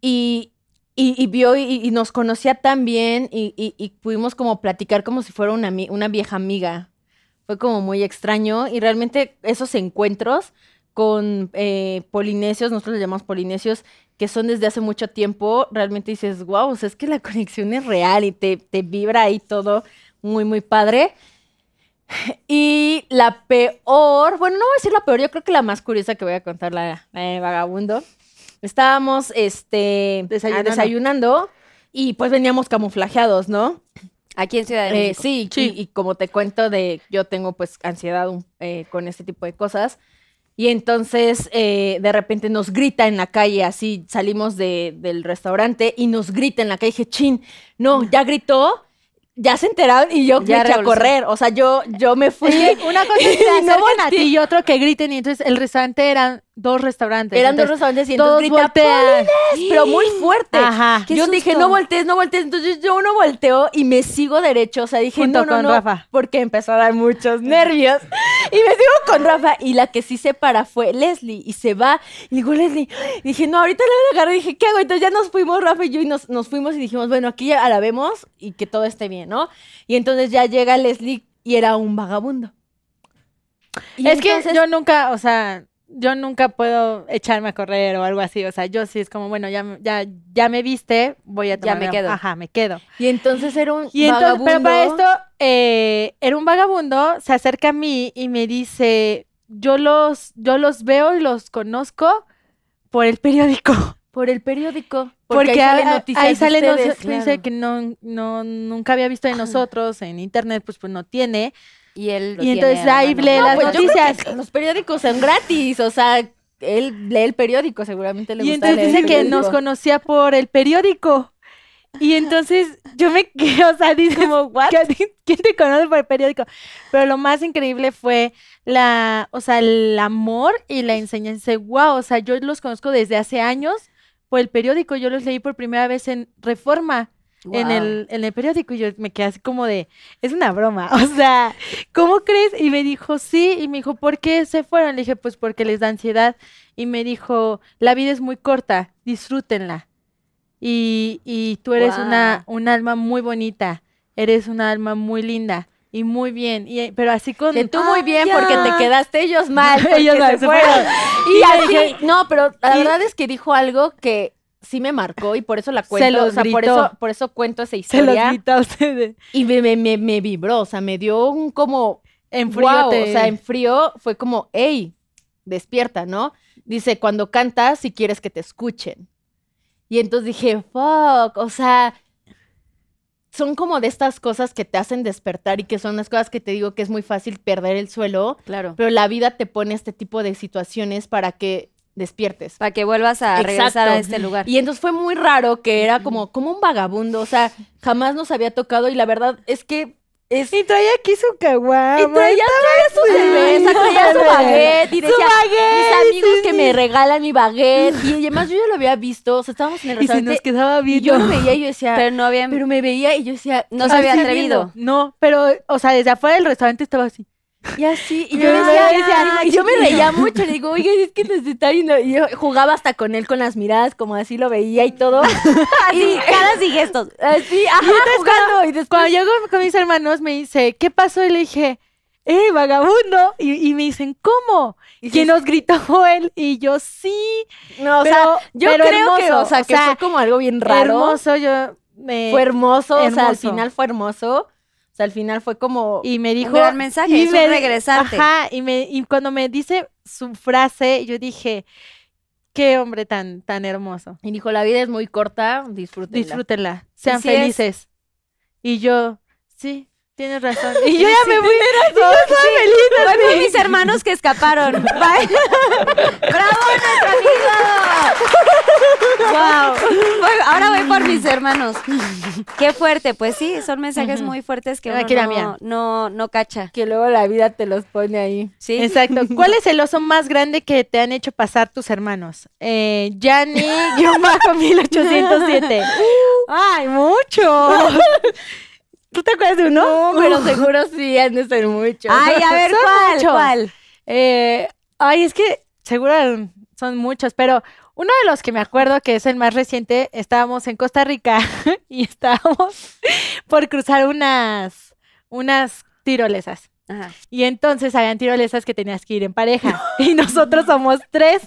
Y, y, y vio y, y nos conocía tan bien y, pudimos como platicar como si fuera una, una vieja amiga. Fue como muy extraño y realmente esos encuentros con eh, polinesios, nosotros les llamamos polinesios, que son desde hace mucho tiempo, realmente dices, wow, o sea, es que la conexión es real y te, te vibra ahí todo muy, muy padre. Y la peor, bueno, no voy a decir la peor, yo creo que la más curiosa que voy a contar, la, la de vagabundo. Estábamos este, Desayunando. desayunando y pues veníamos camuflajeados, ¿no? Aquí en Ciudad de Eh, México. sí, Sí. Y, y como te cuento de, yo tengo pues ansiedad un- eh, con este tipo de cosas. Y entonces eh, de repente nos grita en la calle, así salimos de- del restaurante y nos grita en la calle. Dije, chin, no, ya gritó, ya se enteraron y yo me Ya eché a correr. O sea, yo, yo me fui. Una cosa que se no a ti y otro que griten y entonces el restaurante eran dos restaurantes. Eran dos restaurantes y entonces grita, voltean. Pero muy fuerte. Ajá. Yo dije, no voltees, no voltees. Entonces yo no volteo y me sigo derecho. O sea, dije, Junto no, no, con no. Rafa. Porque empezó a dar muchos nervios. Y me sigo con Rafa. Y la que sí se para fue Leslie. Y se va. Y digo, Leslie. Y dije, no, ahorita la agarré. Dije, ¿qué hago? Entonces ya nos fuimos, Rafa y yo, y nos, nos fuimos y dijimos, bueno, aquí ya la vemos y que todo esté bien, ¿no? Y entonces ya llega Leslie y era un vagabundo. Y es que yo nunca, o sea, yo nunca puedo echarme a correr o algo así. O sea, yo sí es como, bueno, ya, me- ya, ya me viste, voy a Ya tomar. me quedo. Ajá, me quedo. Y entonces era un Y entonces, vagabundo. pero para esto, eh, era un vagabundo, se acerca a mí y me dice, yo los, yo los veo y los conozco por el periódico. Por el periódico. Porque, ahí salen noticias ahí claro. que no, no, nunca había visto de nosotros en internet, pues, pues no tiene. Y él lo Y tiene entonces ahí lee No, las pues noticias. los periódicos son gratis, o sea, él lee el periódico, seguramente le Y gusta entonces leer dice que nos conocía por el periódico. Y entonces yo me quedé, o sea, dices, ¿qué- ¿quién te conoce por el periódico? Pero lo más increíble fue la, o sea, el amor y la enseñanza. Wow, o sea, yo los conozco desde hace años por el periódico. Yo los leí por primera vez en Reforma. En, el, en el periódico y yo me quedé así como de, es una broma, o sea, ¿cómo crees? Y me dijo, sí, y me dijo, ¿por qué se fueron? Le dije, pues porque les da ansiedad. Y me dijo, la vida es muy corta, disfrútenla. Y, y tú eres una, un alma muy bonita, eres una alma muy linda y muy bien, y, pero así con... Que tú muy bien ya. porque te quedaste ellos mal. Ellos se se fueron. fueron. Y Y así, dije- no, pero la y- verdad es que dijo algo que sí me marcó y por eso la Se cuento. los o sea, por eso, por eso cuento esa Se los historia. a ustedes. Y me, me, me, me vibró, o sea, me dio un como En frío Guau, te- o sea, en frío fue como, hey, despierta, ¿no? Dice, cuando cantas, si quieres que te escuchen. Y entonces dije, fuck, o sea, son como de estas cosas que te hacen despertar y que son las cosas que te digo que es muy fácil perder el suelo, Claro. pero la vida te pone este tipo de situaciones para que despiertes. Para que vuelvas a regresar a este lugar. Y entonces fue muy raro que era como, como un vagabundo, o sea, jamás nos había tocado y la verdad es que es... Y traía aquí su caguama. Y traía, traía su cerveza, traía su baguette y Su decía, baguette, mis amigos sí, que me regalan mi baguette. Y además yo ya lo había visto, o sea, estábamos en el Y se nos restaurante quedaba y viendo. yo lo veía y yo decía, Pero pero, no había... me veía y yo decía, No ¿qué se había atrevido. viendo? No, pero, o sea, desde afuera del restaurante estaba así. Y así, y Y yo yo decía, decía, y yo me reía mucho, le digo, oiga, es que nos está yendo. Y yo jugaba hasta con él con las miradas, como así lo veía y todo. Así, caras y gestos. Así, ajá, jugando. Y después, Cuando llego con mis hermanos me dice, ¿qué pasó? Y le dije, ¡eh, vagabundo! Y, y me dicen, ¿cómo? Y ¿Quién sí, nos gritó él? Y yo, sí. no, o pero- sea, yo pero creo que, hermoso, o sea, o que sea, fue como algo bien raro. Hermoso, yo me... fue hermoso, o sea, al hermoso. final fue hermoso. Sea, al final fue como... Y me dijo... gran mensaje, y es un me- regresarte. Ajá, y, me, y cuando me dice su frase, yo dije, qué hombre tan, tan hermoso. Y dijo, la vida es muy corta, disfrútenla. Disfrútenla, sean sí es. felices. Y yo, sí, tienes razón. Y yo ya me fui. yo estaba feliz. Voy por así. mis hermanos que escaparon. Bye. ¡Bravo, nuestro amigo! ¡Wow! Ahora voy por mis hermanos. Qué fuerte. Pues sí, son mensajes Ujú. muy fuertes que uno la no, mía. no, no cacha. Que luego la vida te los pone ahí. ¿Sí? Exacto. ¿Cuál es el oso más grande que te han hecho pasar tus hermanos? Eh, Yanni, yo bajo 1807. ¡Ay, mucho! ¿Tú te acuerdas de uno? No, pero seguro sí han de ser muchos. Ay, a ver, Son ¿cuál? muchos. ¿Cuál? Eh, ay, es que seguro son muchos, pero uno de los que me acuerdo que es el más reciente, estábamos en Costa Rica y estábamos por cruzar unas, unas tirolesas. Ajá. Y entonces habían tirolesas que tenías que ir en pareja. Y nosotros somos tres.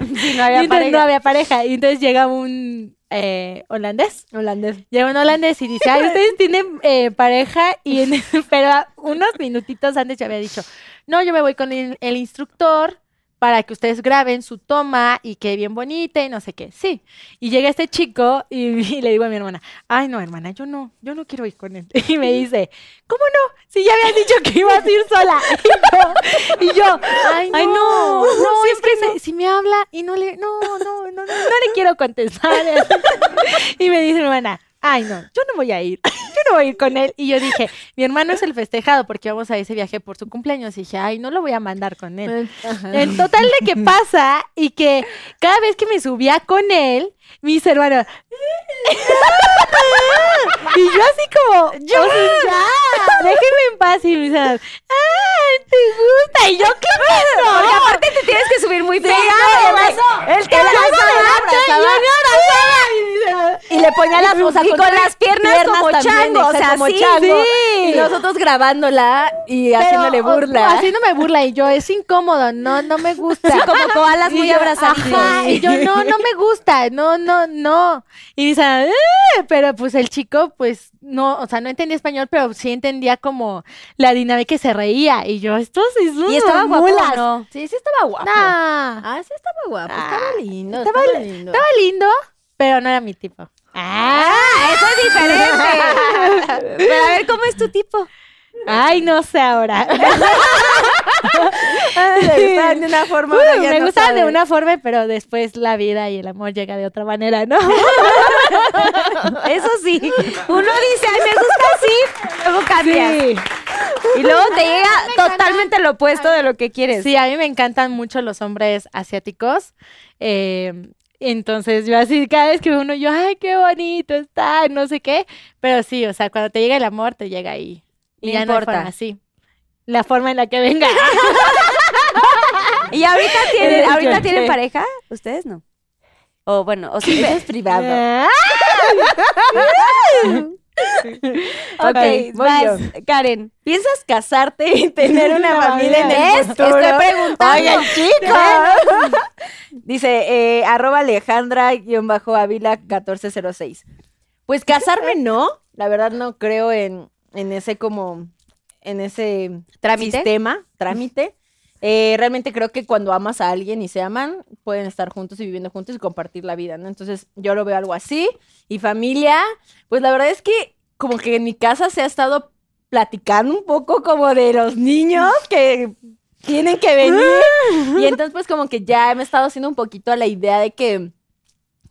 No y había entonces pareja. no había pareja. Y entonces llega un eh, holandés. Holandés. Llega un holandés y dice, ay, ustedes tienen eh, pareja. Y en- pero unos minutitos antes ya había dicho, no, yo me voy con el, el instructor para que ustedes graben su toma y quede bien bonita y no sé qué. Sí. Y llega este chico y, y le digo a mi hermana, ay, no, hermana, yo no, yo no quiero ir con él. Y me dice, ¿cómo no? Si ya habías dicho que ibas a ir sola. Y yo, y yo, ay, no, Ay, no, no, es que se- si me habla y no le, no, no, no, no, no le quiero contestar. Y me dice hermana, ay, no, yo no voy a ir, yo no voy a ir con él. Y yo dije, mi hermano es el festejado porque vamos a ese viaje por su cumpleaños. Y dije, ay, no lo voy a mandar con él. Ajá. En total de que pasa y que cada vez que me subía con él, mis hermanos. y yo así como, yo ya, déjenme en paz. Y mis hermanos, ¡ay, te gusta! Y yo, claro. Porque aparte te tienes que subir muy pegado. Él te abrazaba, y le ponía las o sea, Y con las piernas como chango, o sea, como sí, chango. sí. Y nosotros grabándola y Pero, haciéndole o- burla. Haciéndome burla y yo, es incómodo, no, no me gusta. Sí, como koalas muy. Ajá, y yo, no, no me gusta, no, no, no. Y dice, "Eh", pero pues el chico, pues, no, o sea, no entendía español, pero sí entendía como la dinámica y se reía. Y yo, esto sí Y estaba guapo. ¿no? Sí, sí estaba guapo. Nah, Ah, sí estaba guapo, Ah, estaba lindo, estaba estaba, li- lindo. estaba lindo, pero no era mi tipo. Ah, eso es diferente. Pero a ver, ¿cómo es tu tipo? Ay, no sé ahora. Le gustaban de una forma, ya me no gustaban de una forma, pero después la vida y el amor llega de otra manera, ¿no? Eso sí. Uno dice, ay, me gusta así, luego cambias. Sí. Y luego te llega totalmente lo opuesto de lo que quieres. Sí, a mí me encantan mucho los hombres asiáticos. eh, entonces, yo así, cada vez que veo uno, yo, ay, qué bonito está, no sé qué. Pero sí, o sea, cuando te llega el amor, te llega ahí. Y No ya no hay importa. sí. La forma en la que venga. ¿Y ahorita tienen, ahorita tienen pareja? ¿Ustedes no? O bueno, o. Eso es privado. Ok, voy vas. Karen. ¿Piensas casarte y tener una familia en el ¿Ves? futuro? Estoy preguntando. Oye, chico. Dice, eh, arroba Alejandra-Ávila 1406. Pues casarme no, la verdad no creo en, en ese como, en ese ¿Trámite? sistema, trámite. Eh, realmente creo que cuando amas a alguien y se aman, pueden estar juntos y viviendo juntos y compartir la vida, ¿no? Entonces yo lo veo algo así. Y familia, pues la verdad es que como que en mi casa se ha estado platicando un poco como de los niños que tienen que venir. Y entonces pues como que ya me he estado haciendo un poquito a la idea de que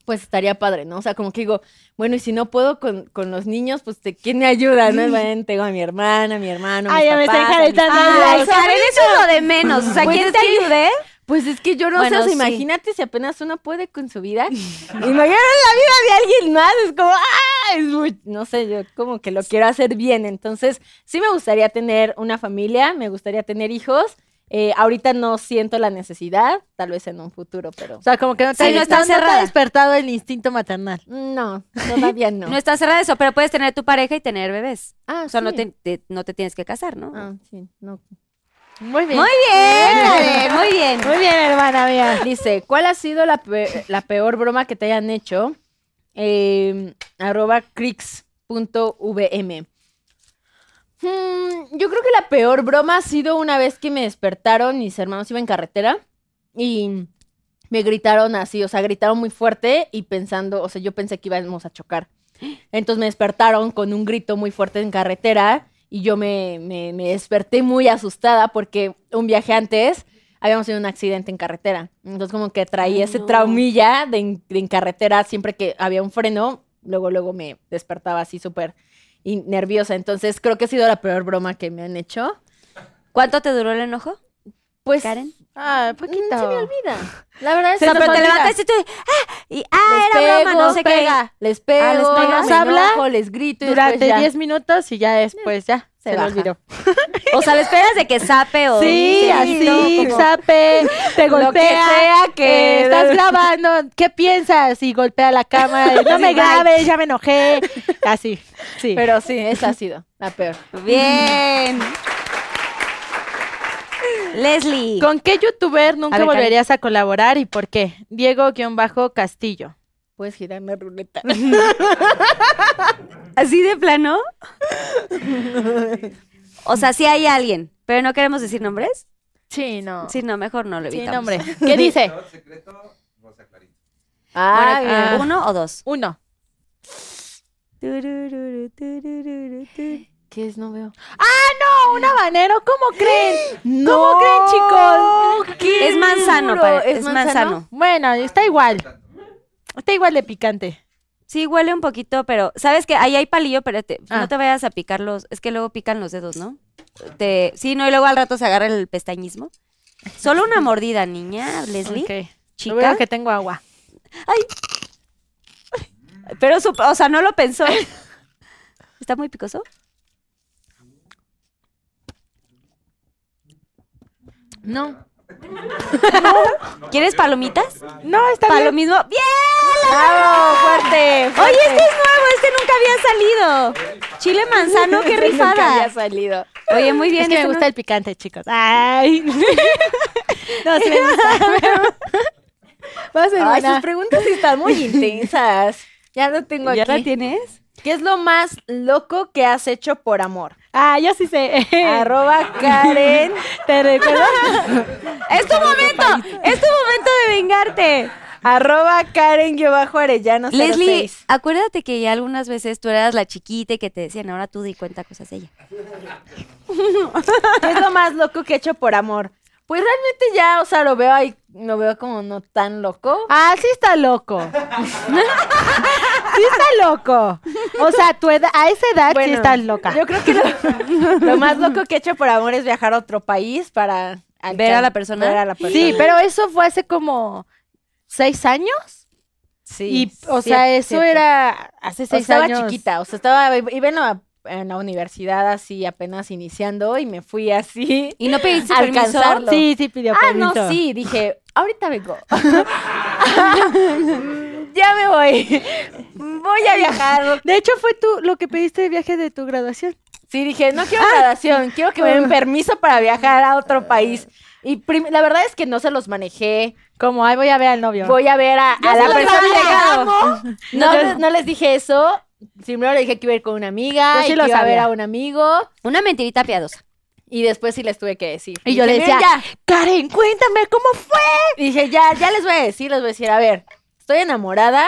pues estaría padre, ¿no? O sea, como que digo, bueno, y si no puedo con, con los niños, pues ¿de quién me ayuda? ¿No? Bueno, tengo a mi hermana, mi hermano, Ay, mis ya me estoy a. Ay, eso es lo de menos. O sea, Pues ¿quién te que- ayude? Pues es que yo no Bueno, sé, o sea, sí. imagínate si apenas uno puede con su vida. Imagínate la vida de alguien más, es como, ¡ah! Es muy, no sé, yo como que lo quiero hacer bien. Entonces, sí me gustaría tener una familia, me gustaría tener hijos. Eh, ahorita no siento la necesidad, tal vez en un futuro, pero O sea, como que no te, Sí, no está no te ha despertado el instinto maternal. no, todavía no. No está cerrada eso, pero puedes tener tu pareja y tener bebés. ah, O sea, no, te, te- no te tienes que casar, ¿no? Ah, sí, no. Muy bien. Muy bien, muy bien. Muy bien, hermana mía. Dice, ¿cuál ha sido la, pe- la peor broma que te hayan hecho? Eh, arroba crix.vm. Hmm, yo creo que la peor broma ha sido una vez que me despertaron, mis hermanos iban en carretera y me gritaron así, o sea, gritaron muy fuerte y pensando, o sea, yo pensé que íbamos a chocar. Entonces me despertaron con un grito muy fuerte en carretera y yo me, me- me desperté muy asustada porque un viaje antes habíamos tenido un accidente en carretera. Entonces como que traía Ay, ese no. traumilla de en, de en carretera siempre que había un freno, luego luego me despertaba así súper y nerviosa. Entonces creo que ha sido la peor broma que me han hecho. ¿Cuánto te duró el enojo, Pues Karen? Ah, mm, poquito. se me olvida. La verdad es Se O sea, que pero te olvida. levantaste y tú, ah, y, ah, Les era broma, pego, no sé qué. pega. les pego, Ah, les pega. me habla enojo, les grito y Durante después ya. 10 minutos y ya después ya Se se, baja. olvidó. O sea, le esperas de que sape o... Sí, así, como- zape, te que golpea. que- eh, estás grabando, ¿qué piensas? Y golpea la cámara, no me Sí, grabes, ya me enojé. Así, sí. Pero sí, esa ha sido la peor. Bien. Leslie. ¿Con qué youtuber nunca ver, volverías a colaborar y por qué? Diego-Castillo. Puedes girarme ruleta. ¿Así de plano? O sea, sí hay alguien, pero no queremos decir nombres. Sí, no. Sí, no, mejor no lo Sí, evitamos. nombre. ¿Qué dice? secreto, Rosa Clarita. Ah, Bueno, mira. ¿Uno o dos? Uno. ¿Qué es? No veo. No, un habanero, ¿cómo creen? No, ¿Cómo creen, chicos? qué Es manzano, duro. pare- es manzano. Bueno, está igual. Está igual de picante. Sí, huele un poquito, pero ¿sabes qué? Ahí hay palillo, pero te- Ah. no te vayas a picar los... Es que luego pican los dedos, ¿no? Te, sí, no, y luego al rato se agarra el pestañismo. Solo una mordida, niña, Leslie. Ok. Lo Chica. bueno que tengo agua. Pero, su- o sea, no lo pensó. ¿Está muy picoso? No. ¿Quieres palomitas? No, está bien. mismo. ¡Bien! ¡Bravo! ¡Fuerte! Oye, este es nuevo, este nunca había salido. Chile manzano, qué Ese nunca había rifada. salido. Oye, muy bien. Es que me este gusta el picante, chicos. Ay. no, sí me gusta. Va a Ay, buena. sus preguntas están muy intensas. Ya lo tengo no- ¿Ya la aquí. tienes? ¿Qué es lo más loco que has hecho por amor? Ah, yo sí sé. Arroba Karen. Te recuerdo. ¡Es tu momento! ¡Es tu momento de vengarte! Arroba Karen-Arellano Leslie, acuérdate que ya algunas veces tú eras la chiquita y que te decían, ahora tú di cuenta cosas de ella. ¿Qué es lo más loco que he hecho por amor? Pues realmente ya, o sea, lo veo ahí, lo veo como no tan loco. Ah, sí está loco. sí está loco. O sea, tu edad- a esa edad sí Bueno, estás loca. Yo creo que lo, lo más loco que he hecho por amor es viajar a otro país para ¿Ver a la persona? ver a la persona. Sí, pero eso fue hace como seis años. Sí, y, o sea, eso siete. era hace O sea, seis estaba años. chiquita, o sea, estaba iba en la, en la universidad así apenas iniciando y me fui así. ¿Y no pediste a permiso? alcanzarlo. Sí, sí pidió Ah, no, permiso. sí, dije, ahorita vengo. ya me voy. Voy a viajar. De hecho, fue tú lo que pediste de viaje de tu graduación. Sí, dije, no quiero graduación, quiero que me den permiso para viajar a otro país. Y prim- la verdad es que no se los manejé. Como, ay, voy a ver al novio. Voy a ver a, la persona dado. No, les- no les dije eso. Primero le dije que iba a ir con una amiga sí y lo que iba a ver a un amigo. Una mentirita piadosa. Y después sí les tuve que decir. Y yo le Dije, decía, "Miren, ya. Karen, cuéntame cómo fue. Y dije, ya, ya les voy a decir, les voy a decir, a ver, estoy enamorada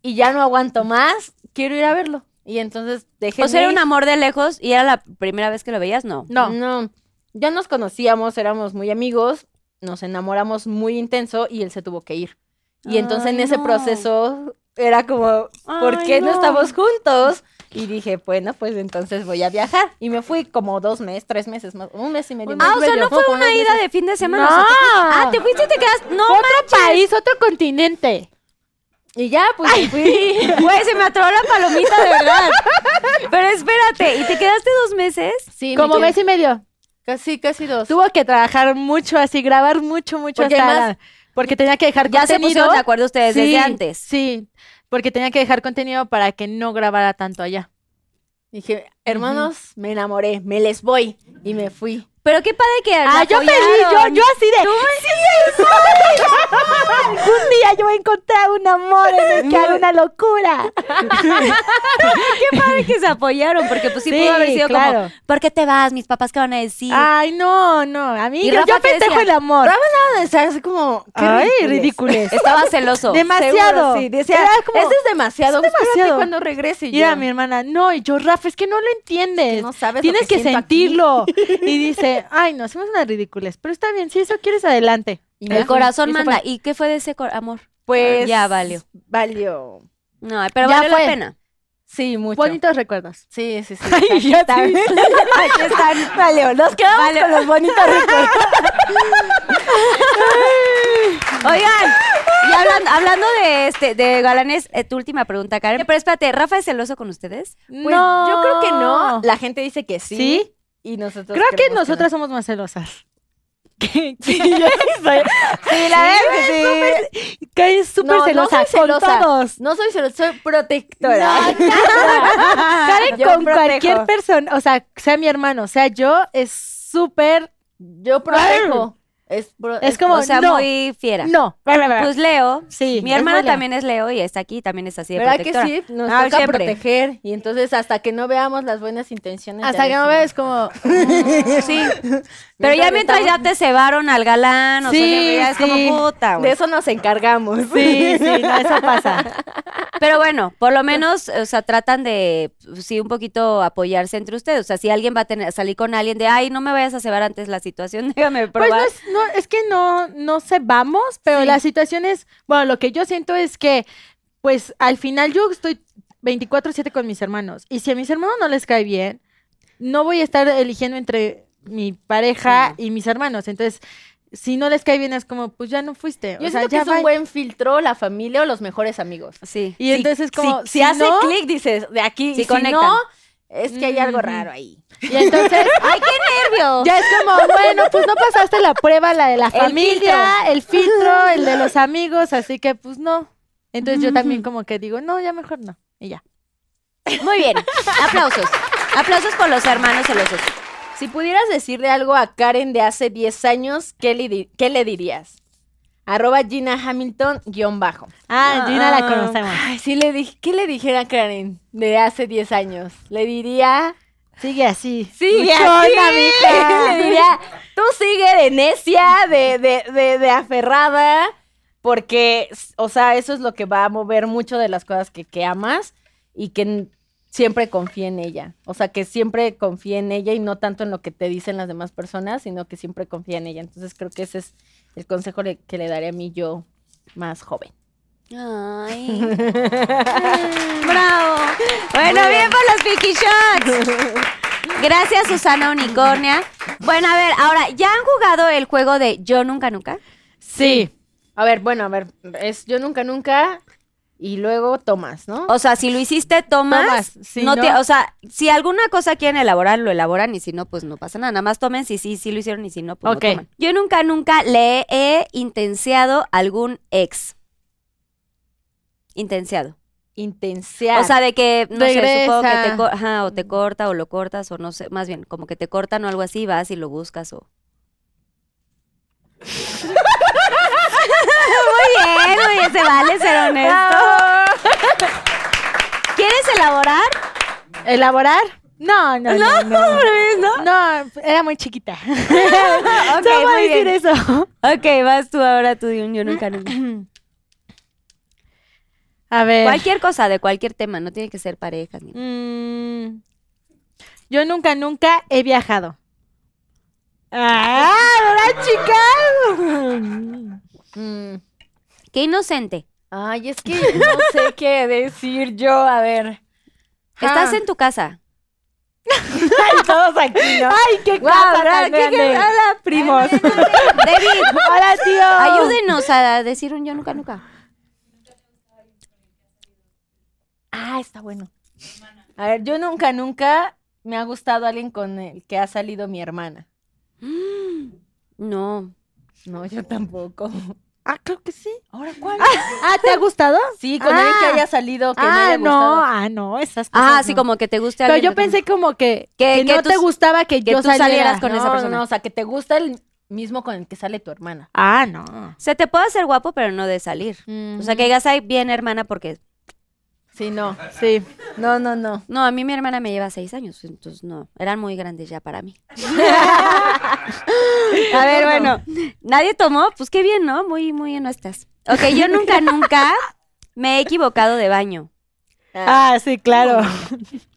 y ya no aguanto más, quiero ir a verlo. Y entonces dejé O sea, era un amor de lejos y era la primera vez que lo veías, no. No. No, ya nos conocíamos, éramos muy amigos, nos enamoramos muy intenso y él se tuvo que ir. Y entonces en ese no. proceso era como, ¿por Ay, qué no. no. estamos juntos? Y dije, bueno, pues entonces voy a viajar. Y me fui como dos meses, tres meses más, un mes y medio. Ah, o sea, no fue una ida meses. de fin de semana. No. o sea, te ah, te fuiste y te quedaste. No, otro país, otro continente. Y ya, pues me fui. güey, se me atoró la palomita, de verdad. Pero espérate, ¿y te quedaste dos meses? Sí, Como me mes y medio. Casi, casi dos. Tuvo que trabajar mucho así, grabar mucho, mucho Porque hasta la- porque tenía que dejar Ya se contenido. pusieron de acuerdo ustedes desde antes. Sí, porque tenía que dejar contenido para que no grabara tanto allá. Dije, hermanos, me enamoré, me les voy. Y me fui. Pero qué padre que Ah, yo feliz, yo, yo así de. ¡Sí! Algún día yo voy a encontrar un amor en el que haga una locura. Qué padre que se apoyaron, porque pues sí, Sí, pudo haber sido claro. como, ¿por qué te vas? Mis papás, ¿qué van a decir? Ay, no, no. A mí ¿Y yo, yo festejo el amor. Rafa nada de estar así como. qué Ay, ridículos. Estaba celoso. Demasiado. Seguro, sí. Decía, Era como- "Este es demasiado. es demasiado. Cuando regrese. Yo, mi hermana, no, y yo, Rafa, es que no lo entiendes. que no sabes lo Tienes que que, aquí". sentirlo. Y dice, ay, no, hacemos una ridiculez. Pero está bien, si eso quieres, adelante. y El corazón Y manda. fue. ¿Y qué fue de ese amor? Pues. Ya valió. Valió. No, pero Ya valió fue. la pena. Sí, mucho. Bonitos recuerdos. Sí, sí, sí. Ay, aquí ya están. sí. Aquí están. Valió. Nos quedamos Valió. con los bonitos recuerdos. Oigan, y hablan- hablando de este, de galanes, eh, tu última pregunta, Karen. Pero espérate, ¿Rafa es celoso con ustedes? Pues yo creo que no. La gente dice que sí. ¿Sí? Y nosotros. Creo que nosotras no. somos más celosas. Sí, la verdad sí. Que es súper No, no celosa, soy celosa. con todos. No soy celosa, soy protectora. Karen Yo con protejo. cualquier persona, o sea, sea mi hermano, sea yo, es súper... Yo protejo. Es, Es como, o sea, no, muy fiera. no. Pues Leo, sí, mi es Leo. también es Leo y está aquí, también es así de ¿Verdad que protectora. sí? Nos Ah, toca siempre. proteger. Y entonces, hasta que no veamos las buenas intenciones. Hasta que no ves como... Sí. Pero ya mientras ya te cebaron al galán, o Sí, sea, ya es sí. como puta. De eso nos encargamos. Sí, sí, no, eso pasa. Pero bueno, por lo menos, o sea, tratan de, sí, un poquito apoyarse entre ustedes. O sea, si alguien va a tener, salir con alguien de, ay, no me vayas a cebar antes la situación, déjame Pues probar. no es, no, es que no, no se vamos, pero Sí. la situación es, bueno, lo que yo siento es que, pues al final yo estoy 24/7 con mis hermanos y si a mis hermanos no les cae bien, no voy a estar eligiendo entre mi pareja y mis hermanos. Entonces, si no les cae bien es como, pues ya no fuiste. Yo o sea, que ya es un buen filtro la familia o los mejores amigos. Sí. Y entonces es como, si, si, si hace no- clic, dices, de aquí. Sí y si conectan. no, es que hay algo raro ahí. Y entonces, ¡Ay, qué nervios! ya es como, bueno, pues no pasaste la prueba, la de la El familia, el filtro, el de los amigos, así que pues no. Entonces yo también como que digo, no, ya mejor no. Y ya. Muy bien. Aplausos. Aplausos por los hermanos celosos. Si pudieras decirle algo a Karen de hace 10 años, ¿qué le, qué le dirías? Arroba Gina Hamilton, guion bajo. Ah, Gina la Ah. conocemos. Ay, sí le dije, ¿qué le dijera a Karen de hace 10 años? Le diría, Sigue así. sigue Luchona, así. mija. Le diría, tú sigue de necia, de, de, de, de aferrada, porque, o sea, eso es lo que va a mover mucho de las cosas que, que amas y que siempre confía en ella. O sea, que siempre confía en ella y no tanto en lo que te dicen las demás personas, sino que siempre confía en ella. Entonces creo que ese es el consejo le- que le daré a mí yo más joven. Ay. Bravo. Bueno, bien por los Vicky Shots. Gracias, Susana Unicornia. Bueno, a ver, ahora, ¿ya han jugado el juego de Yo Nunca Nunca? Sí. A ver, bueno, a ver, es yo nunca, nunca y luego Tomás, ¿no? O sea, si lo hiciste, tomas. Tomas, sí, no ¿no? te- o sea, si alguna cosa quieren elaborar, lo elaboran y si no, pues no pasa nada. Nada más tomen si sí, sí lo hicieron y si no, pues Ok. lo toman. Yo nunca, nunca le he intenseado algún ex. Intenseado. Intensear. O sea, de que, no sé, supongo que te, ajá, o te corta o lo cortas o no sé, más bien, como que te cortan o algo así, vas y lo buscas o... muy bien, muy bien, se vale ser honesto. ¿Quieres elaborar? ¿Elaborar? No, no, no. No, ¿no? No, era muy chiquita. Ok, Solo voy a decir eso. Ok, vas tú ahora, tú de un yo nunca nunca. A ver. Cualquier cosa, de cualquier tema, no tiene que ser parejas. Ni... Mm, yo nunca, nunca he viajado. ¡Ah! ¿Verdad, chicas? Mm. Qué inocente. Ay, es que no sé qué decir yo, a ver. Estás Ah. en tu casa. Ay, todos aquí, ¿no? ¡Ay, qué Guau, casa ¿Qué- qué-! Hola, primos. David, ¡Hola, tío! ayúdenos a decir un yo nunca nunca. Ah, está bueno. A ver, yo nunca, nunca me ha gustado alguien con el que ha salido mi hermana. No. No, yo tampoco. Ah, creo que sí. ¿Ahora cuál? Ah, ¿te ha gustado? Sí, con alguien que Ah. haya salido que me ah, haya no, gustado. ah, no, esas cosas. Ah, sí, no. como que te guste Pero yo pensé como que, Que- que, que no tú- te gustaba que, que yo tú saliera. salieras con no, esa persona. No, o sea, que te gusta el mismo con el que sale tu hermana. Ah, no. Se te puede hacer guapo, pero no de salir. O sea, que digas, ay, bien, hermana, porque... Sí, no. Sí. No, no, no. No, a mí mi hermana me lleva seis años, entonces no, eran muy grandes ya para mí. a ver, bueno, nadie tomó, pues qué bien, ¿no? Muy, muy honestas. Ok, yo nunca, nunca me he equivocado de baño. Ah, sí, claro.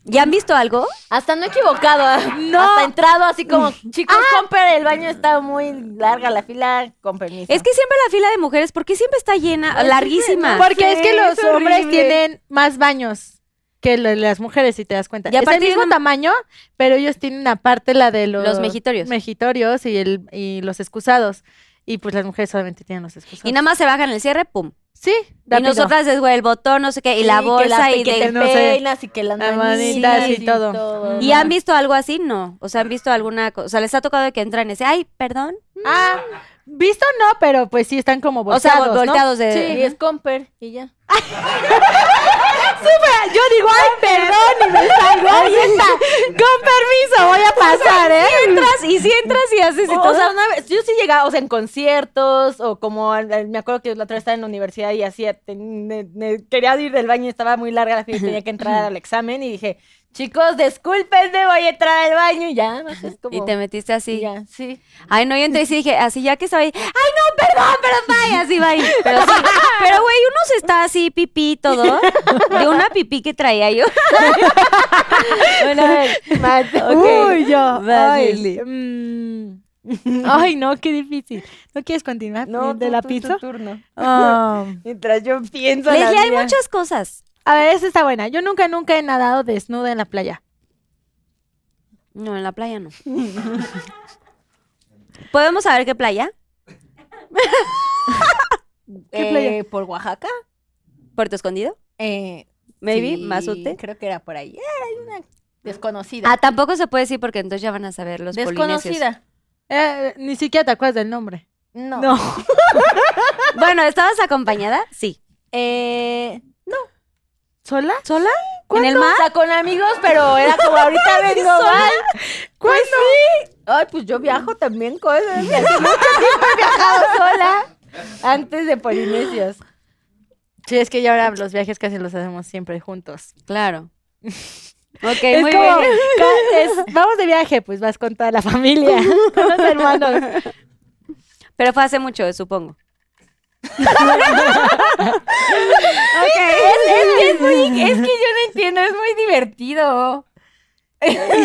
¿Ya han visto algo? Hasta no he equivocado. No. Hasta entrado así como, chicos, Comper, el baño está muy larga la fila, con permiso. Es que siempre la fila de mujeres, ¿por qué siempre está llena, larguísima? Porque es que los es hombres tienen más baños que las mujeres, si te das cuenta. Y es el mismo tamaño, pero ellos tienen aparte la de los... Los mejitorios. Mejitorios y, el, y los excusados. Y pues las mujeres solamente tienen los excusados. Y nada más se bajan el cierre, pum. Sí, Y nosotras es, güey, el botón, no sé qué, y la Sí, que bolsa las- y que de... sé, peinas y que las las manitas manitas y todo. ¿Y han visto algo así? No. O sea, ¿han visto alguna cosa? O sea, ¿les ha tocado que entran y dicen, ay, perdón? Ah, visto no, pero pues sí están como o sea, volteados, ¿no? volteados de... Sí, es Comper y ya. Yo digo, ay, perdón, y me salgo. Ahí está. Con permiso, voy a pasar, ¿eh? entras y si entras y haces y O, o sea, una vez, yo sí llegaba, o sea, en conciertos, o como, me acuerdo que la otra vez estaba en la universidad y hacía, ten- quería ir del baño y estaba muy larga la fila y tenía que entrar al examen y dije, chicos, discúlpenme, voy a entrar al baño y ya, es como... y te metiste así. ya, sí. Ay, no, yo entré y sí dije, así ya que estaba ahí, ay, no, perdón, pero vaya, así va ahí. Pero sí, pero güey, uno se está así pipí y todo, de una pipí que traía yo. bueno, a ver. Uy, yo. Ay, mm. Ay, no, qué difícil. ¿No quieres continuar? No, ¿De tú- la tú- pizza? tu turno. Ah. Mientras yo pienso Les la hay muchas cosas. A ver, esa está buena. Yo nunca, nunca he nadado desnuda en la playa. No, en la playa no. ¿Podemos saber qué playa? ¿Qué Eh, playa? ¿Por Oaxaca? ¿Puerto Escondido? Eh, Maybe, sí, Mazute. Creo que era por ahí. Era una desconocida. Ah, tampoco se puede decir porque entonces ya van a saber los desconocida. Eh, ni siquiera te acuerdas del nombre. No. No. Bueno, ¿estabas acompañada? Sí. Eh, ¿Sola? ¿Sola? ¿En el o mar? sea, con amigos, pero era como ahorita vengo mal. Pues sí. Ay, pues yo viajo también con mucho tiempo he viajado sola. Antes de Polinesios. Sí, es que ya ahora los viajes casi los hacemos siempre juntos. Claro. Ok, es muy como, bien. es, vamos de viaje, pues vas con toda la familia, con los hermanos. Pero fue hace mucho, supongo. Es que es muy, es que yo no entiendo, es muy divertido.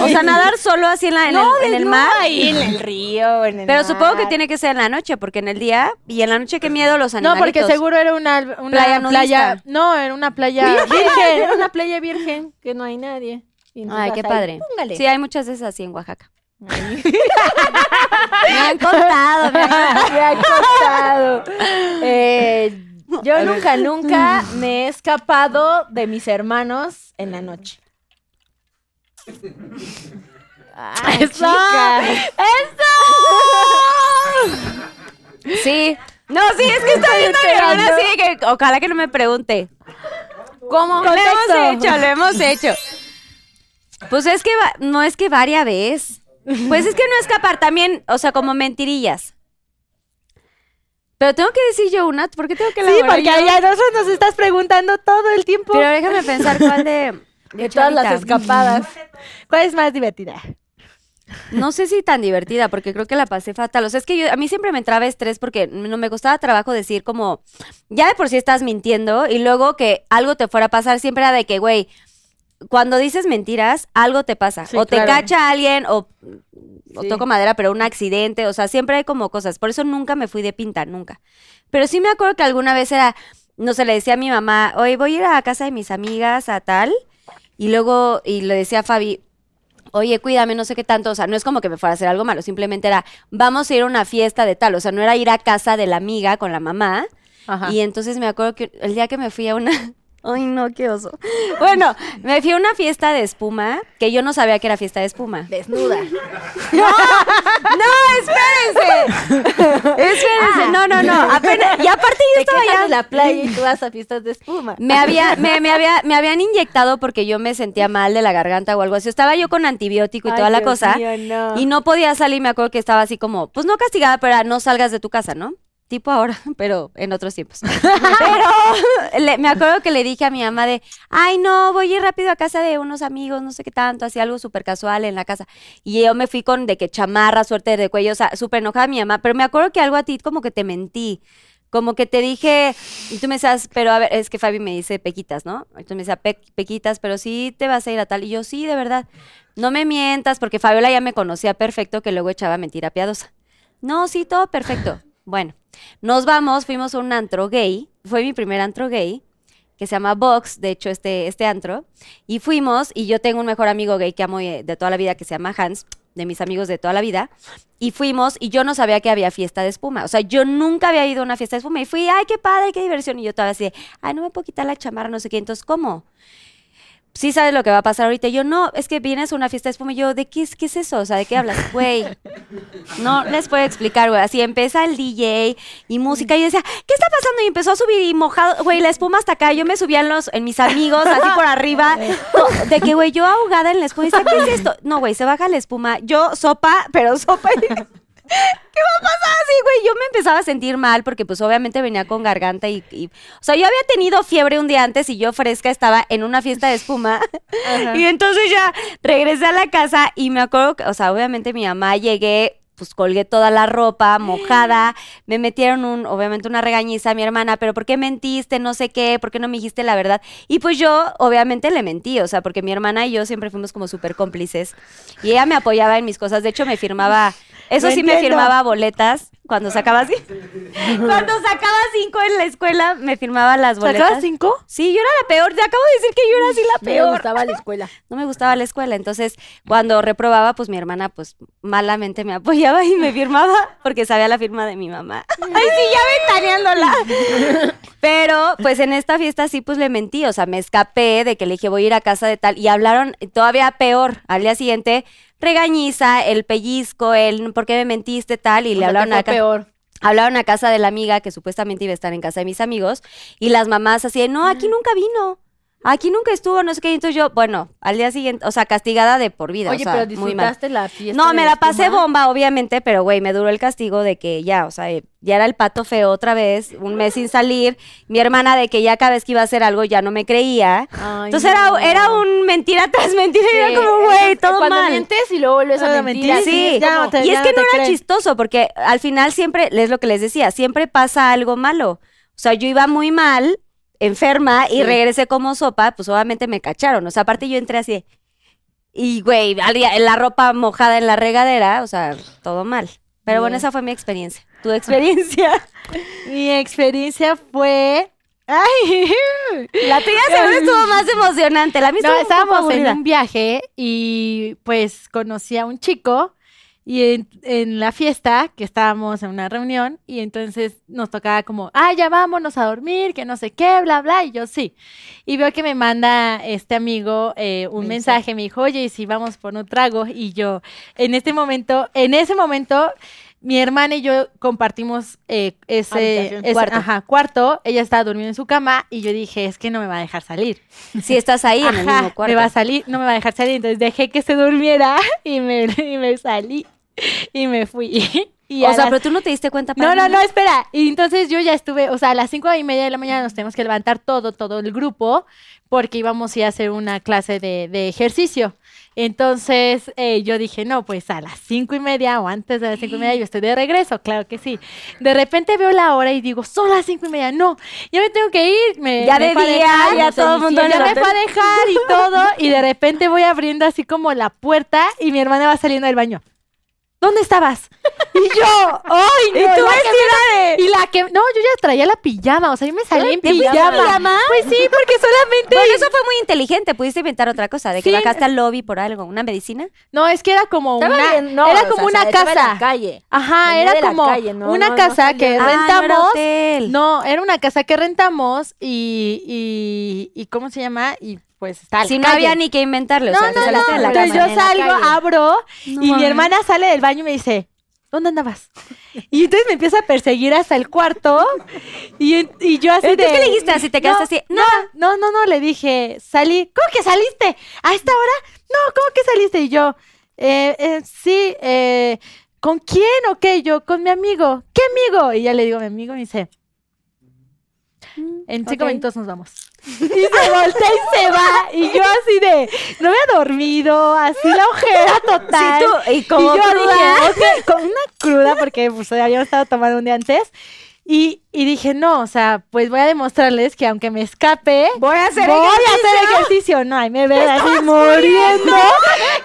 O sea, nadar solo así en, la, en el, en el mar. ahí en el río, en el Pero supongo que tiene que ser en la noche, porque en el día, y en la noche qué miedo los No, animalitos. porque seguro era una, una Playa. No, era una playa Virgen, era una playa virgen que no hay nadie. Ay, qué ahí, padre. póngale. Sí, hay muchas de esas así en Oaxaca. Ay. Me han contado, me han Me ha costado. Eh, yo nunca, nunca me he escapado de mis hermanos en la noche. Ay, ¡Eso! chica. Sí. No, sí, es que estoy viendo a mi hermana así que ojalá que no me pregunte. ¿Cómo? Lo hemos hecho, lo hemos hecho. Pues es que no es que varia vez. Pues es que no escapar también, o sea, como mentirillas. Pero tengo que decir yo una, ¿por qué tengo que Sí, elaborar porque yo? a nosotros nos estás preguntando todo el tiempo. Pero déjame pensar cuál de... De todas las escapadas. ¿Cuál es más divertida? No sé si tan divertida, porque creo que la pasé fatal. O sea, es que yo, a mí siempre me entraba estrés porque no me costaba trabajo decir como, ya de por sí estás mintiendo y luego que algo te fuera a pasar, siempre era de que, güey, cuando dices mentiras, algo te pasa. Sí, o te claro. cacha alguien, o, toco madera, pero un accidente. O sea, siempre hay como cosas. Por eso nunca me fui de pinta, nunca. Pero sí me acuerdo que alguna vez era, no sé, le decía a mi mamá, oye, voy a ir a casa de mis amigas a tal. Y luego, y le decía a Fabi, oye, cuídame, no sé qué tanto, o sea, no es como que me fuera a hacer algo malo, simplemente era, vamos a ir a una fiesta de tal, o sea, no era ir a casa de la amiga con la mamá. Ajá. Y entonces me acuerdo que el día que me fui a una... Ay, no, qué oso. Bueno, me fui a una fiesta de espuma, que yo no sabía que era fiesta de espuma. Desnuda. ¡No, espérense! Espérense, no, no, no. Apenas, y aparte yo Te estaba ya... de la playa y tú vas a fiestas de espuma. Me, había, me, me había, me habían inyectado porque yo me sentía mal de la garganta o algo así. Estaba yo con antibiótico y Ay, toda la Dios cosa. mío, no. Y no podía salir, me acuerdo que estaba así como, pues no castigada, pero no salgas de tu casa, ¿no? Tipo ahora, pero en otros tiempos. pero le- me acuerdo que le dije a mi mamá de, ay, no, voy a ir rápido a casa de unos amigos, no sé qué tanto, así algo súper casual en la casa. Y yo me fui con de que chamarra, suerte de cuello, o sea, súper enojada mi mamá. Pero me acuerdo que algo a ti como que te mentí. Como que te dije, y tú me decías, pero a ver, es que Fabi me dice pequitas, ¿no? Tú me decías, "Pe- pequitas, pero sí te vas a ir a tal. Y yo, sí, de verdad. No me mientas, porque Fabiola ya me conocía perfecto que luego echaba mentira piadosa. No, sí, todo perfecto. Bueno, nos vamos, fuimos a un antro gay. Fue mi primer antro gay, que se llama Vox, de hecho, este, este antro. Y fuimos, y yo tengo un mejor amigo gay que amo eh, de toda la vida, que se llama Hans, de mis amigos de toda la vida. Y fuimos, y yo no sabía que había fiesta de espuma. O sea, yo nunca había ido a una fiesta de espuma. Y fui, ay, qué padre, qué diversión. Y yo todavía así, ay, no me puedo quitar la chamarra, no sé qué. Entonces, ¿cómo? Sí sabes lo que va a pasar ahorita. Y yo, no, es que vienes a una fiesta de espuma. Y yo, ¿de qué es, qué es eso? O sea, ¿de qué hablas? Güey, no les puedo explicar, güey. Así empieza el DJ y música. Y yo decía, ¿qué está pasando? Y empezó a subir y mojado, güey, la espuma hasta acá. Yo me subía en, los, en mis amigos, así por arriba. No, de que, güey, yo ahogada en la espuma. Y decía, ¿qué es esto? No, güey, se baja la espuma. Yo, sopa, pero sopa. ¿Qué va a pasar así, güey? Yo me empezaba a sentir mal porque pues obviamente venía con garganta y, y- o sea, yo había tenido fiebre un día antes y yo fresca estaba en una fiesta de espuma y entonces ya regresé a la casa y me acuerdo que, o sea, obviamente mi mamá llegué pues colgué toda la ropa mojada, me metieron un, obviamente una regañiza a mi hermana, pero ¿por qué mentiste? No sé qué, ¿por qué no me dijiste la verdad? Y pues yo obviamente le mentí, o sea, porque mi hermana y yo siempre fuimos como súper cómplices y ella me apoyaba en mis cosas, de hecho me firmaba, eso No sí me firmaba boletas cuando sacaba así. Cuando sacaba cinco en la escuela, me firmaba las boletas. ¿Sacabas cinco? Sí, yo era la peor. Te acabo de decir que yo era así la Me peor. gustaba la escuela. No me gustaba la escuela. Entonces, cuando reprobaba, pues mi hermana, pues malamente me apoyaba y me firmaba porque sabía la firma de mi mamá. Ay, sí, ya ventaneándola. Pero, pues en esta fiesta sí, pues le mentí. O sea, me escapé de que le dije voy a ir a casa de tal. Y hablaron todavía peor. Al día siguiente, regañiza, el pellizco, el por qué me mentiste, tal. Y O le hablaron a peor. Hablaron a casa de la amiga que supuestamente iba a estar en casa de mis amigos y las mamás así de, no, aquí nunca vino, aquí nunca estuvo, no sé qué. Entonces yo, bueno, al día siguiente, o sea, castigada de por vida. Oye, o sea, pero muy mal. disfrutaste la fiesta. No, me la pasé espuma? bomba, obviamente, pero güey, me duró el castigo de que ya, o sea, eh, ya era el pato feo otra vez, un mes sin salir. Mi hermana de que ya cada vez que iba a hacer algo ya no me creía. Ay, Entonces no. era, era un mentira tras mentira, y Sí, era como, güey, todo Cuando mal. mientes y luego vuelves a mentir. así Sí, es como- ya te- y es ya que no era creen. chistoso, porque al final siempre, es lo que les decía, siempre pasa algo malo. sea, yo iba muy mal, enferma, y Sí. regresé como sopa, pues obviamente me cacharon. O sea, aparte yo entré así. Y, güey, la ropa mojada en la regadera, o sea, todo mal. Pero bueno, esa fue mi experiencia. ¿Tu experiencia? Mi experiencia fue. ¡Ay! La tuya seguro estuvo más emocionante. La mía No, estábamos en un viaje y pues conocí a un chico y en, en la fiesta que estábamos en una reunión y entonces nos tocaba como, ah, ya vámonos a dormir, que no sé qué, bla, bla, y yo sí. Y veo que me manda este amigo eh, un Mensaje. mensaje, me dijo, oye, ¿y si vamos por un trago? Y yo, en este momento, en ese momento... Mi hermana y yo compartimos eh, ese, ese- Cuarto. ajá, cuarto. Ella estaba durmiendo en su cama y yo dije, es que no me va a dejar salir. Si estás ahí en el Ajá, mismo cuarto. me va a salir, no me va a dejar salir, entonces dejé que se durmiera y me, y me salí y me fui. Y o sea, pero tú no te diste cuenta. no, para no, nada? no, espera. Y entonces yo ya estuve, o sea, a las cinco y media de la mañana nos tenemos que levantar todo, todo el grupo, porque íbamos a ir a hacer una clase de, de ejercicio. Entonces eh, yo dije, no, pues a las cinco y media o antes de las cinco y media yo estoy de regreso, claro que sí. De repente veo la hora y digo, son las cinco y media, no, ya me tengo que ir. Me, Ya me de día, dejar, ya todo el mundo ya me fue a dejar y todo, y de repente voy abriendo así como la puerta y mi hermana va saliendo del baño. ¿Dónde estabas? Y yo, ¡ay, no! ¿Y tú la que Y la que, no, yo ya traía la pijama, o sea, yo me salí en ¿Te fuiste en pijama. pijama? Pues sí, porque solamente... Bueno, eso fue muy inteligente. Pudiste inventar otra cosa, de que Sí. bajaste al lobby por algo, una medicina. No, es que era como Estaba una, bien, no, era o como sea, una casa. la calle. Ajá, Venía era la como calle, no, una no, casa que Ah, era rentamos. No, era una casa que rentamos y, y, y ¿cómo se llama? Y pues está Si no había ni que inventarle, o sea, te saliste de la Entonces cama. yo salgo, abro No y mi hermana sale del baño y me dice, ¿dónde andabas? Y entonces me empieza a perseguir hasta el cuarto y, en- y yo así ¿Entonces de... qué le dijiste así? ¿Te quedaste así? No, no, no, no, le dije, salí. ¿Cómo que saliste? ¿A esta hora? No, ¿cómo que saliste? Y yo, eh, eh, sí, eh, ¿con quién o qué? Yo, con mi amigo. ¿Qué amigo? Y ya le digo a mi amigo y me dice, en cinco ok. minutos nos vamos. Y se voltea y se va. Y yo así de, no había dormido, así la ojera total. Sí, tú, y como y yo dije, ok, con una cruda, porque pues habíamos estado tomando un día antes. Y, y dije, no, o sea, pues voy a demostrarles que aunque me escape, Voy a hacer voy a hacer ejercicio. No, y me ven así muriendo.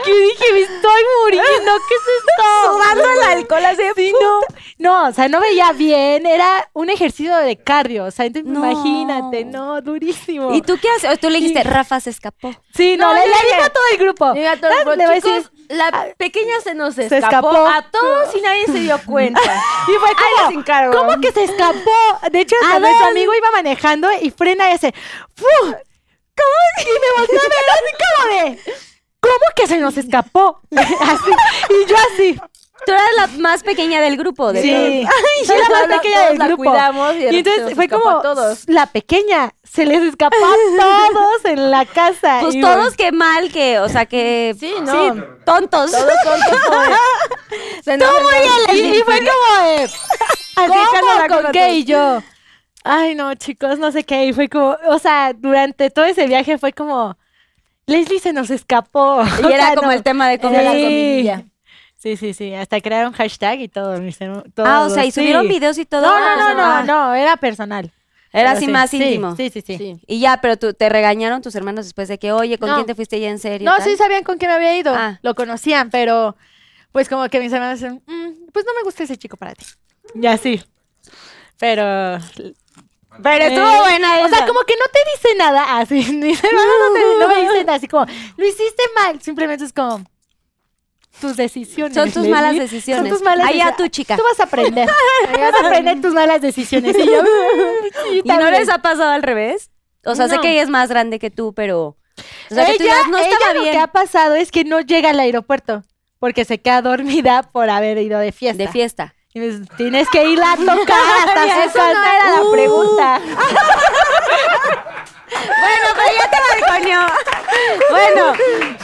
que dije, me estoy muriendo. ¿Qué es esto? Sudando el alcohol así. Sí, no, no, o sea, no veía bien, era un ejercicio de cardio, o sea, entonces No. imagínate, no, durísimo. ¿Y tú qué haces? O tú le dijiste, Rafa se escapó. Sí, no, No, le, le dije- a todo el grupo. A le voy a chicos, decir, la pequeña se nos se escapó, escapó. a todos y nadie se dio cuenta. Y fue como, les encargo. ¿cómo que se escapó? De hecho, ¿A amigo iba manejando y frena y hace, ¡fu! ¿Cómo? Y me volteó a ver así como de, ¿cómo que se nos escapó? así, y yo así. Tú eras la más pequeña del grupo. De Sí, todos. soy la más pequeña del la grupo. cuidamos y, Y entonces fue escapó como todos. la pequeña, se les escapó a todos en la casa. Pues Y todos bueno, qué mal, que, o sea, que... Sí, no. tontos. Todos tontos. Muy. Y, y fue como echándola ¿cómo? con ¿Con qué? Y yo, ay no, chicos, no sé qué. Y fue como, o sea, durante todo ese viaje fue como, Leslie se nos escapó. Y O era sea, como no. el tema de comer la comidilla. Sí, sí, sí. Hasta crearon hashtag y todo. Ah, o sea, y sí. subieron videos y todo. No, no, Ah, no, no, ah. no, era personal. Era Pero así sí, más sí, íntimo. Sí, sí, sí. Sí. Y ya, pero tú, te regañaron tus hermanos después de que, oye, ¿con No. quién te fuiste ya en serio? No, tal? sí sabían con quién me había ido. Ah. Lo conocían, pero pues como que mis hermanos dicen, "Mm, pues no me gusta ese chico para ti. Ya sí. Pero. Pero estuvo buena O sea, como que no te dice nada así. Mis hermanos no, te- no me dicen así como, lo hiciste mal. Simplemente es como. Tus decisiones. Son tus malas decisiones. Son tus malas Ahí a decisiones. tu chica. Tú vas a aprender. vas a aprender tus malas decisiones. Y yo, "Mm, sí, ¿Y no también". les ha pasado al revés? O sea, sé que ella es más grande que tú, pero... O sea, que tú ella, digas, no ella estaba lo bien. que ha pasado es que no llega al aeropuerto porque se queda dormida por haber ido de fiesta. De fiesta. Y me dice, Tienes que ir a tocar hasta Eso no era la pregunta. Bueno, pero ya te balconeó. Bueno,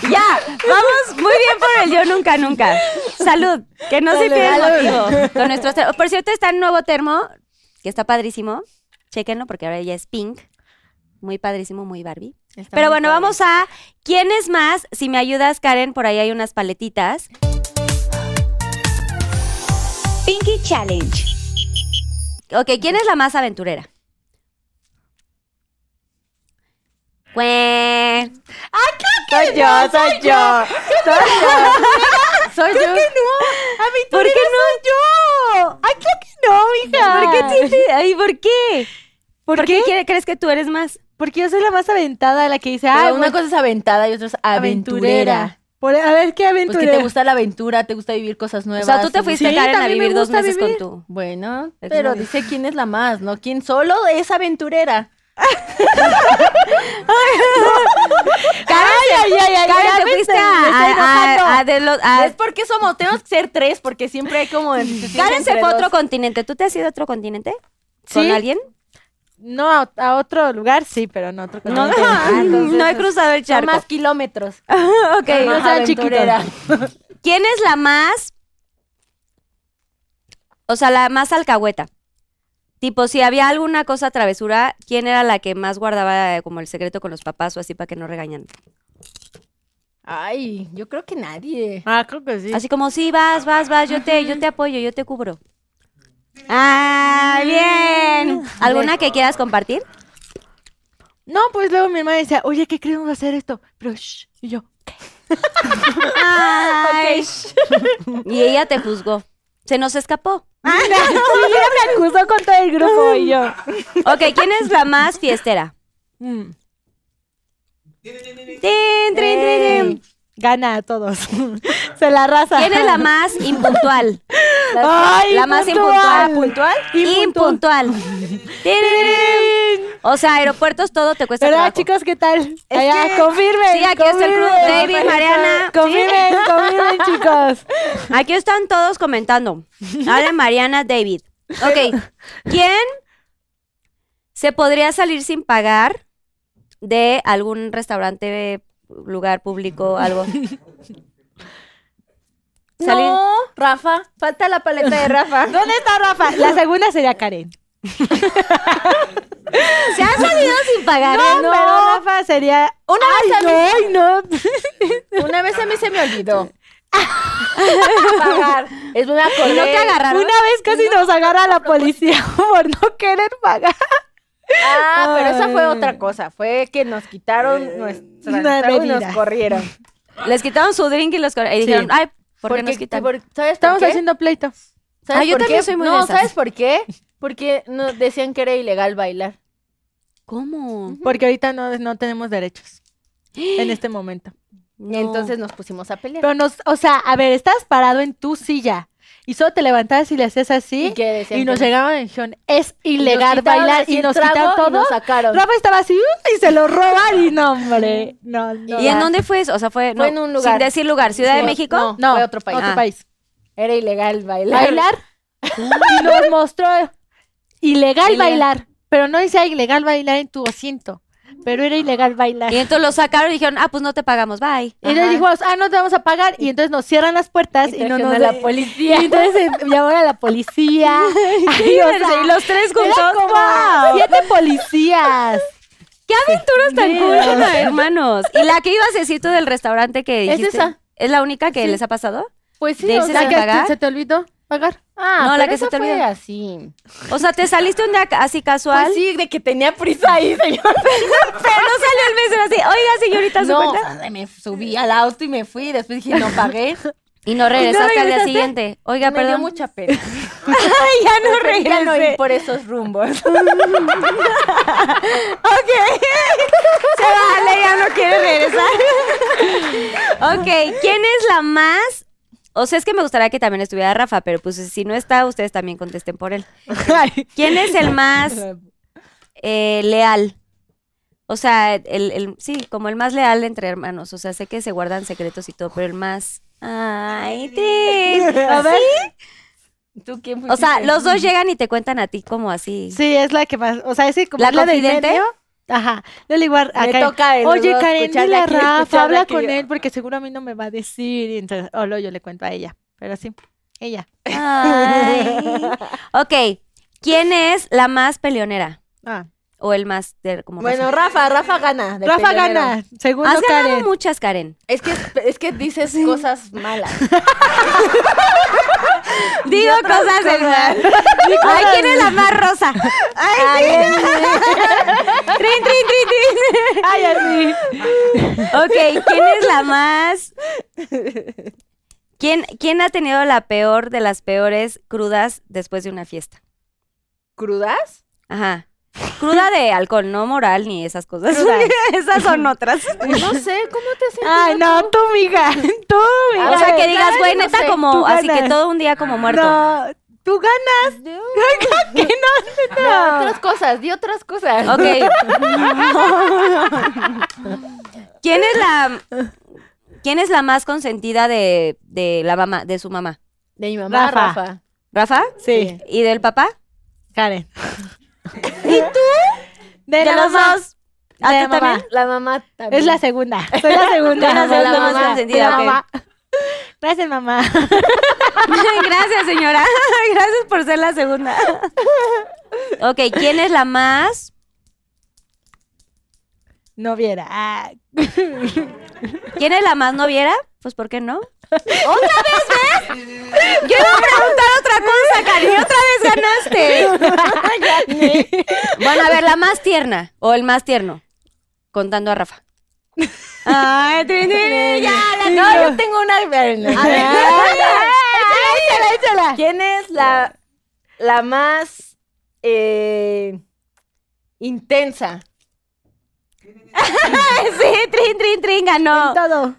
ya. Vamos muy bien por el yo nunca, nunca. Salud. Que no se pierda el motivo. Con nuestros ter- Por cierto, está el nuevo termo, que está padrísimo. Chéquenlo porque ahora ya es pink. Muy padrísimo, muy Barbie. Pero bueno, vamos a ¿Quién es más? Si me ayudas, Karen, por ahí hay unas paletitas. Pinky Challenge. Ok, ¿quién es la más aventurera? Cue. Soy yo, soy yo. Soy yo. Soy yo. ¿Por qué no? yo. Ay, claro que no, mija. ¿Por qué tienes- Ay, ¿por qué? ¿Por, ¿Por qué? crees que tú eres más? Porque yo soy la más aventada, la que dice, ah, una cosa es aventada y otra es aventurera. Por, a ver, ¿qué Pues aventurera? que te gusta la aventura, te gusta vivir cosas O nuevas. sea, tú te te fuiste Sí, a Karen a vivir dos meses vivir. con tu. Bueno, pero dice quién es la más, ¿no? ¿Quién solo es aventurera? Ay, ay, ay, Karen, te fuiste a, a, Es porque somos, tenemos que ser tres, porque siempre hay como... Karen se fue a otro continente. ¿Tú te has ido a otro continente? ¿Con alguien? No, a, a otro lugar sí, pero no a otro No, continente. Ah, entonces no he cruzado el Son charco. más kilómetros. ok. no sea chiquito. aventurera. ¿Quién es la más? O sea, la más alcahueta. Tipo, si había alguna cosa travesura, ¿quién era la que más guardaba eh, como el secreto con los papás o así para que no regañan? Ay, yo creo que nadie. Ah, creo que sí. Así como, sí, vas, vas, vas, yo te, yo te apoyo, yo te cubro. Ah, bien. ¿Alguna que quieras compartir? No, pues luego mi mamá decía, oye, ¿qué queremos hacer esto? Pero, shh. Y yo, ¿qué? Ay. Y ella te juzgó. Se nos escapó. Sí, ella me acusó con todo el grupo y yo. Ok, ¿quién es la más fiestera? mm, Tin, trin, trin, trin. Gana a todos. Se la raza. ¿Quién es la más impuntual? Ay, La más puntual. impuntual. Impuntual. Impuntual. O sea, aeropuertos todo te cuesta ¿Verdad, trabajo. chicos? ¿Qué tal? Allá, confirmen. Sí, aquí está el club. David, Mariana. Confirmen, confirmen, chicos. Aquí están todos comentando. Ale, Mariana, David. Ok. ¿Quién se podría salir sin pagar de algún restaurante, lugar público, algo? Salir- No, Rafa. Falta la paleta de Rafa. ¿Dónde está Rafa? La segunda sería Karen. ¿Se han salido sin pagar? No, pero Rafa sería. Una vez a mí, no. una vez a mí se me olvidó. Pagar. Es una ¿Y no te agarraron? Una vez casi nos agarra la policía por no querer pagar. Ah, pero esa fue otra cosa. Fue que nos quitaron nuestra Una trago y nos corrieron. Les quitaron su drink y los cor- y dijeron, ay, ¿por qué nos quitan? por- ¿Sabes Estamos por qué? haciendo pleito. ¿Sabes Ah, yo por también qué? soy muy de No, esas. ¿sabes por qué? Porque nos decían que era ilegal bailar. ¿Cómo? Porque ahorita no, no tenemos derechos. En este momento. Y entonces nos pusimos a pelear. Pero nos, o sea, a ver, estás parado en tu silla y solo te levantabas y le hacías así ¿Y y nos llegaban y dijeron, es Y nos ilegal bailar y nos quitaron y todo. nos sacaron. Rafa estaba así y se lo roban y no, hombre. No, no. ¿Y en dónde fue eso? O sea, fue, Fue no, en un lugar. Sin decir lugar, ¿Ciudad de México? no. No, Fue otro país. Otro Ah. país. Era ilegal bailar. Bailar. y nos mostró ilegal Ilegal. bailar. Pero no decía ilegal bailar en tu asiento. Pero era ilegal bailar. Y entonces lo sacaron y dijeron, ah, pues no te pagamos, bye. Y entonces dijimos, ah, no te vamos a pagar. Y entonces nos cierran las puertas y, Y no trajeron nos a la policía. Y entonces llamaron a la policía. Ay, o sea, y los tres juntos. como ¡Wow! siete policías. ¡Qué aventuras tan cool, hermanos! ¿Y la que ibas a decir tú del restaurante que Es dijiste? esa. ¿Es la única que Sí. les ha pasado? Pues sí, ¿De o irse sea, sin pagar? se te olvidó pagar. Ah, No, la que se te olvidó. así. O sea, ¿te saliste un día así casual? Pues sí, de que tenía prisa ahí, señor. Pero no salió el mesero así, oiga, señorita, su No, cuenta. me subí al auto y me fui. y Después dije, no pagué. Y no regresaste al día siguiente. Oiga, me dio mucha pena. Ay, ya no Preferí ya no regresé. ir por esos rumbos. Se vale, ya no quiere regresar. ok, ¿quién es la más? O sea, es que me gustaría que también estuviera Rafa, pero pues si no está, ustedes también contesten por él. ¿Quién es el más eh, leal? O sea, el, el- sí, como el más leal entre hermanos. O sea, sé que se guardan secretos y todo, pero el más. Ay, Trin. A ver. ¿Tú quién O sea, los dos llegan y te cuentan a ti como así. Sí, es la que más, o sea, ese como ¿La es la del medio. Ajá. Yo le digo a, Me Karen, toca los oye Karen, dile a Rafa, habla con yo. él porque seguro a mí no me va a decir. Y entonces, o luego yo le cuento a ella. Pero sí, ella. Ay. Ok, ¿quién es la más peleonera? Ah, o el más de, como Bueno, más- Rafa, Rafa gana. de Rafa gana. Segundo Has ganado Karen. muchas, Karen. Es que, es que dices cosas malas. Digo cosas del mal. Ay, ¿quién es la más rosa? Ay, sí. trin, trin, trin, trin. Ay, así. Ok, ¿quién es la más? ¿Quién, ¿Quién ha tenido la peor de las peores crudas después de una fiesta? ¿Crudas? Ajá. Cruda de alcohol, no moral ni esas cosas. Esas son otras. No sé, ¿cómo te sientes? Ay, no, tú, mija. Tú, mija. O sea, que digas, güey, no neta, sé, como así que todo un día como muerto. No, tú ganas. que no, No, otras cosas, di otras cosas. Ok. ¿Quién es la quién es la más consentida de, de la mamá, de su mamá? De mi mamá, Rafa. Rafa. ¿Rafa? Sí. ¿Y del papá? Karen. ¿Y tú? De, De la los mamá. dos. ¿A De tú la mamá. también? La mamá también. Es la segunda. Soy la segunda. Soy la más mamá. De la mamá. Gracias, mamá. Gracias, señora. Gracias por ser la segunda. Ok, ¿quién es la más? No viera. Ah, ¿Quién es la más noviera? Pues, ¿por qué no? ¿Otra vez ves? Yo iba a preguntar otra cosa, Cari. Otra vez ganaste. Bueno, a ver, la más tierna o el más tierno. Contando a Rafa. Ay, Trin, Trin, ya, la No, yo tengo una. A ver, no. échala, échala. ¿Quién es la, la más eh, intensa? Sí, Trin, Trin, Trin ganó. Todo.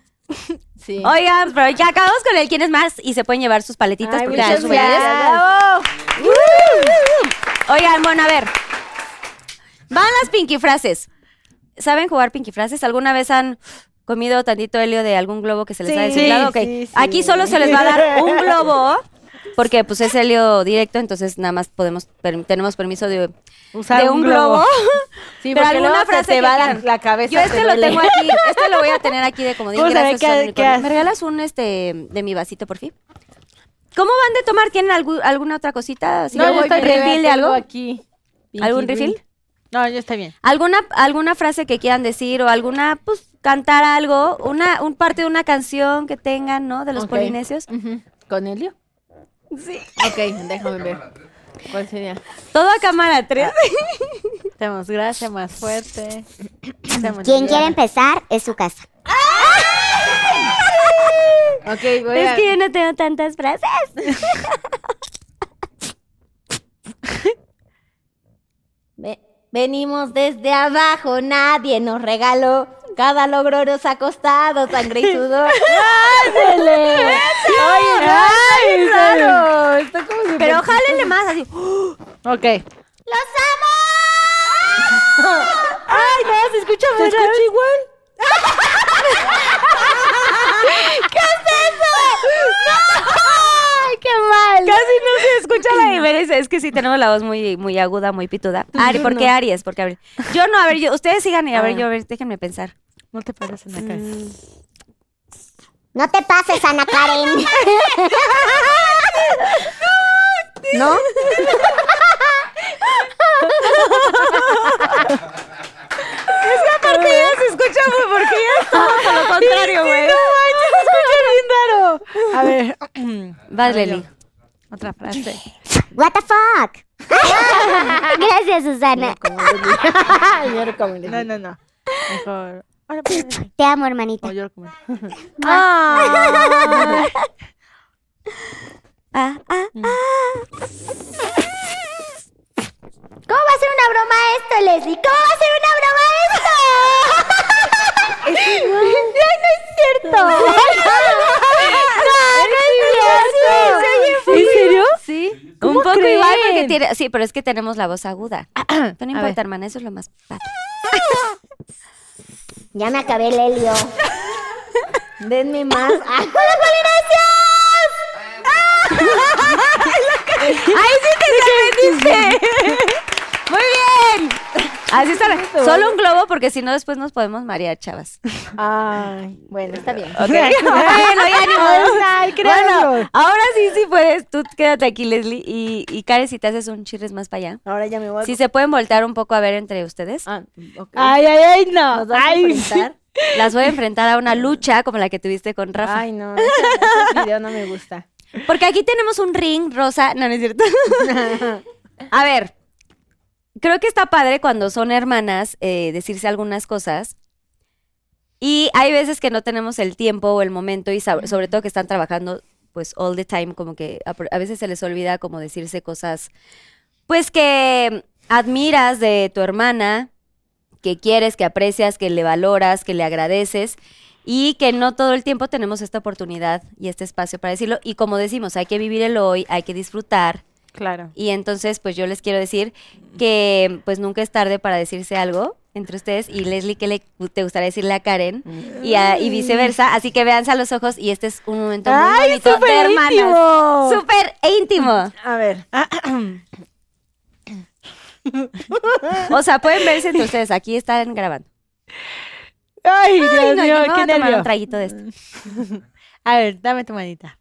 Sí. Oigan, pero ya acabamos con el quién es más y se pueden llevar sus paletitas Ay, porque muchas son souvenirs. gracias. Bravo. Oigan, bueno, a ver. Van las pinky frases. ¿Saben jugar pinky frases? ¿Alguna vez han comido tantito helio de algún globo que se les Sí, ha desinflado? Ok. sí, sí. Aquí solo se les va a dar un globo porque pues es helio directo, entonces nada más podemos per- tenemos permiso de, Usar de un globo. Sí, Pero alguna luego se frase te va la, cabeza. Yo este te lo tengo aquí, este lo voy a tener aquí de comodín. Gracias, qué- qué. ¿Me regalas un este de mi vasito, por fin? ¿Cómo van de tomar? ¿Tienen algu- alguna otra cosita? ¿Sí, No, yo estoy refill de algo? aquí. ¿Algún refill? No, yo estoy bien. ¿Alguna, alguna frase que quieran decir o alguna, pues, cantar algo? Una, un parte de una canción que tengan, ¿no? De los polinesios. ¿Con Helio? Sí. Ok, déjame ver. ¿Cuál sería? Todo a cámara 3. Demos gracias más fuerte. Quien quiere empezar es su casa. Ok, voy es a... que yo no tengo tantas frases. Ve- venimos desde abajo, nadie nos regaló. Cada logro nos ha costado sangre y sudor. Oye, ay, Claro, está como si- Pero jálenle más así. Ok. ¡Los amo! Ay, no, se escucha ¿Se escucha igual? ¡Ay, qué mal! Casi no se escucha la diferencia. Es que sí tenemos la voz muy, muy aguda, muy pituda. Ari, ¿por qué Aries? Porque a ver. Yo no, a ver, yo, ustedes sigan y a ver, Ah. yo, a ver, déjenme pensar. No te pares en la cara. No te pases, Ana Karen. ¿No? Porque ya se escucha muy, porque ya es todo lo contrario, güey. A ver, Vas, Leli. Otra frase. What the fuck? Gracias, Susana. No, no, no. Mejor. Te amo, hermanita. No, yo lo como. Ah, ah, ah. ¿Cómo va a ser una broma esto, Leslie? ¿Cómo va a ser una broma esto? Es no es cierto. ¿En serio? Sí. Un poco igual porque tiene. Sí, pero es que tenemos la voz aguda. Pero no importa, hermana, eso es lo más padre. Ya me acabé el helio. Denme más. ¡Ah! ¡Ahí sí te sorprendiste! Muy bien. Así está. Solo un globo, porque si no, después nos podemos marear, chavas. Ay, bueno, está bien. Ok. bueno, ya ni Bueno, ahora sí, sí puedes. Tú quédate aquí, Leslie. Y, y Karen, si te haces un chirres más para allá. Ahora ya me voy a... Si se pueden voltear un poco a ver entre ustedes. Ah. Ay, ay, ay, no. ¿Nos vas a Ay, enfrentar? Las voy a enfrentar a una lucha como la que tuviste con Rafa. Ay, no, ese, ese video no me gusta. Porque aquí tenemos un ring rosa. No, no es cierto. A ver, creo que está padre cuando son hermanas eh, decirse algunas cosas. Y hay veces que no tenemos el tiempo o el momento y sobre todo que están trabajando pues all the time, como que a, a veces se les olvida como decirse cosas pues que admiras de tu hermana, que quieres, que aprecias, que le valoras, que le agradeces y que no todo el tiempo tenemos esta oportunidad y este espacio para decirlo. Y como decimos, hay que vivir el hoy, hay que disfrutar. Claro. Y entonces, pues yo les quiero decir que pues nunca es tarde para decirse algo entre ustedes. Y Leslie, ¿qué le te gustaría decirle a Karen? Y, a- y viceversa. Así que véanse a los ojos y este es un momento muy Ay, bonito de súper hermanas. íntimo. Súper íntimo. A ver. O sea, pueden verse entre ustedes. Aquí están grabando. Ay, Dios Ay, no, mío, yo me voy qué a tomar un traguito de esto. A ver, dame tu manita.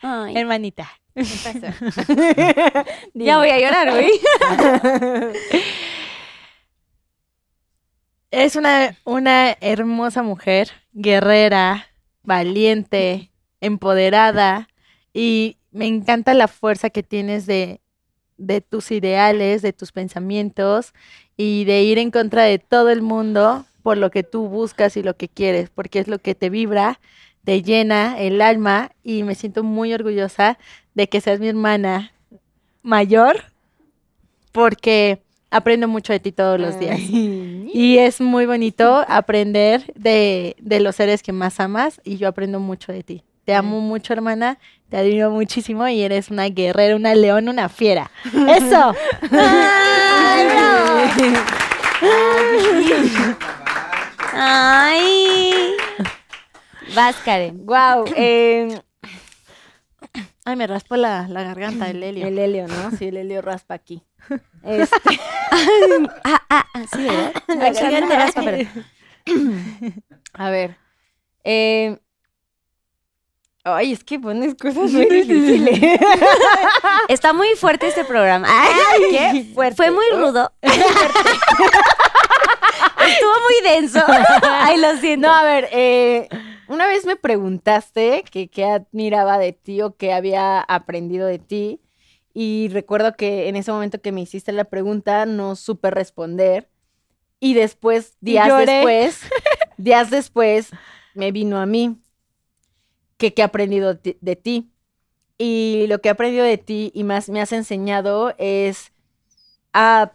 Ay, Hermanita. ya voy a llorar, güey. Es una, una hermosa mujer, guerrera, valiente, empoderada y me encanta la fuerza que tienes de, de tus ideales, de tus pensamientos y de ir en contra de todo el mundo por lo que tú buscas y lo que quieres, porque es lo que te vibra, te llena el alma y me siento muy orgullosa de que seas mi hermana mayor porque aprendo mucho de ti todos los días. Y es muy bonito aprender de, de los seres que más amas y yo aprendo mucho de ti. Te amo mucho, hermana. Te admiro muchísimo y eres una guerrera, una león, una fiera. ¡Eso! Ay, bravo. Ay. Vas, Karen. Wow. Eh, Ay, me raspó la, la garganta el helio. el helio, ¿no? Sí, el helio raspa aquí. Este, Ah, ah, ah, sí, ¿verdad? La garganta. raspa, pero- a ver. Eh, ay, es que pones cosas muy difíciles. Está muy fuerte este programa. Ay, qué fuerte. Fue muy rudo. Estuvo muy denso. Ay, lo siento. No, a ver, eh, una vez me preguntaste que qué admiraba de ti o qué había aprendido de ti. Y recuerdo que en ese momento que me hiciste la pregunta no supe responder. Y después, días lloré. después, días después, me vino a mí que qué he aprendido de ti- de ti. Y lo que he aprendido de ti y más me has enseñado es a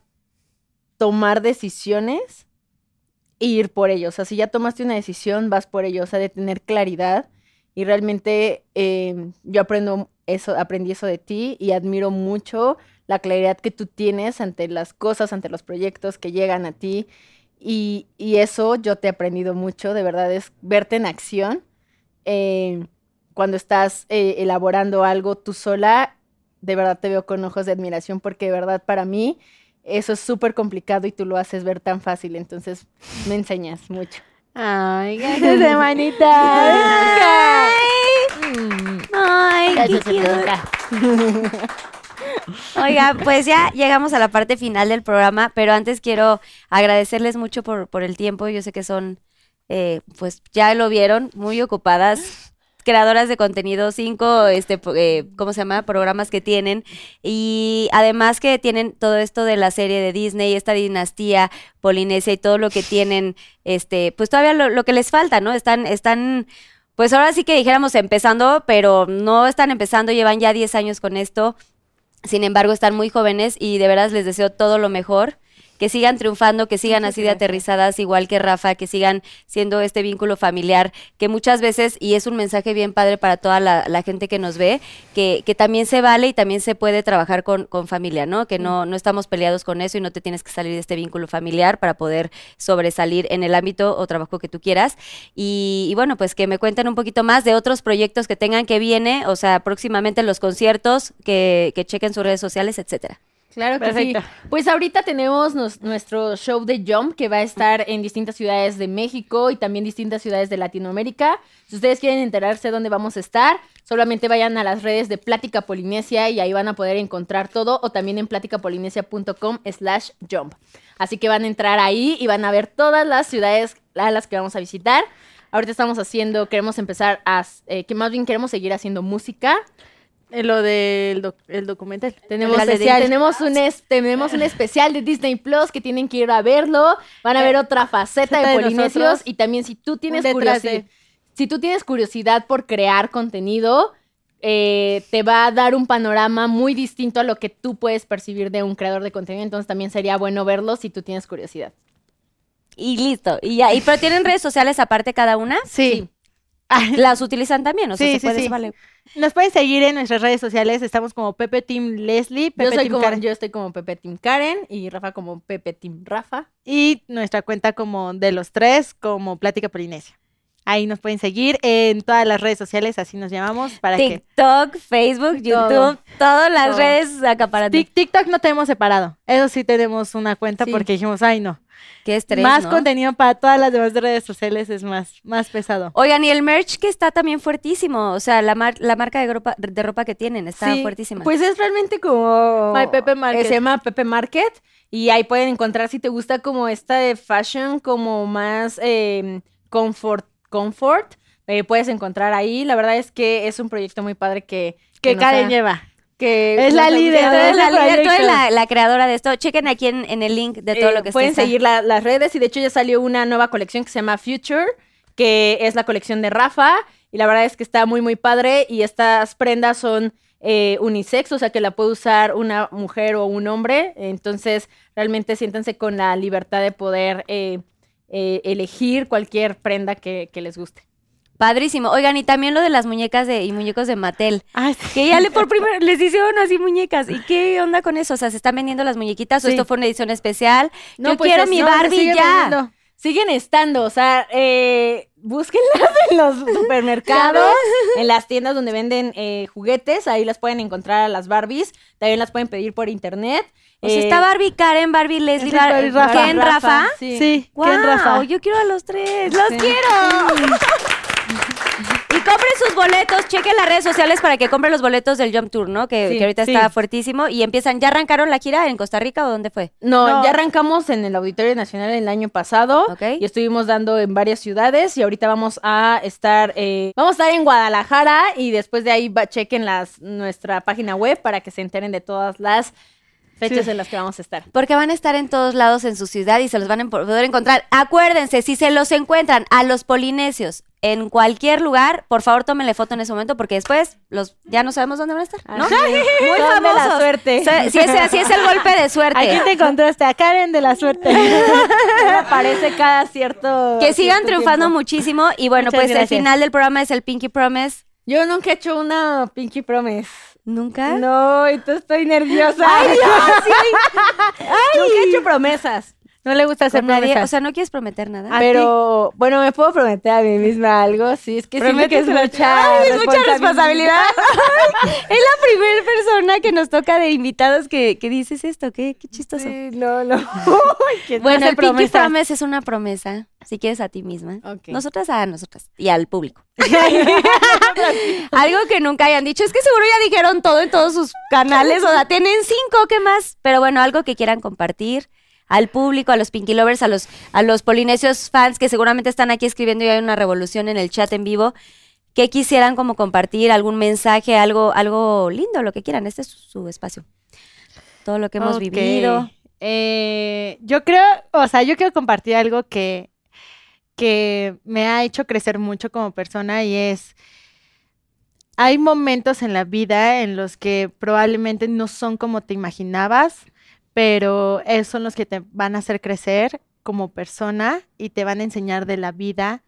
tomar decisiones ir por ello. O sea, si ya tomaste una decisión, vas por ello. O sea, de tener claridad. Y realmente eh, yo aprendo eso, aprendí eso de ti y admiro mucho la claridad que tú tienes ante las cosas, ante los proyectos que llegan a ti. Y, y eso yo te he aprendido mucho, de verdad, es verte en acción. eh, cuando estás eh, elaborando algo tú sola, de verdad te veo con ojos de admiración porque de verdad para mí eso es súper complicado y tú lo haces ver tan fácil. Entonces me enseñas mucho. Ay, gracias, hermanita. Ay, qué Gracias. Oiga, pues ya llegamos a la parte final del programa, pero antes quiero agradecerles mucho por, por el tiempo. Yo sé que son, eh, pues ya lo vieron, muy ocupadas, creadoras de contenido, cinco, este, eh, ¿cómo se llama? Programas que tienen. Y además que tienen todo esto de la serie de Disney, esta dinastía polinesia y todo lo que tienen, este, pues todavía lo, lo que les falta, ¿no? Están, están pues ahora sí que dijéramos empezando, pero no están empezando, llevan ya 10 años con esto. Sin embargo, están muy jóvenes y de veras les deseo todo lo mejor. Que sigan triunfando, que sigan así de aterrizadas, igual que Rafa, que sigan siendo este vínculo familiar, que muchas veces, y es un mensaje bien padre para toda la, la gente que nos ve, que, que también se vale y también se puede trabajar con, con familia, ¿no? Que no, no estamos peleados con eso y no te tienes que salir de este vínculo familiar para poder sobresalir en el ámbito o trabajo que tú quieras. Y, y bueno, pues que me cuenten un poquito más de otros proyectos que tengan que viene, o sea, próximamente los conciertos, que, que chequen sus redes sociales, etcétera. Claro que Perfecto. sí. Pues ahorita tenemos nos- nuestro show de Jump que va a estar en distintas ciudades de México y también distintas ciudades de Latinoamérica. Si ustedes quieren enterarse dónde vamos a estar, solamente vayan a las redes de Plática Polinesia y ahí van a poder encontrar todo o también en platicapolinesia.com slash jump. Así que van a entrar ahí y van a ver todas las ciudades a las que vamos a visitar. Ahorita estamos haciendo, queremos empezar a, eh, que más bien queremos seguir haciendo música. Lo del doc- el documental. Tenemos, El especial. tenemos, un es- tenemos un especial de Disney Plus que tienen que ir a verlo. Van a ver otra faceta de de Polinesios. nosotros. Y también si tú tienes curiosidad, de. si tú tienes curiosidad por crear contenido, eh, te va a dar un panorama muy distinto a lo que tú puedes percibir de un creador de contenido. Entonces también sería bueno verlo si tú tienes curiosidad. Y listo. Y ya. ¿Y pero tienen redes sociales aparte cada una? Sí. Las utilizan también, o sea, Sí, se sí, puede, sí. se vale. Nos pueden seguir en nuestras redes sociales. Estamos como Pepe Team Leslie, Yo, Pepe soy Team como, Karen. yo estoy como Pepe Team Karen y Rafa como Pepe Team Rafa. Y nuestra cuenta como de los tres, como Plática Polinesia. Ahí nos pueden seguir en todas las redes sociales, así nos llamamos, para que... TikTok, Facebook, YouTube, Todo. todas las Todo. redes acaparando. Tic- TikTok no tenemos separado. Eso sí tenemos una cuenta Sí. porque dijimos, ay no. Qué estrés, más ¿no? contenido para todas las demás redes sociales es más, más pesado. Oigan, y el merch que está también fuertísimo. O sea, la, mar- la marca de ropa, de ropa que tienen está Sí, fuertísima. Pues es realmente como... My Pepe Market. Se llama Pepe Market y ahí pueden encontrar si te gusta como esta de fashion como más eh, comfort, comfort, eh, puedes encontrar ahí. La verdad es que es un proyecto muy padre que... Que nos Karen ha- lleva. que Es la líder. Tú eres la, líder, tú eres la, la creadora de esto. Chequen aquí en, en el link de todo Eh, lo que Pueden seguir la- las redes y de hecho ya salió una nueva colección que se llama Future, que es la colección de Rafa y la verdad es que está muy muy padre y estas prendas son eh, unisex, o sea que la puede usar una mujer o un hombre, entonces realmente siéntanse con la libertad de poder eh, eh, elegir cualquier prenda que, que les guste. Padrísimo. Oigan, y también lo de las muñecas de, y muñecos de Mattel. Ay, sí. Que ya le por primera les hicieron así muñecas. ¿Y qué onda con eso? O sea, ¿se están vendiendo las muñequitas o esto fue una edición especial? No, Yo pues quiero es- mi no, Barbie sigue ya. vendiendo. Siguen estando, o sea, eh, búsquenlas en los supermercados, en las tiendas donde venden eh, juguetes, ahí las pueden encontrar a las Barbies, también las pueden pedir por internet. O sea, Eh, está Barbie Karen, Barbie Leslie, Bar- Barbie, Rafa. Ken, Rafa. Sí. Sí, ¡Guau! ¿quién, Rafa? Yo quiero a los tres, los Sí. quiero. y compren sus boletos, chequen las redes sociales para que compren los boletos del Jump Tour, ¿no? Que, Sí, que ahorita sí. está fuertísimo. Y empiezan, ¿ya arrancaron la gira en Costa Rica o dónde fue? No, No. ya arrancamos en el Auditorio Nacional el año pasado Ok. y estuvimos dando en varias ciudades y ahorita vamos a estar, eh, vamos a estar en Guadalajara y después de ahí va- chequen las, nuestra página web para que se enteren de todas las fechas Sí. en las que vamos a estar. Porque van a estar en todos lados en su ciudad y se los van a poder encontrar. Acuérdense, si se los encuentran a los polinesios en cualquier lugar, por favor tómenle foto en ese momento porque después los ya no sabemos dónde van a estar, es. Muy de la famosos. suerte. Si ese, así es el golpe de suerte. Aquí te encontraste a Karen de la suerte. aparece cada cierto Que sigan cierto triunfando tiempo. muchísimo y bueno, Muchas pues el gracias. final del programa es el Pinky Promise. Yo nunca he hecho una Pinky Promise. ¿Nunca? No, entonces estoy nerviosa. Ay, Nunca he hecho promesas. No le gusta hacer nadie, promesas. o sea, ¿no quieres prometer nada? ¿A Pero, bueno, me puedo prometer a mí misma algo. Sí, es que siento que es mucha, Ay, es mucha responsabilidad. es la primera persona que nos toca de invitados que, que dices esto. Qué, qué chistoso. Sí, no, no. Bueno, el Pinky. Promise es una promesa, si quieres a ti misma. Ok. Nosotras a nosotras y al público. Algo que nunca hayan dicho. Es que seguro ya dijeron todo en todos sus canales. O sea, tienen cinco, ¿qué más? Pero bueno, algo que quieran compartir al público, a los Pinky Lovers, a los, a los polinesios fans que seguramente están aquí escribiendo y hay una revolución en el chat en vivo. que quisieran como compartir? ¿Algún mensaje? Algo, algo lindo, lo que quieran. Este es su, su espacio. Todo lo que hemos vivido. Eh, yo creo, o sea, yo quiero compartir algo que, que me ha hecho crecer mucho como persona y es, hay momentos en la vida en los que probablemente no son como te imaginabas, pero esos son los que te van a hacer crecer como persona y te van a enseñar de la vida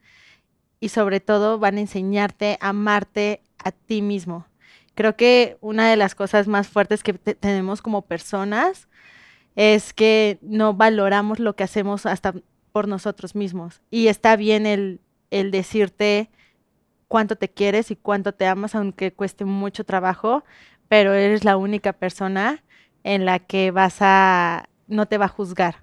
y sobre todo van a enseñarte a amarte a ti mismo. Creo que una de las cosas más fuertes que te- tenemos como personas es que no valoramos lo que hacemos hasta por nosotros mismos. Y está bien el, el decirte cuánto te quieres y cuánto te amas, aunque cueste mucho trabajo, pero eres la única persona en la que vas a, no te va a juzgar.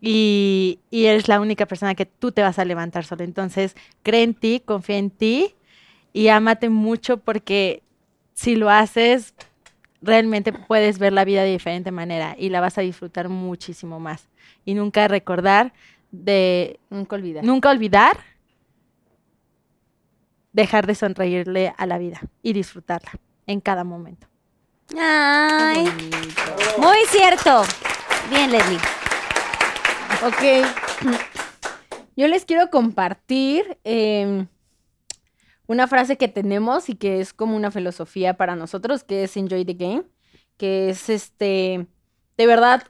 Y, y eres la única persona que tú te vas a levantar solo. Entonces, cree en ti, confía en ti y ámate mucho porque si lo haces, realmente puedes ver la vida de diferente manera y la vas a disfrutar muchísimo más. Y nunca recordar de, Nunca olvidar. nunca olvidar dejar de sonreírle a la vida y disfrutarla en cada momento. Ay, muy cierto. Bien, Leslie. Ok. Yo les quiero compartir em, una frase que tenemos y que es como una filosofía para nosotros, que es enjoy the game, que es este, de verdad,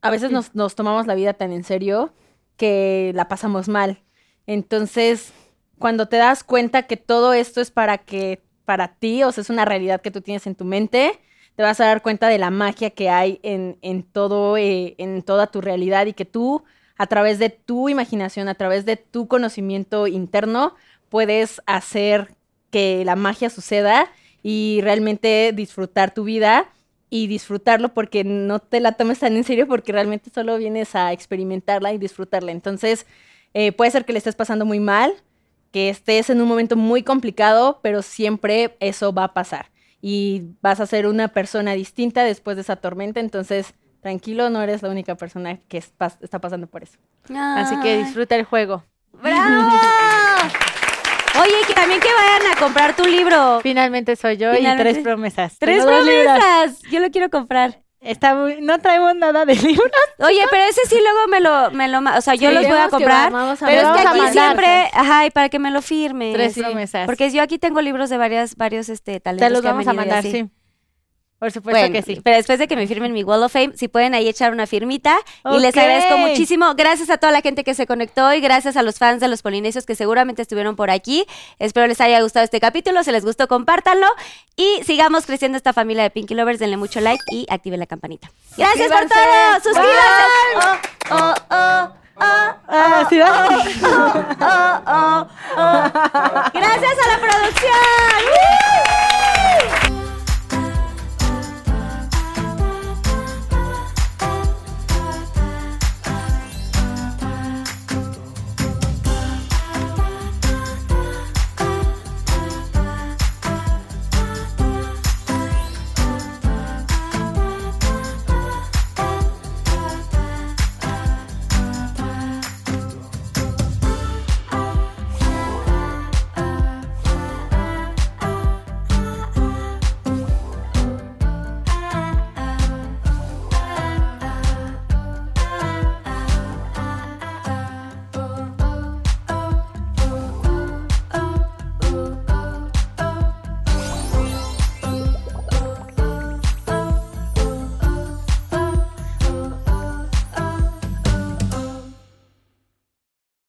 a veces nos, nos tomamos la vida tan en serio que la pasamos mal. Entonces, cuando te das cuenta que todo esto es para que, para ti, o sea, es una realidad que tú tienes en tu mente, te vas a dar cuenta de la magia que hay en, todo, eh, en toda tu realidad y que tú, a través de tu imaginación, a través de tu conocimiento interno, puedes hacer que la magia suceda y realmente disfrutar tu vida y disfrutarlo porque no te la tomes tan en serio porque realmente solo vienes a experimentarla y disfrutarla. Entonces, eh, puede ser que le estés pasando muy mal, que estés en un momento muy complicado, pero siempre eso va a pasar y vas a ser una persona distinta después de esa tormenta. Entonces, tranquilo, no eres la única persona que es- pas- está pasando por eso. Así que disfruta el juego. ¡Bravo! Oye, que también que vayan a comprar tu libro. Finalmente soy yo Finalmente. y tres promesas. Tres promesas. Yo lo quiero comprar. Está muy- no traemos nada de libros. Oye, pero ese sí luego me lo, me lo, o sea, yo Sí, los voy a comprar. vamos a Pero es que aquí mandar. siempre, ajá, y para que me lo firme. Tres Sí, promesas. Porque yo aquí tengo libros de varias, varios este, talentos te los que han vamos a mandar, así. sí. Por supuesto Bueno, que sí. pero después de que me firmen mi Wall of Fame, si pueden ahí echar una firmita. Y les agradezco muchísimo. Gracias a toda la gente que se conectó y gracias a los fans de los polinesios que seguramente estuvieron por aquí. Espero les haya gustado este capítulo. Si les gustó, compártanlo. Y sigamos creciendo esta familia de Pinky Lovers. Denle mucho like y activen la campanita. Gracias por todo. Suscríbanse. Oh, oh, oh, oh, Ah, sí, oh, oh, oh. Gracias a la producción.